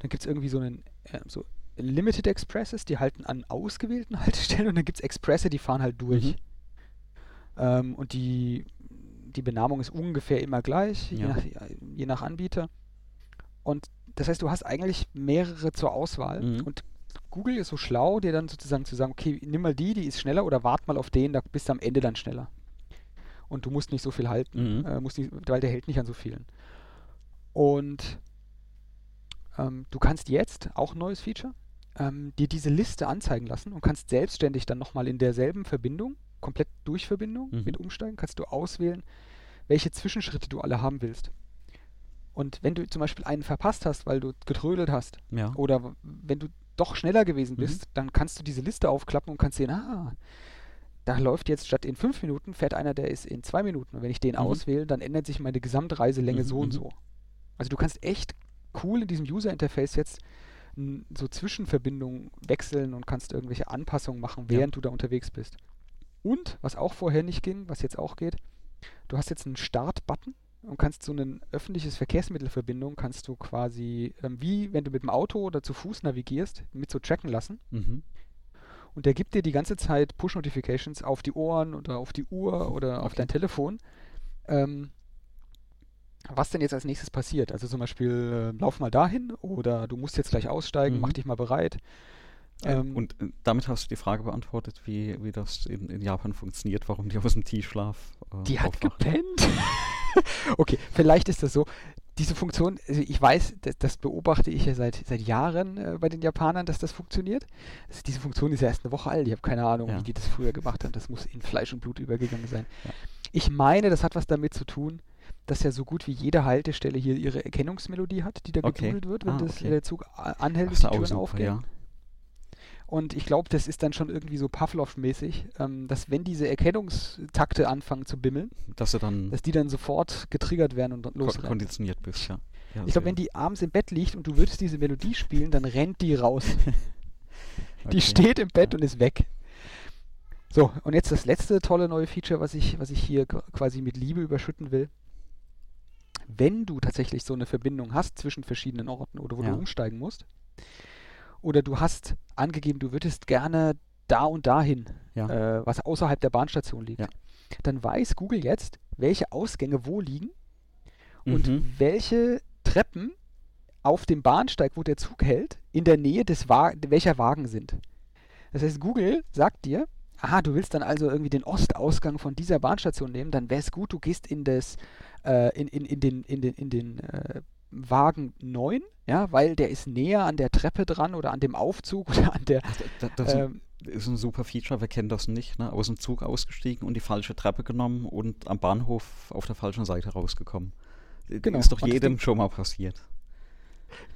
Dann gibt es irgendwie so einen äh, so Limited Expresses, die halten an ausgewählten Haltestellen und dann gibt es Expresse, die fahren halt durch. Mhm. Ähm, und die, die Benamung ist ungefähr immer gleich, je, Ja. nach, je nach Anbieter. Und das heißt, du hast eigentlich mehrere zur Auswahl. Mhm. Und Google ist so schlau, dir dann sozusagen zu sagen, okay, nimm mal die, die ist schneller oder wart mal auf den, da bist du am Ende dann schneller. Und du musst nicht so viel halten, Mhm. äh, musst nicht, weil der hält nicht an so vielen. Und ähm, du kannst jetzt, auch ein neues Feature, ähm, dir diese Liste anzeigen lassen und kannst selbstständig dann nochmal in derselben Verbindung, komplett Durchverbindung Mhm. mit Umsteigen, kannst du auswählen, welche Zwischenschritte du alle haben willst. Und wenn du zum Beispiel einen verpasst hast, weil du getrödelt hast, Ja. oder wenn du doch schneller gewesen Mhm. bist, dann kannst du diese Liste aufklappen und kannst sehen, ah, da läuft jetzt statt in fünf Minuten, fährt einer, der ist in zwei Minuten. Und wenn ich den Mhm. auswähle, dann ändert sich meine Gesamtreiselänge Mhm, so und mhm. so. Also du kannst echt cool in diesem User-Interface jetzt so Zwischenverbindungen wechseln und kannst irgendwelche Anpassungen machen, Ja. während du da unterwegs bist. Und, was auch vorher nicht ging, was jetzt auch geht, du hast jetzt einen Start-Button und kannst so ein öffentliches Verkehrsmittelverbindung kannst du quasi, ähm, wie wenn du mit dem Auto oder zu Fuß navigierst, mit so tracken lassen. Mhm. Und der gibt dir die ganze Zeit Push-Notifications auf die Ohren oder auf die Uhr oder auf Okay. dein Telefon. Ähm, was denn jetzt als nächstes passiert. Also zum Beispiel, äh, lauf mal dahin oder du musst jetzt gleich aussteigen, mach Mhm. dich mal bereit. Äh, Ähm, und äh, damit hast du die Frage beantwortet, wie, wie das in, in Japan funktioniert, warum die aus dem Tiefschlaf äh, Die hat aufwacht. gepennt. okay, vielleicht ist das so. Diese Funktion, also ich weiß, das, das beobachte ich ja seit, seit Jahren äh, bei den Japanern, dass das funktioniert. Also diese Funktion ist ja erst eine Woche alt. Ich habe keine Ahnung, Ja. wie die das früher gemacht haben. Das muss in Fleisch und Blut übergegangen sein. Ja. Ich meine, das hat was damit zu tun, dass ja so gut wie jede Haltestelle hier ihre Erkennungsmelodie hat, die da Okay. wird, wenn Ah, das, okay. wenn der Zug anhält und die Türen super, aufgehen. ja. Und ich glaube, das ist dann schon irgendwie so Pavlov-mäßig, ähm, dass wenn diese Erkennungstakte anfangen zu bimmeln, Dass du dann dass die dann sofort getriggert werden und losrennen. konditioniert bist, ja. ja Ich glaube, wenn die abends im Bett liegt und du würdest diese Melodie spielen, dann rennt die raus. Die Okay. steht im Bett und ist weg. So, und jetzt das letzte tolle neue Feature, was ich, was ich hier qu- quasi mit Liebe überschütten will. Wenn du tatsächlich so eine Verbindung hast zwischen verschiedenen Orten oder wo Ja. du umsteigen musst, oder du hast angegeben, du würdest gerne da und dahin, Ja. äh, was außerhalb der Bahnstation liegt, Ja. dann weiß Google jetzt, welche Ausgänge wo liegen und Mhm. welche Treppen auf dem Bahnsteig, wo der Zug hält, in der Nähe des Wa welcher Wagen sind. Das heißt, Google sagt dir, aha, du willst dann also irgendwie den Ostausgang von dieser Bahnstation nehmen, dann wäre es gut, du gehst in das, äh, in, in, in den, in den, in den äh, Wagen 9, ja, weil der ist näher an der Treppe dran oder an dem Aufzug oder an der, das ist ein- ähm, ist ein super Feature, wir kennen das nicht. Ne? Aus dem Zug ausgestiegen und die falsche Treppe genommen und am Bahnhof auf der falschen Seite rausgekommen. Äh, Genau. Ist doch das jedem Ding- schon mal passiert.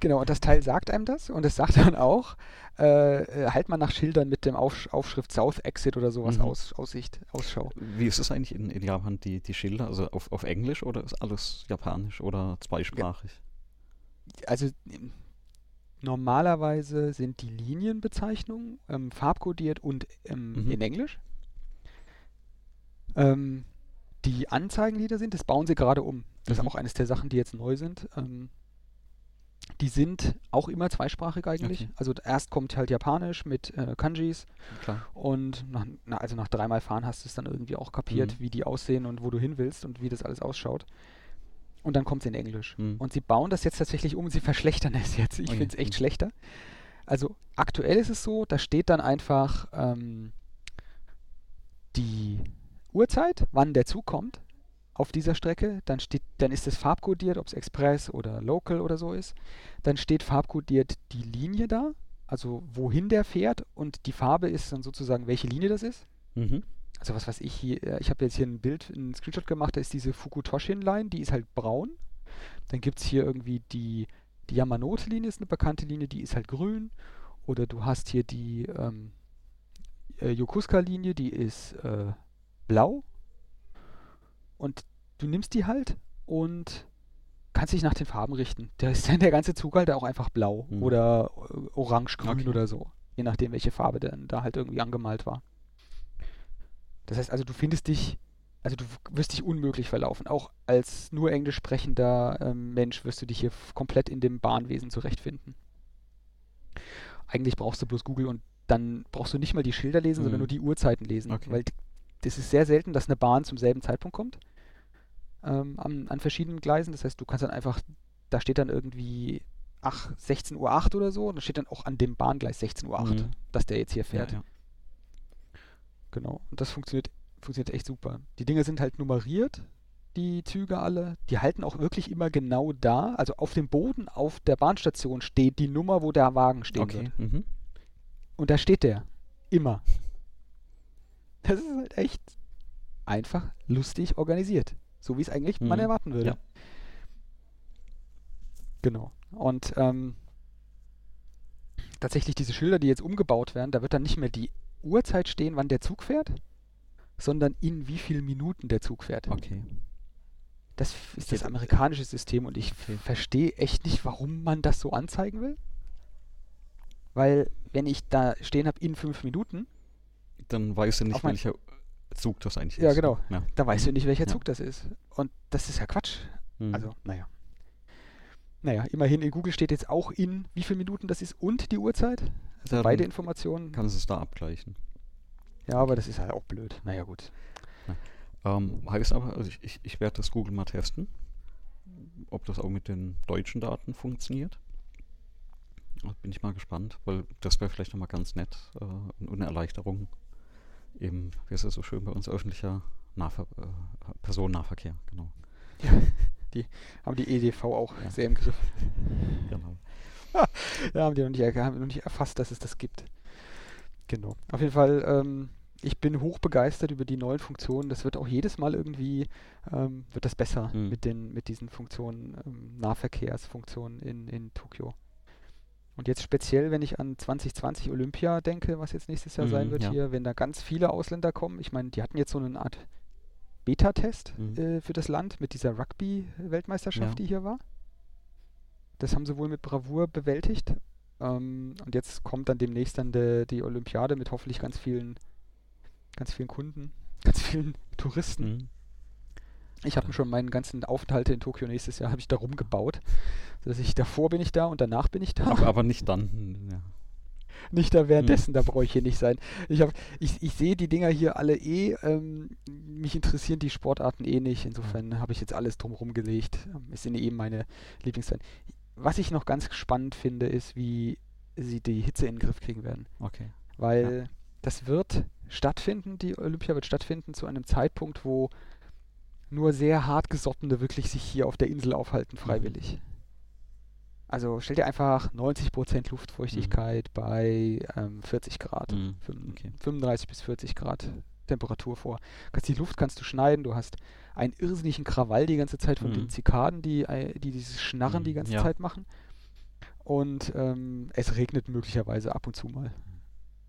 Genau, und das Teil sagt einem das und es sagt dann auch, äh, äh, halt mal nach Schildern mit dem Aufsch Aufschrift South Exit oder sowas Mhm. aus, Aussicht, Ausschau. Wie ist es eigentlich in, in Japan, die, die Schilder? Also auf, auf Englisch oder ist alles japanisch oder zweisprachig? Also ähm, normalerweise sind die Linienbezeichnungen ähm, farbkodiert und ähm, Mhm. in Englisch. Ähm, die Anzeigenlieder sind, das bauen sie gerade um. Das ist Mhm. auch eines der Sachen, die jetzt neu sind. Ähm, die sind auch immer zweisprachig eigentlich. Okay. Also erst kommt halt Japanisch mit äh, Kanjis Klar. und nach, na, also nach dreimal fahren hast du es dann irgendwie auch kapiert, Mhm. wie die aussehen und wo du hin willst und wie das alles ausschaut. Und dann kommt es in Englisch. Mhm. Und sie bauen das jetzt tatsächlich um, sie verschlechtern es jetzt. Ich Okay. finde es echt Mhm. schlechter. Also aktuell ist es so, da steht dann einfach ähm, die Uhrzeit, wann der Zug kommt auf dieser Strecke. Dann, steht, dann ist es farbkodiert, ob es Express oder Local oder so ist. Dann steht farbkodiert die Linie da. also wohin der fährt und die Farbe ist dann sozusagen, welche Linie das ist. Mhm. Also was weiß ich hier, äh, ich habe jetzt hier ein Bild, ein Screenshot gemacht, da ist diese Fukutoshin-Line, die ist halt braun. Dann gibt es hier irgendwie die, die Yamanote-Linie, ist eine bekannte Linie, die ist halt grün. Oder du hast hier die ähm, äh, Yokosuka-Linie, die ist äh, blau. Und du nimmst die halt und kannst dich nach den Farben richten. Da ist dann der ganze Zug halt auch einfach blau Mhm. oder äh, orange-grün Okay. oder so. Je nachdem, welche Farbe dann da halt irgendwie angemalt war. Das heißt also, du findest dich, also du wirst dich unmöglich verlaufen. Auch als nur englisch sprechender ähm, Mensch wirst du dich hier komplett in dem Bahnwesen zurechtfinden. Eigentlich brauchst du bloß Google und dann brauchst du nicht mal die Schilder lesen, sondern Mhm. nur die Uhrzeiten lesen. Okay. Weil das ist sehr selten, dass eine Bahn zum selben Zeitpunkt kommt. Ähm, an, an verschiedenen Gleisen. Das heißt, du kannst dann einfach, da steht dann irgendwie ach, 16.08 Uhr oder so, und da steht dann auch an dem Bahngleis 16.08 Uhr, Mhm. dass der jetzt hier fährt. Ja, ja. Genau. Und das funktioniert, funktioniert echt super. Die Dinger sind halt nummeriert, die Züge alle. Die halten auch wirklich immer genau da. Also auf dem Boden auf der Bahnstation steht die Nummer, wo der Wagen stehen Okay. wird. Mhm. Und da steht der. Immer. Das ist halt echt einfach lustig organisiert. So wie es eigentlich man Mhm. erwarten würde. Ja. Genau. Und ähm, tatsächlich diese Schilder, die jetzt umgebaut werden, da wird dann nicht mehr die Uhrzeit stehen, wann der Zug fährt, sondern in wie vielen Minuten der Zug fährt. Okay. Das ist das amerikanische System und ich Okay. verstehe echt nicht, warum man das so anzeigen will. Weil, wenn ich da stehen habe in fünf Minuten, Dann weißt du nicht, welcher Zug das eigentlich Ja, ist. genau. Ja. da weißt du nicht, welcher Ja. Zug das ist. Und das ist ja Quatsch. Mhm. Also, naja. Naja, immerhin in Google steht jetzt auch in wie viele Minuten das ist und die Uhrzeit. Also Dann beide Informationen. kannst du es da abgleichen. Ja, aber das ist halt auch blöd. Naja, gut. Ähm, heißt aber, also ich, ich, ich werde das Google mal testen, ob das auch mit den deutschen Daten funktioniert. Bin ich mal gespannt, weil das wäre vielleicht nochmal ganz nett äh, und eine Erleichterung im, wie ist das so schön bei uns, öffentlicher Nahver äh, Personennahverkehr, genau. Haben die EDV auch Ja. sehr im Griff. genau. Ja, haben die noch nicht, haben noch nicht erfasst, dass es das gibt. Genau. Auf jeden Fall, ähm, ich bin hoch begeistert über die neuen Funktionen. Das wird auch jedes Mal irgendwie, ähm, wird das besser Mhm. mit, den, mit diesen Funktionen, ähm, Nahverkehrsfunktionen in, in Tokio. Und jetzt speziell, wenn ich an 2020 Olympia denke, was jetzt nächstes Jahr sein Mhm, wird ja. hier, wenn da ganz viele Ausländer kommen. Ich meine, die hatten jetzt so eine Art Beta-Test Mhm. äh, für das Land mit dieser Rugby-Weltmeisterschaft, Ja. die hier war. Das haben sie wohl mit Bravour bewältigt. Ähm, und jetzt kommt dann demnächst dann de, die Olympiade mit hoffentlich ganz vielen, ganz vielen Kunden, ganz vielen Touristen. Mhm. Ich habe schon meinen ganzen Aufenthalte in Tokio nächstes Jahr habe ich da rumgebaut, dass ich davor bin ich da und danach bin ich da. Aber, aber nicht dann. Ja. Nicht da währenddessen, da brauche ich hier nicht sein. Ich, hab- ich, ich sehe die Dinger hier alle eh. Ähm, mich interessieren die Sportarten eh nicht. Insofern habe ich jetzt alles drumherum gelegt. Ähm, Es sind eben meine Lieblingszeiten. Was ich noch ganz spannend finde, ist, wie sie die Hitze in den Griff kriegen werden. Okay. Weil das wird stattfinden, die Olympia wird stattfinden zu einem Zeitpunkt, wo nur sehr hartgesottene wirklich sich hier auf der Insel aufhalten, freiwillig. Also stell dir einfach 90% Luftfeuchtigkeit bei ähm, 40 Grad, Mhm. fünf- Okay. 35 bis 40 Grad Temperatur vor. Die Luft kannst du schneiden, du hast einen irrsinnigen Krawall die ganze Zeit von Mhm. den Zikaden, die, äh, die dieses Schnarren die Mhm, ganze ja. Zeit machen. Und ähm, es regnet möglicherweise ab und zu mal.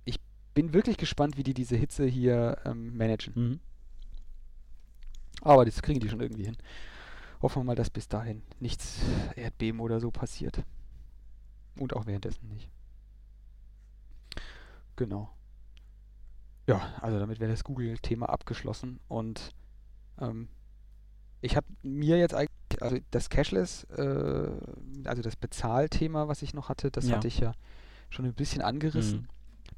Ich bin wirklich gespannt, wie die diese Hitze hier ähm, managen. Mhm. Aber das kriegen die schon irgendwie hin. Hoffen wir mal, dass bis dahin nichts Erdbeben oder so passiert. Und auch währenddessen nicht. Genau. Ja, also damit wäre das Google-Thema abgeschlossen. Und ähm, ich habe mir jetzt eigentlich, also das Cashless, äh, also das Bezahlthema, was ich noch hatte, das Ja. hatte ich ja schon ein bisschen angerissen. Mhm.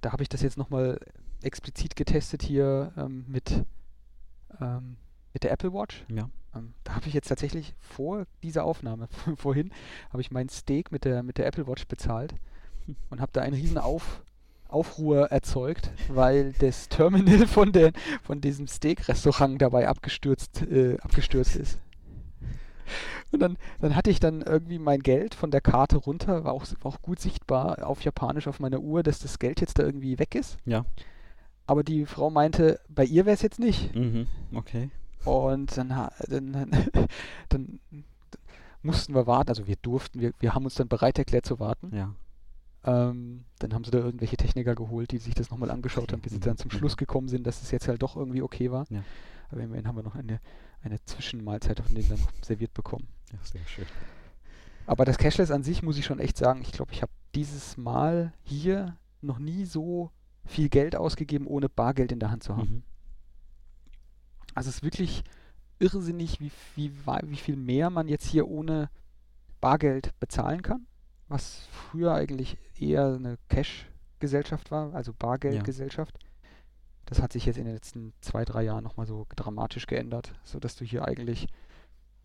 Da habe ich das jetzt nochmal explizit getestet hier ähm, mit, ähm, mit der Apple Watch. Ja. Ähm, da habe ich jetzt tatsächlich vor dieser Aufnahme, vorhin, habe ich mein Steak mit der, mit der Apple Watch bezahlt und habe da einen riesen Auf, Aufruhr erzeugt, weil das Terminal von, der, von diesem Steak-Restaurant dabei abgestürzt, äh, abgestürzt ist. Und dann, dann hatte ich dann irgendwie mein Geld von der Karte runter, war auch, war auch gut sichtbar auf Japanisch auf meiner Uhr, dass das Geld jetzt da irgendwie weg ist. Ja. Aber die Frau meinte, bei ihr wäre es jetzt nicht. Mhm. Okay. Und dann, dann, dann, dann mussten wir warten, also wir durften, wir, wir haben uns dann bereit erklärt zu warten. Ja. Ähm, dann haben sie da irgendwelche Techniker geholt, die sich das nochmal angeschaut haben, bis sie dann zum mhm. Schluss gekommen sind, dass es jetzt halt doch irgendwie okay war. Ja. Aber immerhin haben wir noch eine, eine Zwischenmahlzeit von denen dann serviert bekommen. Ja, sehr schön. Aber das Cashless an sich muss ich schon echt sagen, ich glaube, ich habe dieses Mal hier noch nie so viel Geld ausgegeben, ohne Bargeld in der Hand zu haben. Mhm. Also es ist wirklich irrsinnig, wie, wie, wie viel mehr man jetzt hier ohne Bargeld bezahlen kann, was früher eigentlich eher eine Cash-Gesellschaft war, also Bargeldgesellschaft. Das hat sich jetzt in den letzten zwei, drei Jahren nochmal so dramatisch geändert, sodass du hier eigentlich,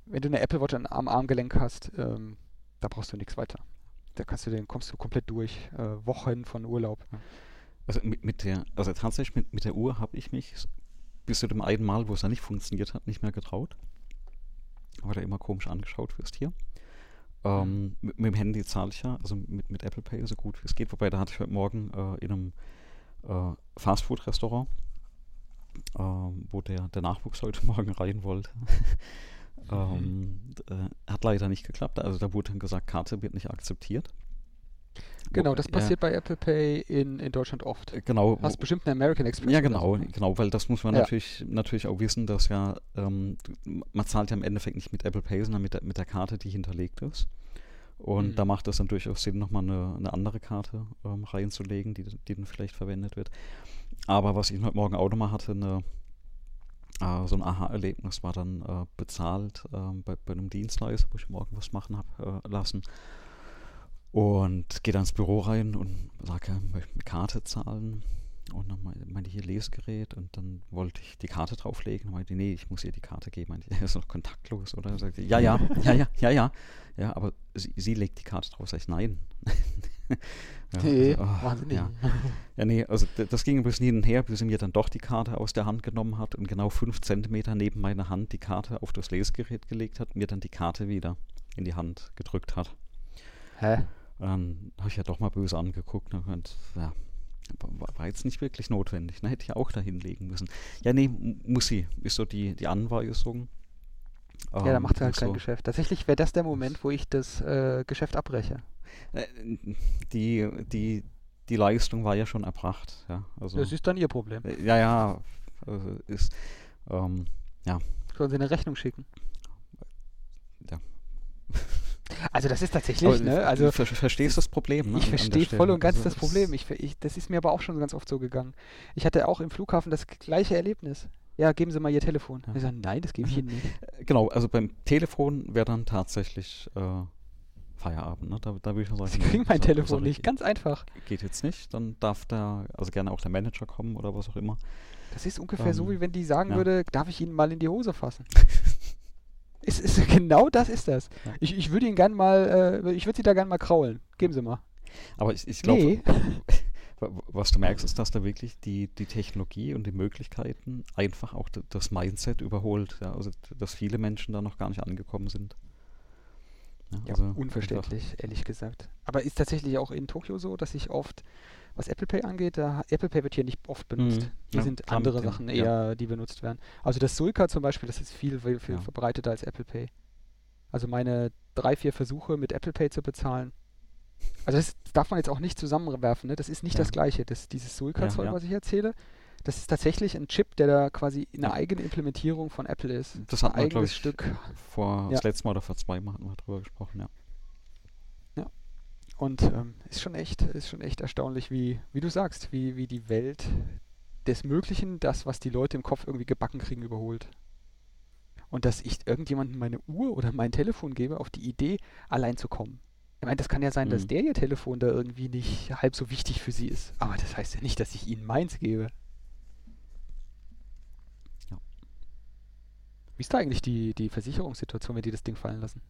wenn du eine Apple Watch am Armgelenk hast, ähm, da brauchst du nichts weiter. Da kannst du den, kommst du komplett durch, äh, Wochen von Urlaub. Also mit, mit der, also tatsächlich mit, mit der Uhr habe ich mich bis zu dem einen Mal, wo es dann nicht funktioniert hat, nicht mehr getraut. Aber da immer komisch angeschaut wirst hier. Ähm, mit, mit dem Handy zahle ich ja, also mit, mit Apple Pay so gut wie es geht. Wobei da hatte ich heute Morgen äh, in einem äh, Fastfood-Restaurant, ähm, wo der, der Nachwuchs heute Morgen rein wollte. ähm, d- äh, hat leider nicht geklappt. Also da wurde dann gesagt, Karte wird nicht akzeptiert. Genau, das ja, passiert bei Apple Pay in, in Deutschland oft. äh, Genau. Hast bestimmt einen American Express. Ja, genau, so, genau, weil das muss man Ja. natürlich, natürlich auch wissen, dass ja, ähm, man zahlt ja im Endeffekt nicht mit Apple Pay, sondern mit der, mit der Karte, die hinterlegt ist. Und Mhm. da macht es dann durchaus Sinn, nochmal eine, eine andere Karte ähm, reinzulegen, die, die dann vielleicht verwendet wird. Aber was ich heute Morgen auch nochmal hatte, eine, äh, so ein Aha-Erlebnis war dann äh, bezahlt ähm, bei, bei einem Dienstleister, wo ich morgen was machen habe äh, lassen. Und gehe dann ins Büro rein und sage, ich möchte mit Karte zahlen. Und dann mei- meinte ich hier Lesegerät und dann wollte ich die Karte drauflegen. Dann meinte ich, nee, ich muss ihr die Karte geben. Meinte ich, er ist noch kontaktlos, oder? Dann sagte, ja, ja, ja, ja, ja, ja. Ja, aber sie, sie legt die Karte drauf. Sag ich, nein. ja, Nee, also, oh, wahnsinnig. Ja. ja, nee, also das ging ein bisschen hin und her, bis sie mir dann doch die Karte aus der Hand genommen hat und genau fünf Zentimeter neben meiner Hand die Karte auf das Lesegerät gelegt hat, mir dann die Karte wieder in die Hand gedrückt hat. Hä? Und dann habe ich ja doch mal böse angeguckt und gemeint, ja, war, jetzt nicht wirklich notwendig. Ne? Hätte ich auch da hinlegen müssen. Ja, nee, muss sie, ist so die, die Anweisung. Ja, da Ähm, macht er halt und kein so. Geschäft. Tatsächlich wäre das der Moment, wo ich das äh, Geschäft abbreche. Äh, Die, die, die Leistung war ja schon erbracht. Ja, also, Das ist dann ihr Problem. äh, ja, ja, also ist, ähm, Sollen sie eine Rechnung schicken? Ja. Also das ist tatsächlich, aber ne? du Also ver verstehst das Problem. Ne, ich der verstehe voll und ganz Also das Problem. Ich, ich, das ist mir aber auch schon ganz oft so gegangen. Ich hatte auch im Flughafen das gleiche Erlebnis. Ja, geben Sie mal Ihr Telefon. Ja. Ich sage, nein, das gebe ich Ihnen nicht. Genau, also beim Telefon wäre dann tatsächlich äh, Feierabend. Ne? Da, da würde ich sagen, Sie kriegen mein so- Telefon nicht. Ganz einfach. geht jetzt nicht, dann darf da also gerne auch der Manager kommen oder was auch immer. Das ist ungefähr so, Ähm, wie wenn die sagen ja. würde, darf ich Ihnen mal in die Hose fassen? es ist, genau das ist das. Ja. Ich, ich würde Ihnen gern mal, äh, ich würde Sie da gern mal kraulen. Geben Sie mal. Aber ich, ich glaube, Nee. was du merkst, ist, dass da wirklich die, die Technologie und die Möglichkeiten einfach auch das Mindset überholt. Ja? Also, dass viele Menschen da noch gar nicht angekommen sind. Ja, Ja, also einfach- unverständlich, ehrlich gesagt. Aber ist tatsächlich auch in Tokio so, dass ich oft, was Apple Pay angeht, da, Apple Pay wird hier nicht oft benutzt. Mhm. Hier Ja, sind andere Sachen ja. eher, die benutzt werden. Also das Sulka zum Beispiel, das ist viel, viel, viel Ja. verbreiteter als Apple Pay. Also meine drei, vier Versuche mit Apple Pay zu bezahlen. Also das darf man jetzt auch nicht zusammenwerfen, ne? Das ist nicht Ja. das gleiche. Das, dieses Sulka-Zeug, Ja, ja. was ich erzähle, das ist tatsächlich ein Chip, der da quasi eine eigene Implementierung von Apple ist. Das hat ein man, eigenes ich, Stück. vor Ja. das letzte Mal oder vor zwei Mal hatten wir drüber gesprochen, ja. Und ähm, ist schon echt, ist schon echt erstaunlich, wie, wie du sagst, wie, wie die Welt des Möglichen, das, was die Leute im Kopf irgendwie gebacken kriegen, überholt. Und dass ich irgendjemandem meine Uhr oder mein Telefon gebe, auf die Idee, allein zu kommen. Ich meine, das kann ja sein, dass Mhm. der ihr Telefon da irgendwie nicht halb so wichtig für sie ist. Aber das heißt ja nicht, dass ich ihnen meins gebe. Ja. Wie ist da eigentlich die, die Versicherungssituation, wenn die das Ding fallen lassen?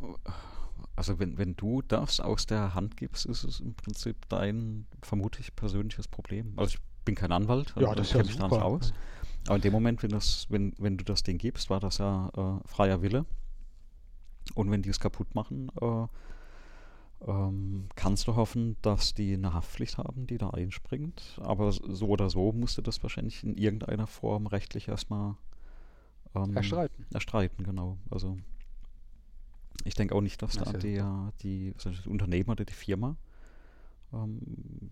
Also wenn, wenn du das aus der Hand gibst, ist es im Prinzip dein vermutlich persönliches Problem. Also ich bin kein Anwalt, Ja, und das ist kenn ja mich da nicht aus. Aber in dem Moment, wenn, das, wenn, wenn du das Ding gibst, war das ja äh, freier Wille. Und wenn die es kaputt machen, äh, ähm, kannst du hoffen, dass die eine Haftpflicht haben, die da einspringt. Aber so oder so musste das wahrscheinlich in irgendeiner Form rechtlich erstmal ähm, Erstreiten. Erstreiten, genau. Also ich denke auch nicht, dass Das da ist ja die, also das Unternehmen oder die Firma ähm,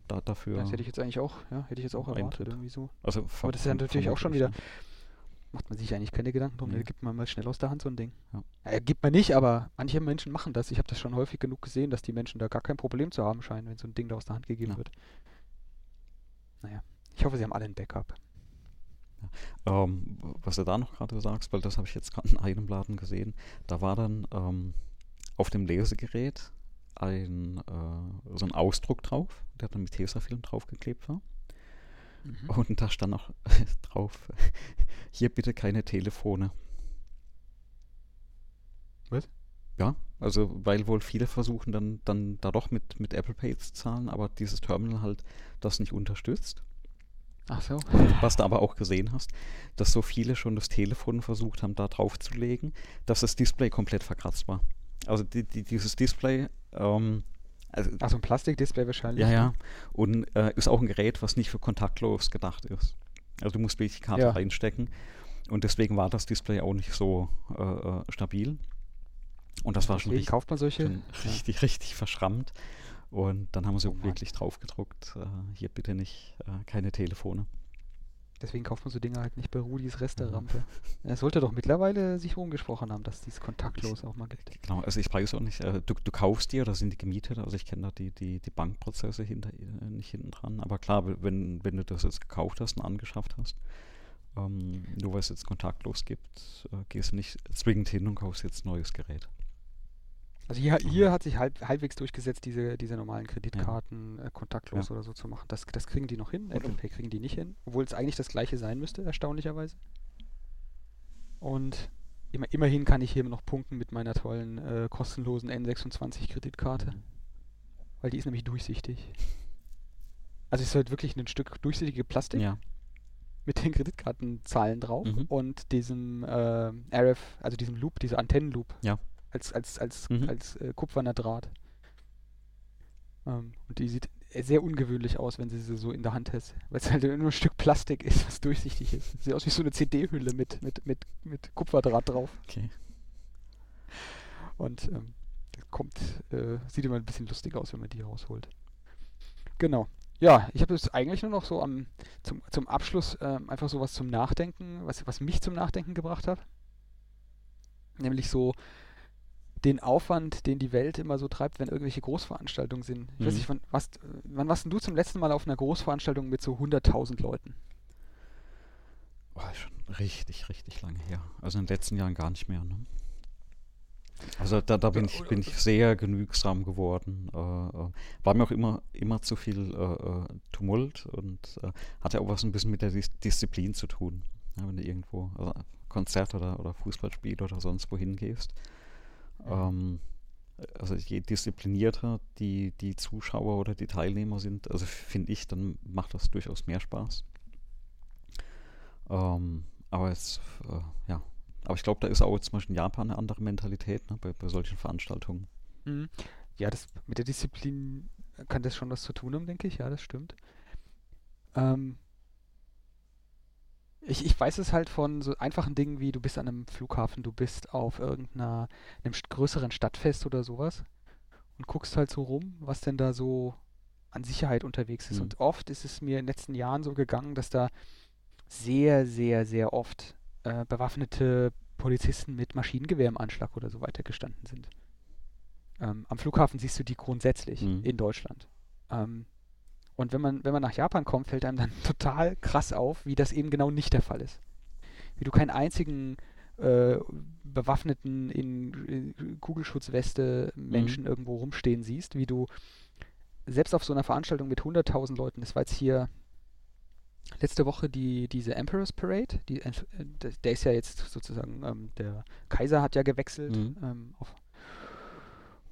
da, dafür. Das hätte ich jetzt eigentlich auch, ja, hätte ich jetzt auch erwartet, irgendwie so. also Aber das ist ja natürlich auch schon wieder, macht man sich eigentlich keine Gedanken drum, Nee. da gibt man mal schnell aus der Hand so ein Ding. Ja. Ja, gibt man nicht, aber manche Menschen machen das. Ich habe das schon häufig genug gesehen, dass die Menschen da gar kein Problem zu haben scheinen, wenn so ein Ding da aus der Hand gegeben Ja. wird. Naja, ich hoffe, sie haben alle ein Backup. Nicht. Ähm, was du da noch gerade sagst, weil das habe ich jetzt gerade in einem Laden gesehen, da war dann ähm, auf dem Lesegerät ein, äh, so ein Ausdruck drauf, der dann mit Tesafilm draufgeklebt war. Mhm. Und da stand auch drauf, hier bitte keine Telefone. Was? Ja, also weil wohl viele versuchen dann, dann da doch mit, mit Apple Pay zu zahlen, aber dieses Terminal halt das nicht unterstützt. Ach so. Was du aber auch gesehen hast, dass so viele schon das Telefon versucht haben, da drauf zu legen, dass das Display komplett verkratzt war. Also die, die, dieses Display, ähm, also, Ach, so ein Plastikdisplay wahrscheinlich. ja, ne? ja, und äh, ist auch ein Gerät, was nicht für kontaktlos gedacht ist. Also du musst wirklich die Karte Ja. reinstecken und deswegen war das Display auch nicht so äh, äh, stabil. Und das war schon richtig, kauft man solche. schon richtig, richtig verschrammt. Und dann haben sie Oh wirklich drauf gedruckt, äh, hier bitte nicht, äh, keine Telefone. Deswegen kauft man so Dinge halt nicht bei Rudis Restaurante. Er sollte doch mittlerweile sich rumgesprochen haben, dass dies kontaktlos auch mal gibt. Genau, also ich weiß auch nicht, äh, du, du kaufst die oder sind die gemietet? Also ich kenne da die, die, die Bankprozesse hinter, äh, nicht hinten dran. Aber klar, wenn, wenn du das jetzt gekauft hast und angeschafft hast, ähm, nur weil es jetzt kontaktlos gibt, äh, gehst du nicht zwingend hin und kaufst jetzt ein neues Gerät. Also hier, hier hat sich halb, halbwegs durchgesetzt, diese, diese normalen Kreditkarten äh, kontaktlos Ja. oder so zu machen. Das, das kriegen die noch hin. Apple Pay kriegen die nicht hin, obwohl es eigentlich das gleiche sein müsste, erstaunlicherweise. Und immer, immerhin kann ich hier noch punkten mit meiner tollen äh, kostenlosen N26-Kreditkarte, weil die ist nämlich durchsichtig. Also es ist halt wirklich ein Stück durchsichtige Plastik Ja, mit den Kreditkartenzahlen drauf Mhm. und diesem äh, RF, also diesem Loop, dieser Antennenloop. Ja. Als, als, als, Mhm. als äh, kupferner Draht. Ähm, und die sieht sehr ungewöhnlich aus, wenn sie sie so in der Hand hält. Weil es halt nur ein Stück Plastik ist, was durchsichtig ist. Sieht aus wie so eine CD-Hülle mit, mit, mit, mit Kupferdraht drauf. okay. Und ähm, das kommt, äh, sieht immer ein bisschen lustig aus, wenn man die rausholt. Genau. Ja, ich habe jetzt eigentlich nur noch so am, zum, zum Abschluss ähm, einfach so was zum Nachdenken, was, was mich zum Nachdenken gebracht hat. Nämlich so den Aufwand, den die Welt immer so treibt, wenn irgendwelche Großveranstaltungen sind. Ich weiß Mhm. nicht, wann, was, wann warst du zum letzten Mal auf einer Großveranstaltung mit so 100.000 Leuten? Oh, schon richtig, richtig lange her. Also in den letzten Jahren gar nicht mehr. Ne? Also da, da bin, ich, bin ich sehr genügsam geworden. Äh, äh, war mir auch immer, immer zu viel äh, äh, Tumult und äh, hatte auch was ein bisschen mit der Dis Disziplin zu tun. Ja, wenn du irgendwo also Konzert oder, oder Fußballspiel oder sonst wohin gehst. Ähm, also je disziplinierter die, die Zuschauer oder die Teilnehmer sind, also finde ich, dann macht das durchaus mehr Spaß. Ähm, aber jetzt, äh, ja. Aber ich glaube, da ist auch zum Beispiel in Japan eine andere Mentalität ne, bei, bei solchen Veranstaltungen. Mhm. Ja, das mit der Disziplin kann das schon was zu tun haben, denke ich. Ja, das stimmt. Ähm, ich, ich weiß es halt von so einfachen Dingen wie, du bist an einem Flughafen, du bist auf irgendeiner, einem größeren Stadtfest oder sowas und guckst halt so rum, was denn da so an Sicherheit unterwegs ist. Mhm. Und oft ist es mir in den letzten Jahren so gegangen, dass da sehr, sehr, sehr oft äh, bewaffnete Polizisten mit Maschinengewehr im Anschlag oder so weiter gestanden sind. Ähm, am Flughafen siehst du die grundsätzlich Mhm. in Deutschland. Ähm, und wenn man, wenn man nach Japan kommt, fällt einem dann total krass auf, wie das eben genau nicht der Fall ist. Wie du keinen einzigen äh, bewaffneten in, in Kugelschutzweste Menschen irgendwo rumstehen siehst, wie du selbst auf so einer Veranstaltung mit 100.000 Leuten, das war jetzt hier letzte Woche die, diese Emperor's Parade, die, äh, der der ist ja jetzt sozusagen, ähm, der Kaiser hat ja gewechselt Mhm. ähm, auf,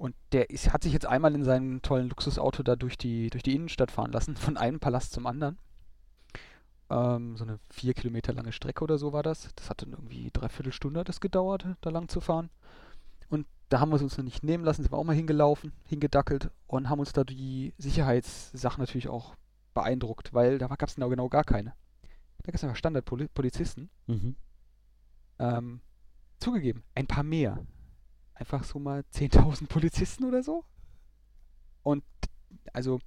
und der ist, hat sich jetzt einmal in seinem tollen Luxusauto da durch die, durch die Innenstadt fahren lassen, von einem Palast zum anderen. Ähm, so eine vier Kilometer lange Strecke oder so war das. Das hat dann irgendwie dreiviertel Stunde hat das gedauert, da lang zu fahren. Und da haben wir es uns noch nicht nehmen lassen, sind wir auch mal hingelaufen, hingedackelt und haben uns da die Sicherheitssachen natürlich auch beeindruckt, weil da gab es genau, genau gar keine. Da gab es einfach Standardpolizisten. Mhm. Ähm, zugegeben, ein paar mehr. Einfach so mal 10.000 Polizisten oder so. Und also,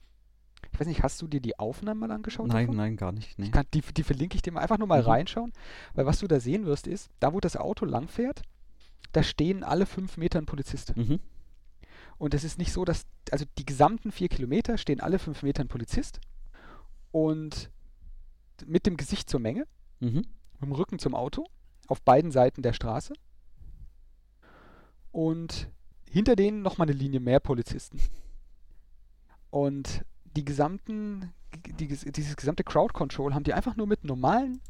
ich weiß nicht, hast du dir die Aufnahmen mal angeschaut? Nein, davon? nein, gar nicht. Nee. Kann, die, die verlinke ich dir mal. Einfach nur mal Mhm. reinschauen. Weil was du da sehen wirst, ist, da wo das Auto langfährt, da stehen alle fünf Meter ein Polizist. Mhm. Und es ist nicht so, dass, also die gesamten vier Kilometer stehen alle fünf Meter ein Polizist. Und mit dem Gesicht zur Menge, Mhm. mit dem Rücken zum Auto, auf beiden Seiten der Straße. Und hinter denen nochmal eine Linie mehr Polizisten. Und die gesamten, die, dieses gesamte Crowd Control haben die einfach nur mit normalen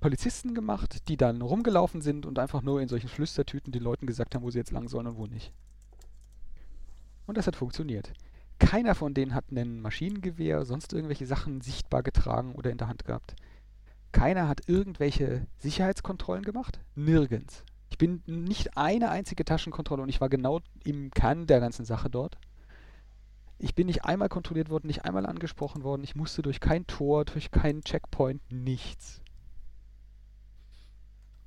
Polizisten gemacht, die dann rumgelaufen sind und einfach nur in solchen Flüstertüten den Leuten gesagt haben, wo sie jetzt lang sollen und wo nicht. Und das hat funktioniert. Keiner von denen hat ein Maschinengewehr, sonst irgendwelche Sachen sichtbar getragen oder in der Hand gehabt. Keiner hat irgendwelche Sicherheitskontrollen gemacht. Nirgends. Ich bin nicht eine einzige Taschenkontrolle und ich war genau im Kern der ganzen Sache dort. Ich bin nicht einmal kontrolliert worden, nicht einmal angesprochen worden. Ich musste durch kein Tor, durch keinen Checkpoint, nichts.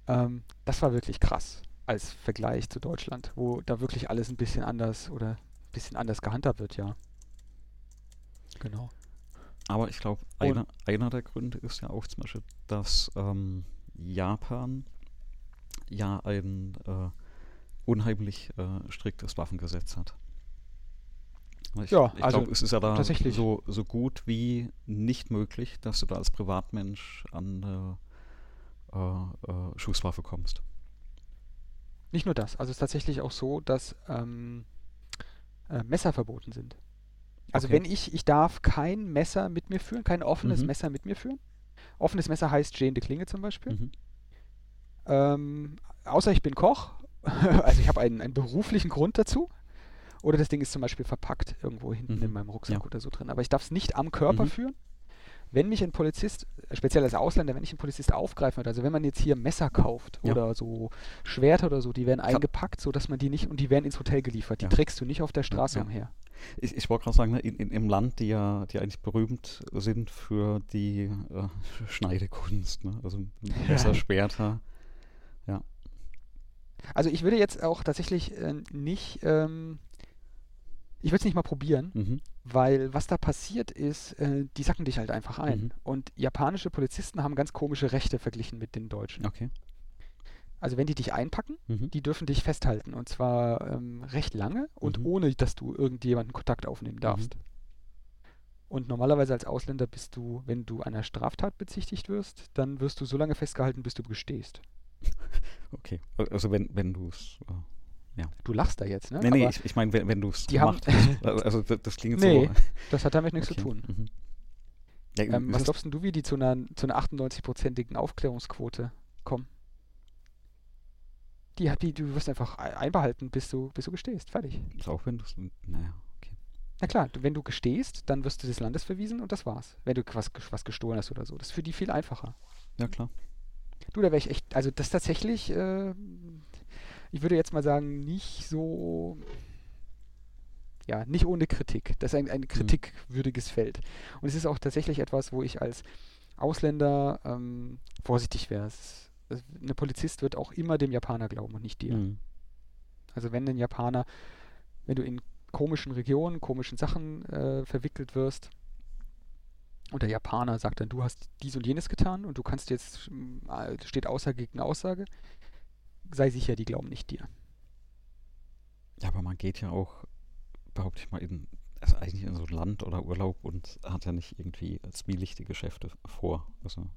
Ähm, das war wirklich krass als Vergleich zu Deutschland, wo da wirklich alles ein bisschen anders oder ein bisschen anders gehandhabt wird, ja. Genau. Aber ich glaube, einer, einer der Gründe ist ja auch zum Beispiel, dass ähm, Japan ja ein äh, unheimlich äh, striktes Waffengesetz hat. Ich, Ja, ich also glaube, es ist ja da tatsächlich. so, so gut wie nicht möglich, dass du da als Privatmensch an eine äh, äh, Schusswaffe kommst. Nicht nur das, also es ist tatsächlich auch so, dass ähm, äh, Messer verboten sind. Also Okay. wenn ich, ich darf kein Messer mit mir führen, kein offenes Mhm. Messer mit mir führen. Offenes Messer heißt stehende Klinge zum Beispiel. Mhm. Ähm, außer ich bin Koch, also ich habe einen, einen beruflichen Grund dazu. Oder das Ding ist zum Beispiel verpackt irgendwo hinten Mhm. in meinem Rucksack Ja. oder so drin. Aber ich darf es nicht am Körper Mhm. führen. Wenn mich ein Polizist, speziell als Ausländer, wenn ich einen Polizist aufgreifen würde, also wenn man jetzt hier Messer kauft Ja. oder so Schwerter oder so, die werden eingepackt, sodass man die nicht, und die werden ins Hotel geliefert. Die trägst du nicht auf der Straße umher. Ich, ich wollte gerade sagen, ne, in, in, im Land, die ja die eigentlich berühmt sind für die äh, Schneidekunst, ne? also Messer, Schwerter. Also ich würde jetzt auch tatsächlich äh, nicht, ähm, ich würde es nicht mal probieren, Mhm. Weil was da passiert ist, äh, die sacken dich halt einfach ein. Mhm. Und japanische Polizisten haben ganz komische Rechte verglichen mit den deutschen. Okay. Also wenn die dich einpacken, Mhm. die dürfen dich festhalten. Und zwar ähm, recht lange und Mhm. ohne, dass du irgendjemanden Kontakt aufnehmen darfst. Und normalerweise als Ausländer bist du, wenn du einer Straftat bezichtigt wirst, dann wirst du so lange festgehalten, bis du gestehst. Okay. Al- Also wenn, wenn du es. Äh, Du lachst da jetzt, ne? nee, nee, Aber ich, ich meine, wenn, wenn du es gemacht hast. Also das, das klingt Nee, so. das hat damit nichts okay. zu tun. Mhm. Ja, Ähm, was glaubst du, wie die zu einer, zu einer 98-prozentigen Aufklärungsquote kommen? Die, hat die, du wirst einfach ei- einbehalten, bis du, bis du gestehst. Fertig. ist auch wenn du es. Naja, okay. Na klar, du, wenn du gestehst, dann wirst du des Landes verwiesen und das war's. Wenn du was, was gestohlen hast oder so. Das ist für die viel einfacher. Ja, klar. Du, da wäre ich echt, also das tatsächlich, äh, ich würde jetzt mal sagen, nicht so, ja, nicht ohne Kritik. Das ist ein, ein kritikwürdiges Feld. Und es ist auch tatsächlich etwas, wo ich als Ausländer ähm, vorsichtig wäre. Es- es- Ein Polizist wird auch immer dem Japaner glauben und nicht dir. Mhm. Also wenn ein Japaner, wenn du in komischen Regionen, komischen Sachen äh, verwickelt wirst und der Japaner sagt dann, du hast dies und jenes getan und du kannst jetzt, mm, äh, steht Aussage gegen Aussage, sei sicher, die glauben nicht dir. Ja, aber man geht ja auch, behaupte ich mal, in, also eigentlich in so ein Land oder Urlaub und hat ja nicht irgendwie zwielichtige Geschäfte vor. Also,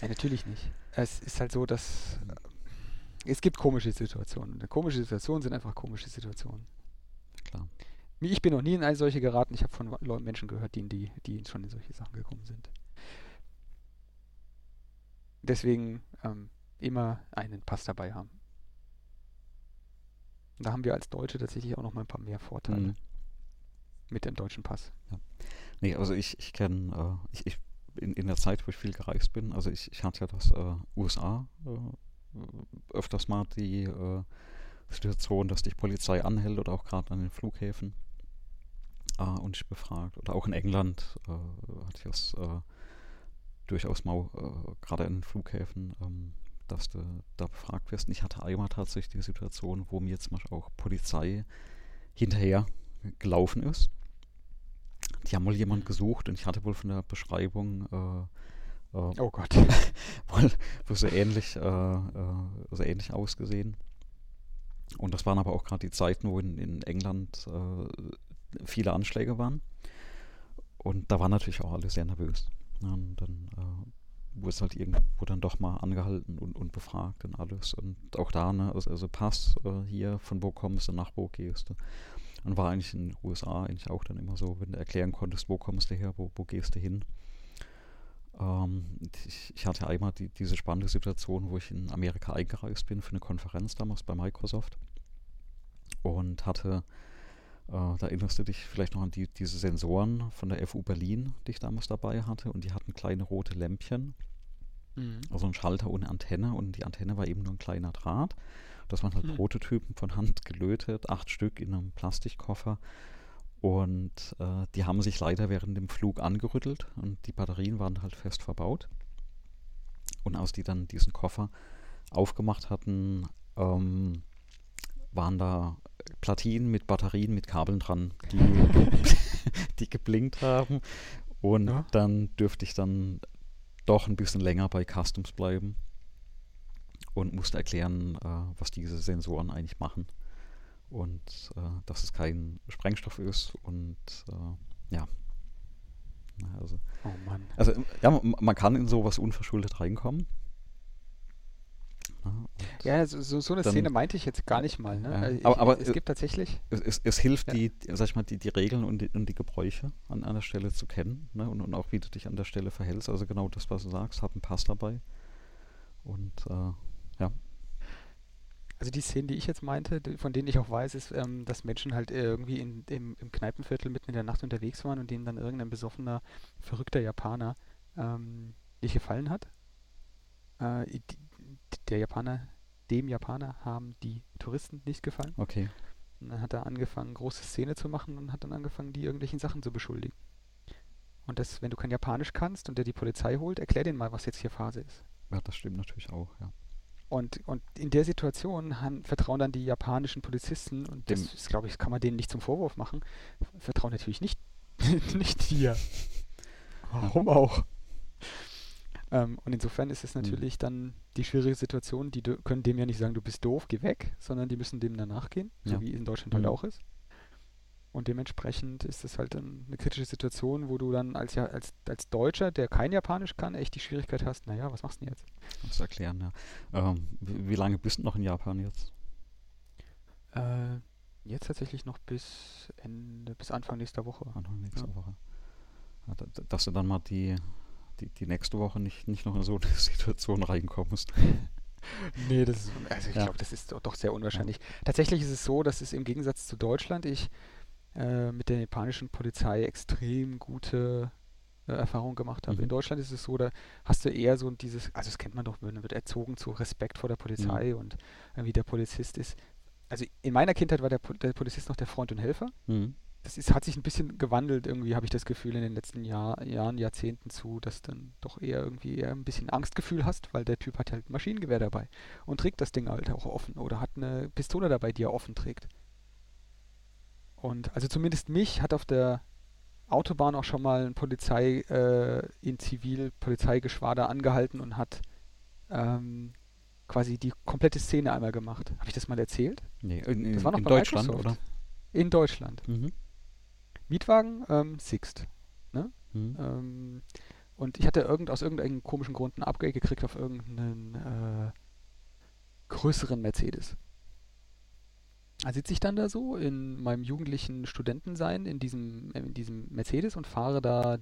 Ja, natürlich nicht. Es ist halt so, dass äh, es gibt komische Situationen. Komische Situationen sind einfach komische Situationen. klar. Ich bin noch nie in eine solche geraten. Ich habe von Menschen gehört, die, in die, die schon in solche Sachen gekommen sind. Deswegen ähm, immer einen Pass dabei haben. Und da haben wir als Deutsche tatsächlich auch noch mal ein paar mehr Vorteile Mhm. mit dem deutschen Pass. Nee, also ich, ich kenne, äh, ich, ich in, in der Zeit, wo ich viel gereist bin, also ich, ich hatte ja das äh, USA äh, öfters mal die äh, Situation, dass dich Polizei anhält oder auch gerade an den Flughäfen äh, und dich befragt. Oder auch in England äh, hatte ich das äh, durchaus mal äh, gerade an den Flughäfen, ähm, dass du da befragt wirst. Und ich hatte einmal tatsächlich die Situation, wo mir zum Beispiel auch Polizei hinterher gelaufen ist. Die haben wohl jemand gesucht und ich hatte wohl von der Beschreibung äh, Oh Gott. wohl, wohl so ähnlich, äh, äh, so ähnlich ausgesehen. Und das waren aber auch gerade die Zeiten, wo in, in England äh, viele Anschläge waren. Und da waren natürlich auch alle sehr nervös. Und dann äh, wurde es halt irgendwo dann doch mal angehalten und, und befragt und alles. Und auch da, ne, also, also Pass äh, hier, von wo kommst du, nach wo gehst du. Und war eigentlich in den USA eigentlich auch dann immer so, wenn du erklären konntest, wo kommst du her, wo, wo gehst du hin. Ähm, ich, ich, hatte einmal die, diese spannende Situation, wo ich in Amerika eingereist bin für eine Konferenz damals bei Microsoft und hatte, da erinnerst du dich vielleicht noch an die, diese Sensoren von der FU Berlin, die ich damals dabei hatte und die hatten kleine rote Lämpchen, mhm. also ein Schalter ohne Antenne und die Antenne war eben nur ein kleiner Draht. Das waren halt mhm. Prototypen von Hand gelötet, acht Stück in einem Plastikkoffer und äh, die haben sich leider während dem Flug angerüttelt und die Batterien waren halt fest verbaut. Und als die dann diesen Koffer aufgemacht hatten, ähm, waren da Platinen mit Batterien mit Kabeln dran, die, die geblinkt haben. Und ja. dann dürfte ich dann doch ein bisschen länger bei Customs bleiben und musste erklären, äh, was diese Sensoren eigentlich machen und äh, dass es kein Sprengstoff ist und äh, ja. Also, oh Mann. Also ja, man kann in sowas unverschuldet reinkommen. Ja, so, so eine dann, Szene meinte ich jetzt gar nicht mal. Ne? Ja, also ich, aber, aber, es gibt tatsächlich. Es, es, es hilft, ja. die, sag ich mal, die, die Regeln und die, und die Gebräuche an einer Stelle zu kennen ne? und, und auch wie du dich an der Stelle verhältst. Also genau das, was du sagst, hab einen Pass dabei. Und äh, ja, also die Szenen, die ich jetzt meinte, von denen ich auch weiß, ist, ähm, dass Menschen halt irgendwie in, im, im Kneipenviertel mitten in der Nacht unterwegs waren und denen dann irgendein besoffener, verrückter Japaner ähm, nicht gefallen hat. Äh, die, der Japaner, dem Japaner haben die Touristen nicht gefallen. Okay. Und dann hat er angefangen, große Szene zu machen und hat dann angefangen, die irgendwelchen Sachen zu beschuldigen. Und das, wenn du kein Japanisch kannst und der die Polizei holt, erklär denen mal, was jetzt hier Phase ist. Ja, das stimmt natürlich auch, ja. Und, und in der Situation han, vertrauen dann die japanischen Polizisten, und das ist, glaube ich, kann man denen nicht zum Vorwurf machen, vertrauen natürlich nicht, nicht dir. Warum auch? Ähm, und insofern ist es hm. natürlich mhm. dann die schwierige Situation, die können dem ja nicht sagen, du bist doof, geh weg, sondern die müssen dem danach gehen, ja. so wie in Deutschland mhm. halt hm. auch ist. Und dementsprechend ist es halt dann eine kritische Situation, wo du dann als, ja, als, als Deutscher, der kein Japanisch kann, echt die Schwierigkeit hast, naja, was machst du denn jetzt? Das erklären, ja. Ähm, wie, wie, lange bist du noch in Japan jetzt? Äh, jetzt tatsächlich noch bis Ende, bis Anfang nächster Woche. Anfang nächster ja. Woche. Ja, dass du dann mal die, die, die nächste Woche nicht, nicht noch in so eine Situation reinkommst. nee, das ist, also ich ja. glaube, das ist doch sehr unwahrscheinlich. Tatsächlich ist es so, dass es im Gegensatz zu Deutschland ich äh, mit der japanischen Polizei extrem gute äh, Erfahrungen gemacht habe. Mhm. In Deutschland ist es so, da hast du eher so dieses, also das kennt man doch, man wird erzogen zu Respekt vor der Polizei mhm. und wie der Polizist ist. Also in meiner Kindheit war der, der Polizist noch der Freund und Helfer. Mhm. Das ist, hat sich ein bisschen gewandelt, irgendwie habe ich das Gefühl in den letzten Jahr, Jahren, Jahrzehnten zu, dass dann doch eher irgendwie eher ein bisschen Angstgefühl hast, weil der Typ hat halt ein Maschinengewehr dabei und trägt das Ding halt auch offen oder hat eine Pistole dabei, die er offen trägt. Und also zumindest mich hat auf der Autobahn auch schon mal ein Polizei äh, in Zivil Polizeigeschwader angehalten und hat ähm, quasi die komplette Szene einmal gemacht. Habe ich das mal erzählt? Nee, in, das war noch in Deutschland, Microsoft. oder? In Deutschland. Mhm. Mietwagen, ähm, Sixt. Ne? Mhm. Ähm, und ich hatte irgend, aus irgendeinem komischen Grund ein Upgrade gekriegt auf irgendeinen äh, größeren Mercedes. Da sitze ich dann da so in meinem jugendlichen Studentensein in diesem, in diesem Mercedes und fahre da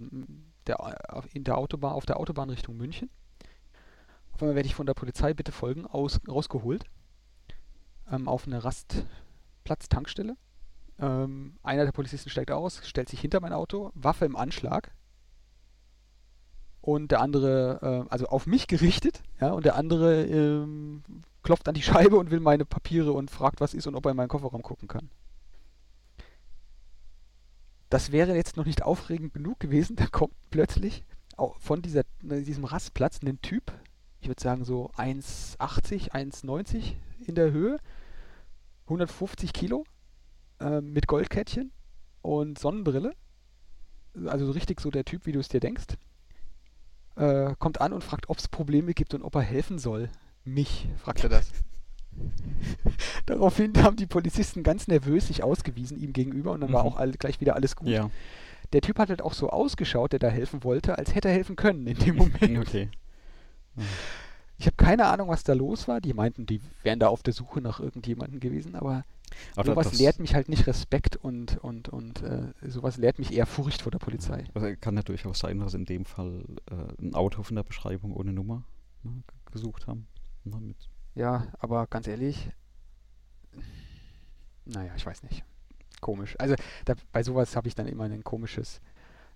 der, in der Autobahn, auf der Autobahn Richtung München. Auf einmal werde ich von der Polizei bitte folgen aus, rausgeholt ähm, auf eine Rastplatz-Tankstelle. Ähm, einer der Polizisten steigt aus, stellt sich hinter mein Auto, Waffe im Anschlag und der andere, äh, also auf mich gerichtet, ja, und der andere ähm, klopft an die Scheibe und will meine Papiere und fragt, was ist und ob er in meinen Kofferraum gucken kann. Das wäre jetzt noch nicht aufregend genug gewesen. Da kommt plötzlich von dieser, diesem Rastplatz ein Typ, ich würde sagen so 1,80, 1,90 in der Höhe, 150 Kilo, äh, mit Goldkettchen und Sonnenbrille. Also so richtig so der Typ, wie du es dir denkst. Äh, kommt an und fragt, ob es Probleme gibt und ob er helfen soll. Mich, fragt er das. Daraufhin haben die Polizisten ganz nervös sich ausgewiesen ihm gegenüber und dann mhm. war auch all, gleich wieder alles gut. Ja. Der Typ hat halt auch so ausgeschaut, der da helfen wollte, als hätte er helfen können in dem Moment. Okay. Mhm. Ich habe keine Ahnung, was da los war. Die meinten, die wären da auf der Suche nach irgendjemandem gewesen, aber, aber sowas lehrt mich halt nicht Respekt und, und, und äh, sowas lehrt mich eher Furcht vor der Polizei. Also kann ja durchaus sein, dass in dem Fall äh, ein Auto von der Beschreibung ohne Nummer ne, gesucht haben. Ne, mit ja, aber ganz ehrlich, naja, ich weiß nicht. Komisch. Also da, bei sowas habe ich dann immer ein komisches,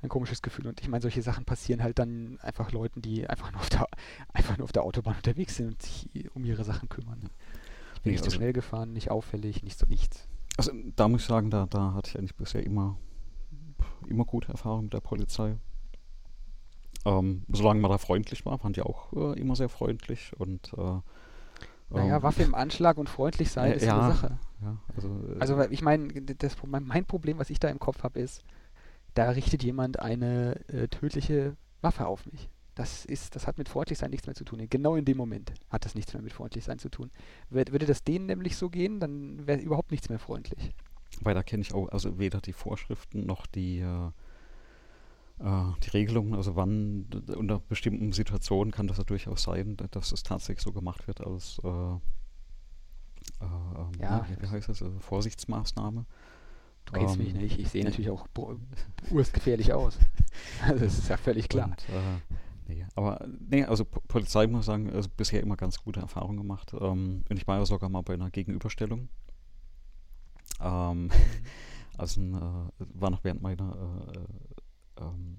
ein komisches Gefühl. Und ich meine, solche Sachen passieren halt dann einfach Leuten, die einfach nur auf der, einfach nur auf der Autobahn unterwegs sind und sich um ihre Sachen kümmern. Ich bin nee, nicht also, zu schnell gefahren, nicht auffällig, nicht so nichts. Also da muss ich sagen, da, da hatte ich eigentlich bisher immer, immer gute Erfahrungen mit der Polizei. Ähm, solange man da freundlich war, waren die auch äh, immer sehr freundlich und äh, naja, ähm, Waffe im Anschlag und freundlich sein äh, ist ja, eine Sache. Ja, also, äh, also ich meine, mein Problem, was ich da im Kopf habe, ist, da richtet jemand eine äh, tödliche Waffe auf mich. Das ist, das hat mit freundlich sein nichts mehr zu tun. Genau in dem Moment hat das nichts mehr mit freundlich sein zu tun. Würde das denen nämlich so gehen, dann wäre überhaupt nichts mehr freundlich. Weil da kenne ich auch also weder die Vorschriften noch die äh, äh, die Regelungen, also wann unter bestimmten Situationen kann das ja durchaus sein, dass es tatsächlich so gemacht wird als äh, äh, ähm, ja. wie, wie, heißt das, also Vorsichtsmaßnahme. Du kennst ähm, mich nicht, ich sehe natürlich auch urstgefährlich aus. Also das ist ja völlig klar. Und, äh, nee, aber nee, also Polizei muss ich sagen, also bisher immer ganz gute Erfahrungen gemacht. Ähm, und ich war ja sogar mal bei einer Gegenüberstellung. Ähm, mhm. also äh, war noch während meiner äh, ähm,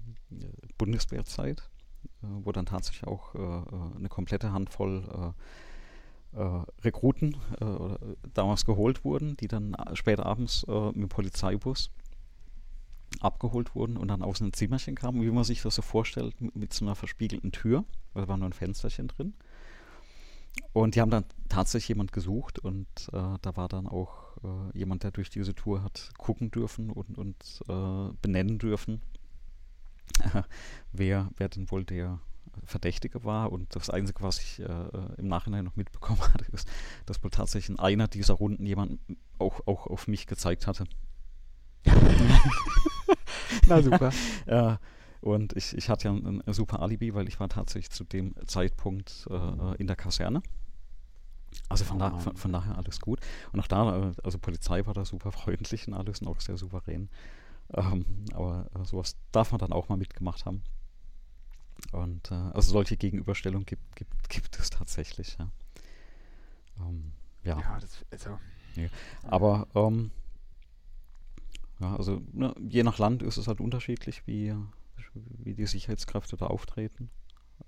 Bundeswehrzeit, äh, wo dann tatsächlich auch äh, äh eine komplette Handvoll äh, äh, Rekruten damals geholt wurden, die dann später abends mit dem Polizeibus abgeholt wurden und dann aus einem Zimmerchen kamen, wie man sich das so vorstellt, mit, so einer verspiegelten Tür. Da war nur ein Fensterchen drin. Und die haben dann tatsächlich jemand gesucht und äh, da war dann auch äh, jemand, der durch diese Tour hat gucken dürfen und, und äh, benennen dürfen, wer, wer denn wohl der Verdächtige war. Und das Einzige, was ich äh, im Nachhinein noch mitbekommen hatte, ist, dass wohl tatsächlich in einer dieser Runden jemand auch, auch auf mich gezeigt hatte. Na super. ja, und ich, ich hatte ja ein, ein, super Alibi, weil ich war tatsächlich zu dem Zeitpunkt äh, in der Kaserne. Also von, oh da, von, von, daher alles gut. Und auch da, äh, also Polizei war da super freundlich und alles und auch sehr souverän. Ähm, aber sowas darf man dann auch mal mitgemacht haben. Und äh, also solche Gegenüberstellungen gibt, gibt, gibt es tatsächlich, ja. Ähm, ja. ja das, also, ja. Aber ähm, ja, also ne, je nach Land ist es halt unterschiedlich, wie, wie die Sicherheitskräfte da auftreten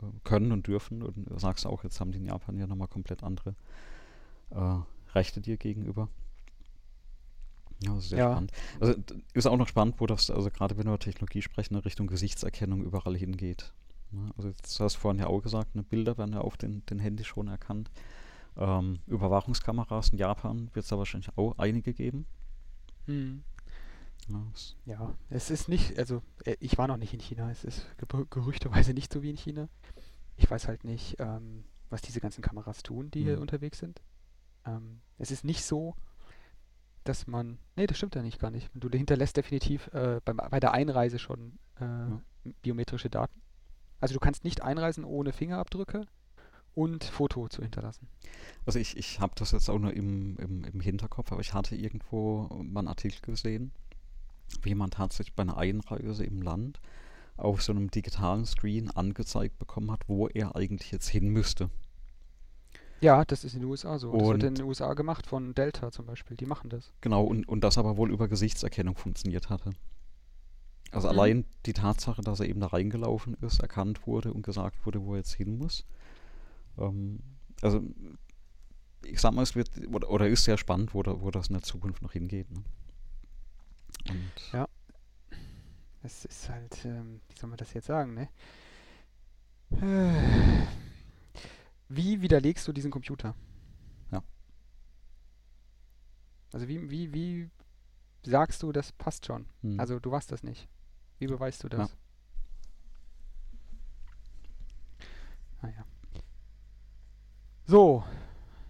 äh, können und dürfen. Und du sagst auch, jetzt haben die in Japan ja nochmal komplett andere äh, Rechte dir gegenüber. Ja, sehr ja. spannend. Also ist auch noch spannend, wo das, also gerade wenn wir über Technologie sprechen, in Richtung Gesichtserkennung überall hingeht. Ja, also jetzt hast du vorhin ja auch gesagt, ne, Bilder werden ja auf den, den Handys schon erkannt. Ähm, Überwachungskameras in Japan wird es da wahrscheinlich auch einige geben. Hm. Ja, es ist nicht, also äh, ich war noch nicht in China, es ist gerüchteweise nicht so wie in China. Ich weiß halt nicht, ähm, was diese ganzen Kameras tun, die hm. hier unterwegs sind. Ähm, es ist nicht so, dass man. Nee, das stimmt ja nicht gar nicht. Du hinterlässt definitiv äh, beim, bei der Einreise schon äh, ja. biometrische Daten. Also du kannst nicht einreisen ohne Fingerabdrücke und Foto zu hinterlassen. Also ich, ich habe das jetzt auch nur im, im, im Hinterkopf, aber ich hatte irgendwo mal einen Artikel gesehen, wie jemand tatsächlich bei einer Einreise im Land auf so einem digitalen Screen angezeigt bekommen hat, wo er eigentlich jetzt hin müsste. Ja, das ist in den USA so. Das wird in den USA gemacht von Delta zum Beispiel. Die machen das. Genau, und, und das aber wohl über Gesichtserkennung funktioniert hatte. Also Mhm. allein die Tatsache, dass er eben da reingelaufen ist, erkannt wurde und gesagt wurde, wo er jetzt hin muss. Ähm, also ich sag mal, es wird oder, oder ist sehr spannend, wo, da, wo das in der Zukunft noch hingeht. Ne? Und Ja. Es ist halt, ähm, wie soll man das jetzt sagen, ne? Wie widerlegst du diesen Computer? Ja. Also wie, wie, wie sagst du, das passt schon? hm. Also du warst das nicht. Wie beweist du das? Naja. So,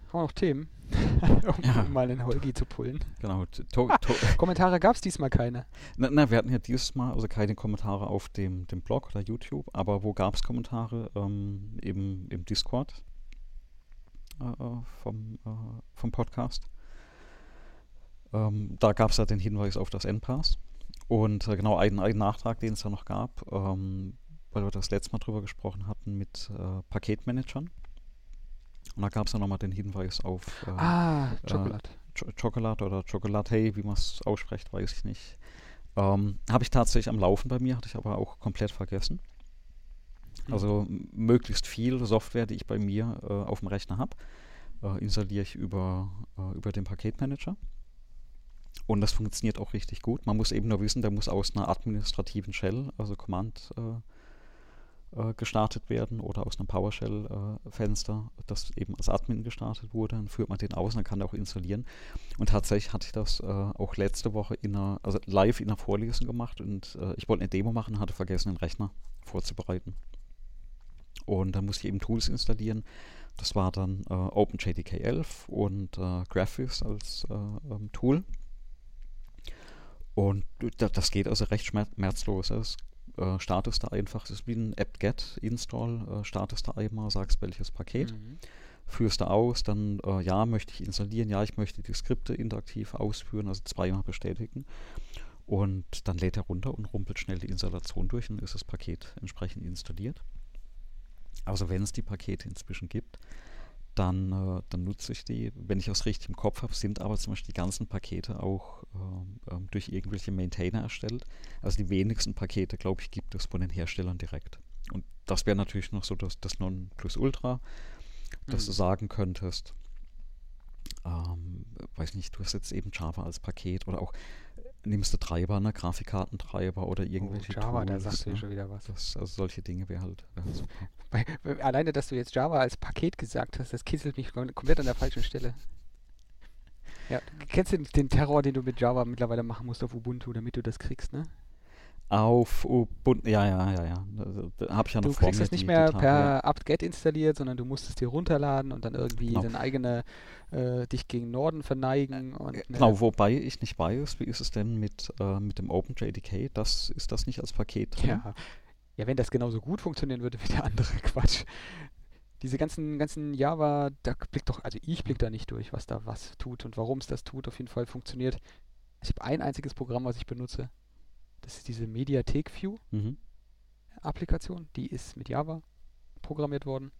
haben wir noch Themen, um, Ja. mal einen Holgi zu pullen. genau. To, to, Kommentare gab es diesmal keine. na, na, wir hatten ja dieses Mal also keine Kommentare auf dem, dem Blog oder YouTube, aber wo gab es Kommentare? Ähm, eben im Discord äh, äh, vom, äh, vom Podcast. Ähm, da gab es ja den Hinweis auf das Endpass. Und äh, genau einen, einen Nachtrag, den es da noch gab, ähm, weil wir das letzte Mal drüber gesprochen hatten mit äh, Paketmanagern. Und da gab es ja nochmal den Hinweis auf äh, Ah, äh, Chocolate. Ch Chocolate oder Chocolate, wie man es ausspricht, weiß ich nicht. Ähm, habe ich tatsächlich am Laufen bei mir, hatte ich aber auch komplett vergessen. Hm. Also möglichst viel Software, die ich bei mir äh, auf dem Rechner habe, äh, installiere ich über, äh, über den Paketmanager. Und das funktioniert auch richtig gut. Man muss eben nur wissen, der muss aus einer administrativen Shell, also Command, äh, gestartet werden oder aus einem PowerShell-Fenster, das eben als Admin gestartet wurde. Dann führt man den aus und dann kann er auch installieren. Und tatsächlich hatte ich das äh, auch letzte Woche in einer, also live in einer Vorlesung gemacht und äh, ich wollte eine Demo machen, hatte vergessen, den Rechner vorzubereiten. Und dann musste ich eben Tools installieren. Das war dann OpenJDK 11 und Graphics als äh, ähm, Tool. Und da, das geht also recht schmer- schmerzlos. Es äh, startest da einfach, das ist wie ein apt-get-install, äh, startest da einmal, sagst welches Paket, Mhm. führst da aus, dann äh, ja, möchte ich installieren, ja, ich möchte die Skripte interaktiv ausführen, also zweimal bestätigen. Und dann lädt er runter und rumpelt schnell die Installation durch und ist das Paket entsprechend installiert. Also wenn es die Pakete inzwischen gibt, dann, äh, dann nutze ich die. Wenn ich das richtig im Kopf habe, sind aber zum Beispiel die ganzen Pakete auch ähm, ähm, durch irgendwelche Maintainer erstellt. Also die wenigsten Pakete, glaube ich, gibt es von den Herstellern direkt. Und das wäre natürlich noch so das, das Nonplusultra, dass du Mhm. sagen könntest, ähm, weiß nicht, du hast jetzt eben Java als Paket oder auch nimmst du Treiber, ne, Grafikkartentreiber oder irgendwelche oh, Java, da Tools, sagst du ne? schon wieder was. Das, also solche Dinge wäre halt, wär halt alleine, dass du jetzt Java als Paket gesagt hast, das kitzelt mich kom- komplett an der falschen Stelle. Ja, kennst du den, den Terror, den du mit Java mittlerweile machen musst auf Ubuntu, damit du das kriegst, ne? Auf Ubuntu, ja, ja, ja, ja. Da, da habe ich ja noch Du kriegst es nicht mehr per apt-get installiert, sondern du musst es dir runterladen und dann irgendwie Genau. deine eigene, äh, dich gegen Norden verneigen und ne, Genau, wobei ich nicht weiß, wie ist es denn mit, äh, mit dem OpenJDK? Das, ist das nicht als Paket drin? Ja. ja, wenn das genauso gut funktionieren würde wie der andere Quatsch. Diese ganzen, ganzen Java, da blickt doch, also ich blick da nicht durch, was da was tut und warum es das tut. Auf jeden Fall funktioniert. Ich habe ein einziges Programm, was ich benutze. Das ist diese Mediatek View Mhm. Applikation. Die ist mit Java programmiert worden.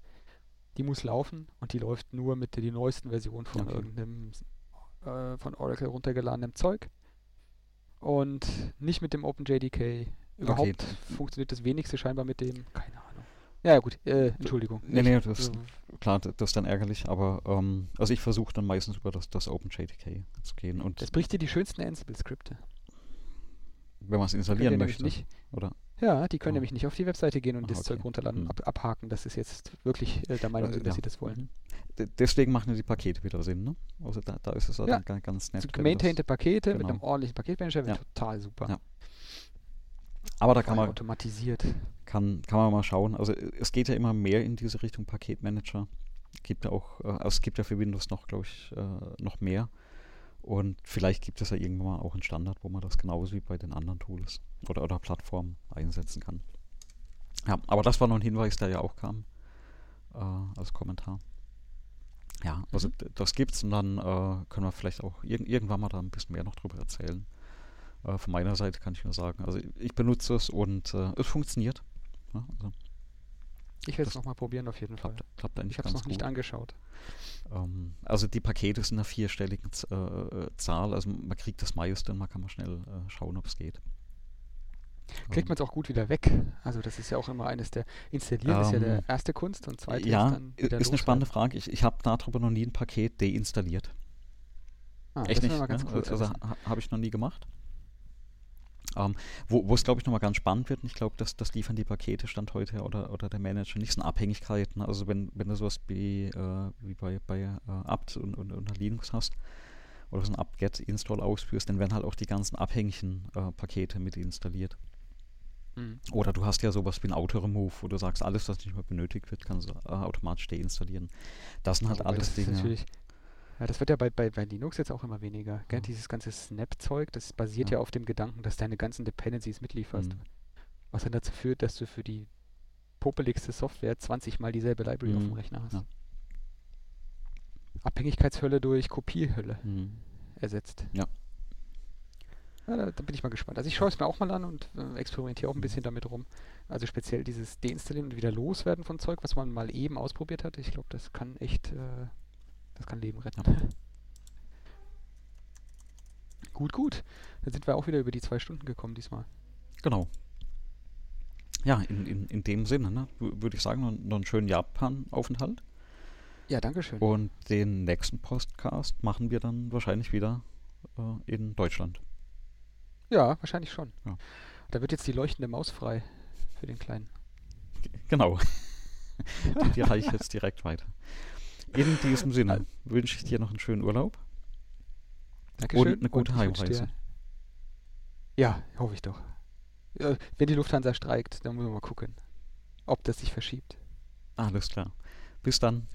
Die muss laufen und die läuft nur mit der die neuesten Versionen von Okay. irgendeinem äh, von Oracle runtergeladenem Zeug. Und nicht mit dem OpenJDK. Überhaupt d- funktioniert das wenigste scheinbar mit dem. Keine Ahnung. Ja, ja gut, äh, Entschuldigung. Nee, nee, das, äh, klar, das ist dann ärgerlich, aber ähm, also ich versuche dann meistens über das, das OpenJDK zu gehen und das bricht dir die schönsten Ansible-Skripte. Wenn man es installieren möchte, nicht. oder? Ja, die können Oh. nämlich nicht auf die Webseite gehen und Ah, das Zeug okay. runterladen und Hm. ab, abhaken. Das ist jetzt wirklich äh, der Meinung Äh, sind, dass ja. sie das wollen. Mhm. D deswegen machen ja die Pakete wieder Sinn, ne? Also da, da ist es ja, dann ga- ganz nett. So das- Pakete mit genau. einem ordentlichen Paketmanager wäre Ja. total super. Ja. Aber da kann man, automatisiert. kann, kann man mal schauen. Also äh, es geht ja immer mehr in diese Richtung Paketmanager. Gibt ja auch, äh, also es gibt ja für Windows noch, glaube ich, äh, noch mehr. Und vielleicht gibt es ja irgendwann mal auch einen Standard, wo man das genauso wie bei den anderen Tools oder, oder Plattformen einsetzen kann. Ja, aber das war noch ein Hinweis, der ja auch kam äh, als Kommentar. Ja, also Mhm. das gibt's und dann äh, können wir vielleicht auch irg irgendwann mal da ein bisschen mehr noch drüber erzählen. Äh, von meiner Seite kann ich nur sagen, also ich benutze es und äh, es funktioniert. Ja, also Ich werde es nochmal probieren auf jeden Fall. klappt, klappt eigentlich Ich habe es noch nicht gut. angeschaut. Ähm, also die Pakete sind einer vierstelligen Z äh, äh, Zahl, also man kriegt das meiste und man kann mal schnell äh, schauen, ob es geht. Kriegt man es auch gut wieder weg? Also das ist ja auch immer eines der, installieren ist ja der Ähm, erste Kunst und zweite ja, ist dann wieder ist eine spannende. Frage. Ich, ich habe darüber noch nie ein Paket deinstalliert. Ah, Echt nicht, mal ganz ne? Also habe ich noch nie gemacht. Ähm, wo, es, glaube ich, nochmal ganz spannend wird, und ich glaube, dass das liefern die Pakete Stand heute oder, oder der Manager nicht so eine Abhängigkeit. Ne? Also wenn, wenn du sowas wie, äh, wie bei, bei äh, apt und, und unter Linux hast oder so ein apt-get-install ausführst, dann werden halt auch die ganzen abhängigen äh, Pakete mit installiert. Mhm. Oder du hast ja sowas wie ein Auto-Remove, wo du sagst, alles, was nicht mehr benötigt wird, kannst du äh, automatisch deinstallieren. Das sind halt wobei alles das Dinge. Ja, das wird ja bei, bei, bei Linux jetzt auch immer weniger. Gell? Ja. Dieses ganze Snap-Zeug, das basiert Ja. ja. auf dem Gedanken, dass deine ganzen Dependencies mitlieferst. Mhm. Was dann dazu führt, dass du für die popeligste Software 20 mal dieselbe Library auf dem Mhm. Rechner hast. Ja. Abhängigkeitshölle durch Kopiehölle Mhm. ersetzt. Ja. Ja, da, da bin ich mal gespannt. Also ich schaue es mir auch mal an und äh, experimentiere auch ein bisschen damit rum. Also speziell dieses Deinstallieren und wieder loswerden von Zeug, was man mal eben ausprobiert hat. Ich glaube, das kann echt, äh, das kann Leben retten. Gut, gut. Dann sind wir auch wieder über die zwei Stunden gekommen diesmal. Genau. Ja, in, in, in dem Sinne, ne, würde ich sagen, noch, noch einen schönen Japan-Aufenthalt. Ja, danke schön. Und den nächsten Podcast machen wir dann wahrscheinlich wieder äh, in Deutschland. Ja, wahrscheinlich schon. Ja. Da wird jetzt die leuchtende Maus frei für den Kleinen. G- Genau. die, die reiche ich jetzt direkt weiter. In diesem Sinne wünsche ich dir noch einen schönen Urlaub. Dankeschön. eine gute Heimreise. Ja, hoffe ich doch. Ja, wenn die Lufthansa streikt, dann müssen wir mal gucken, ob das sich verschiebt. Alles klar. Bis dann.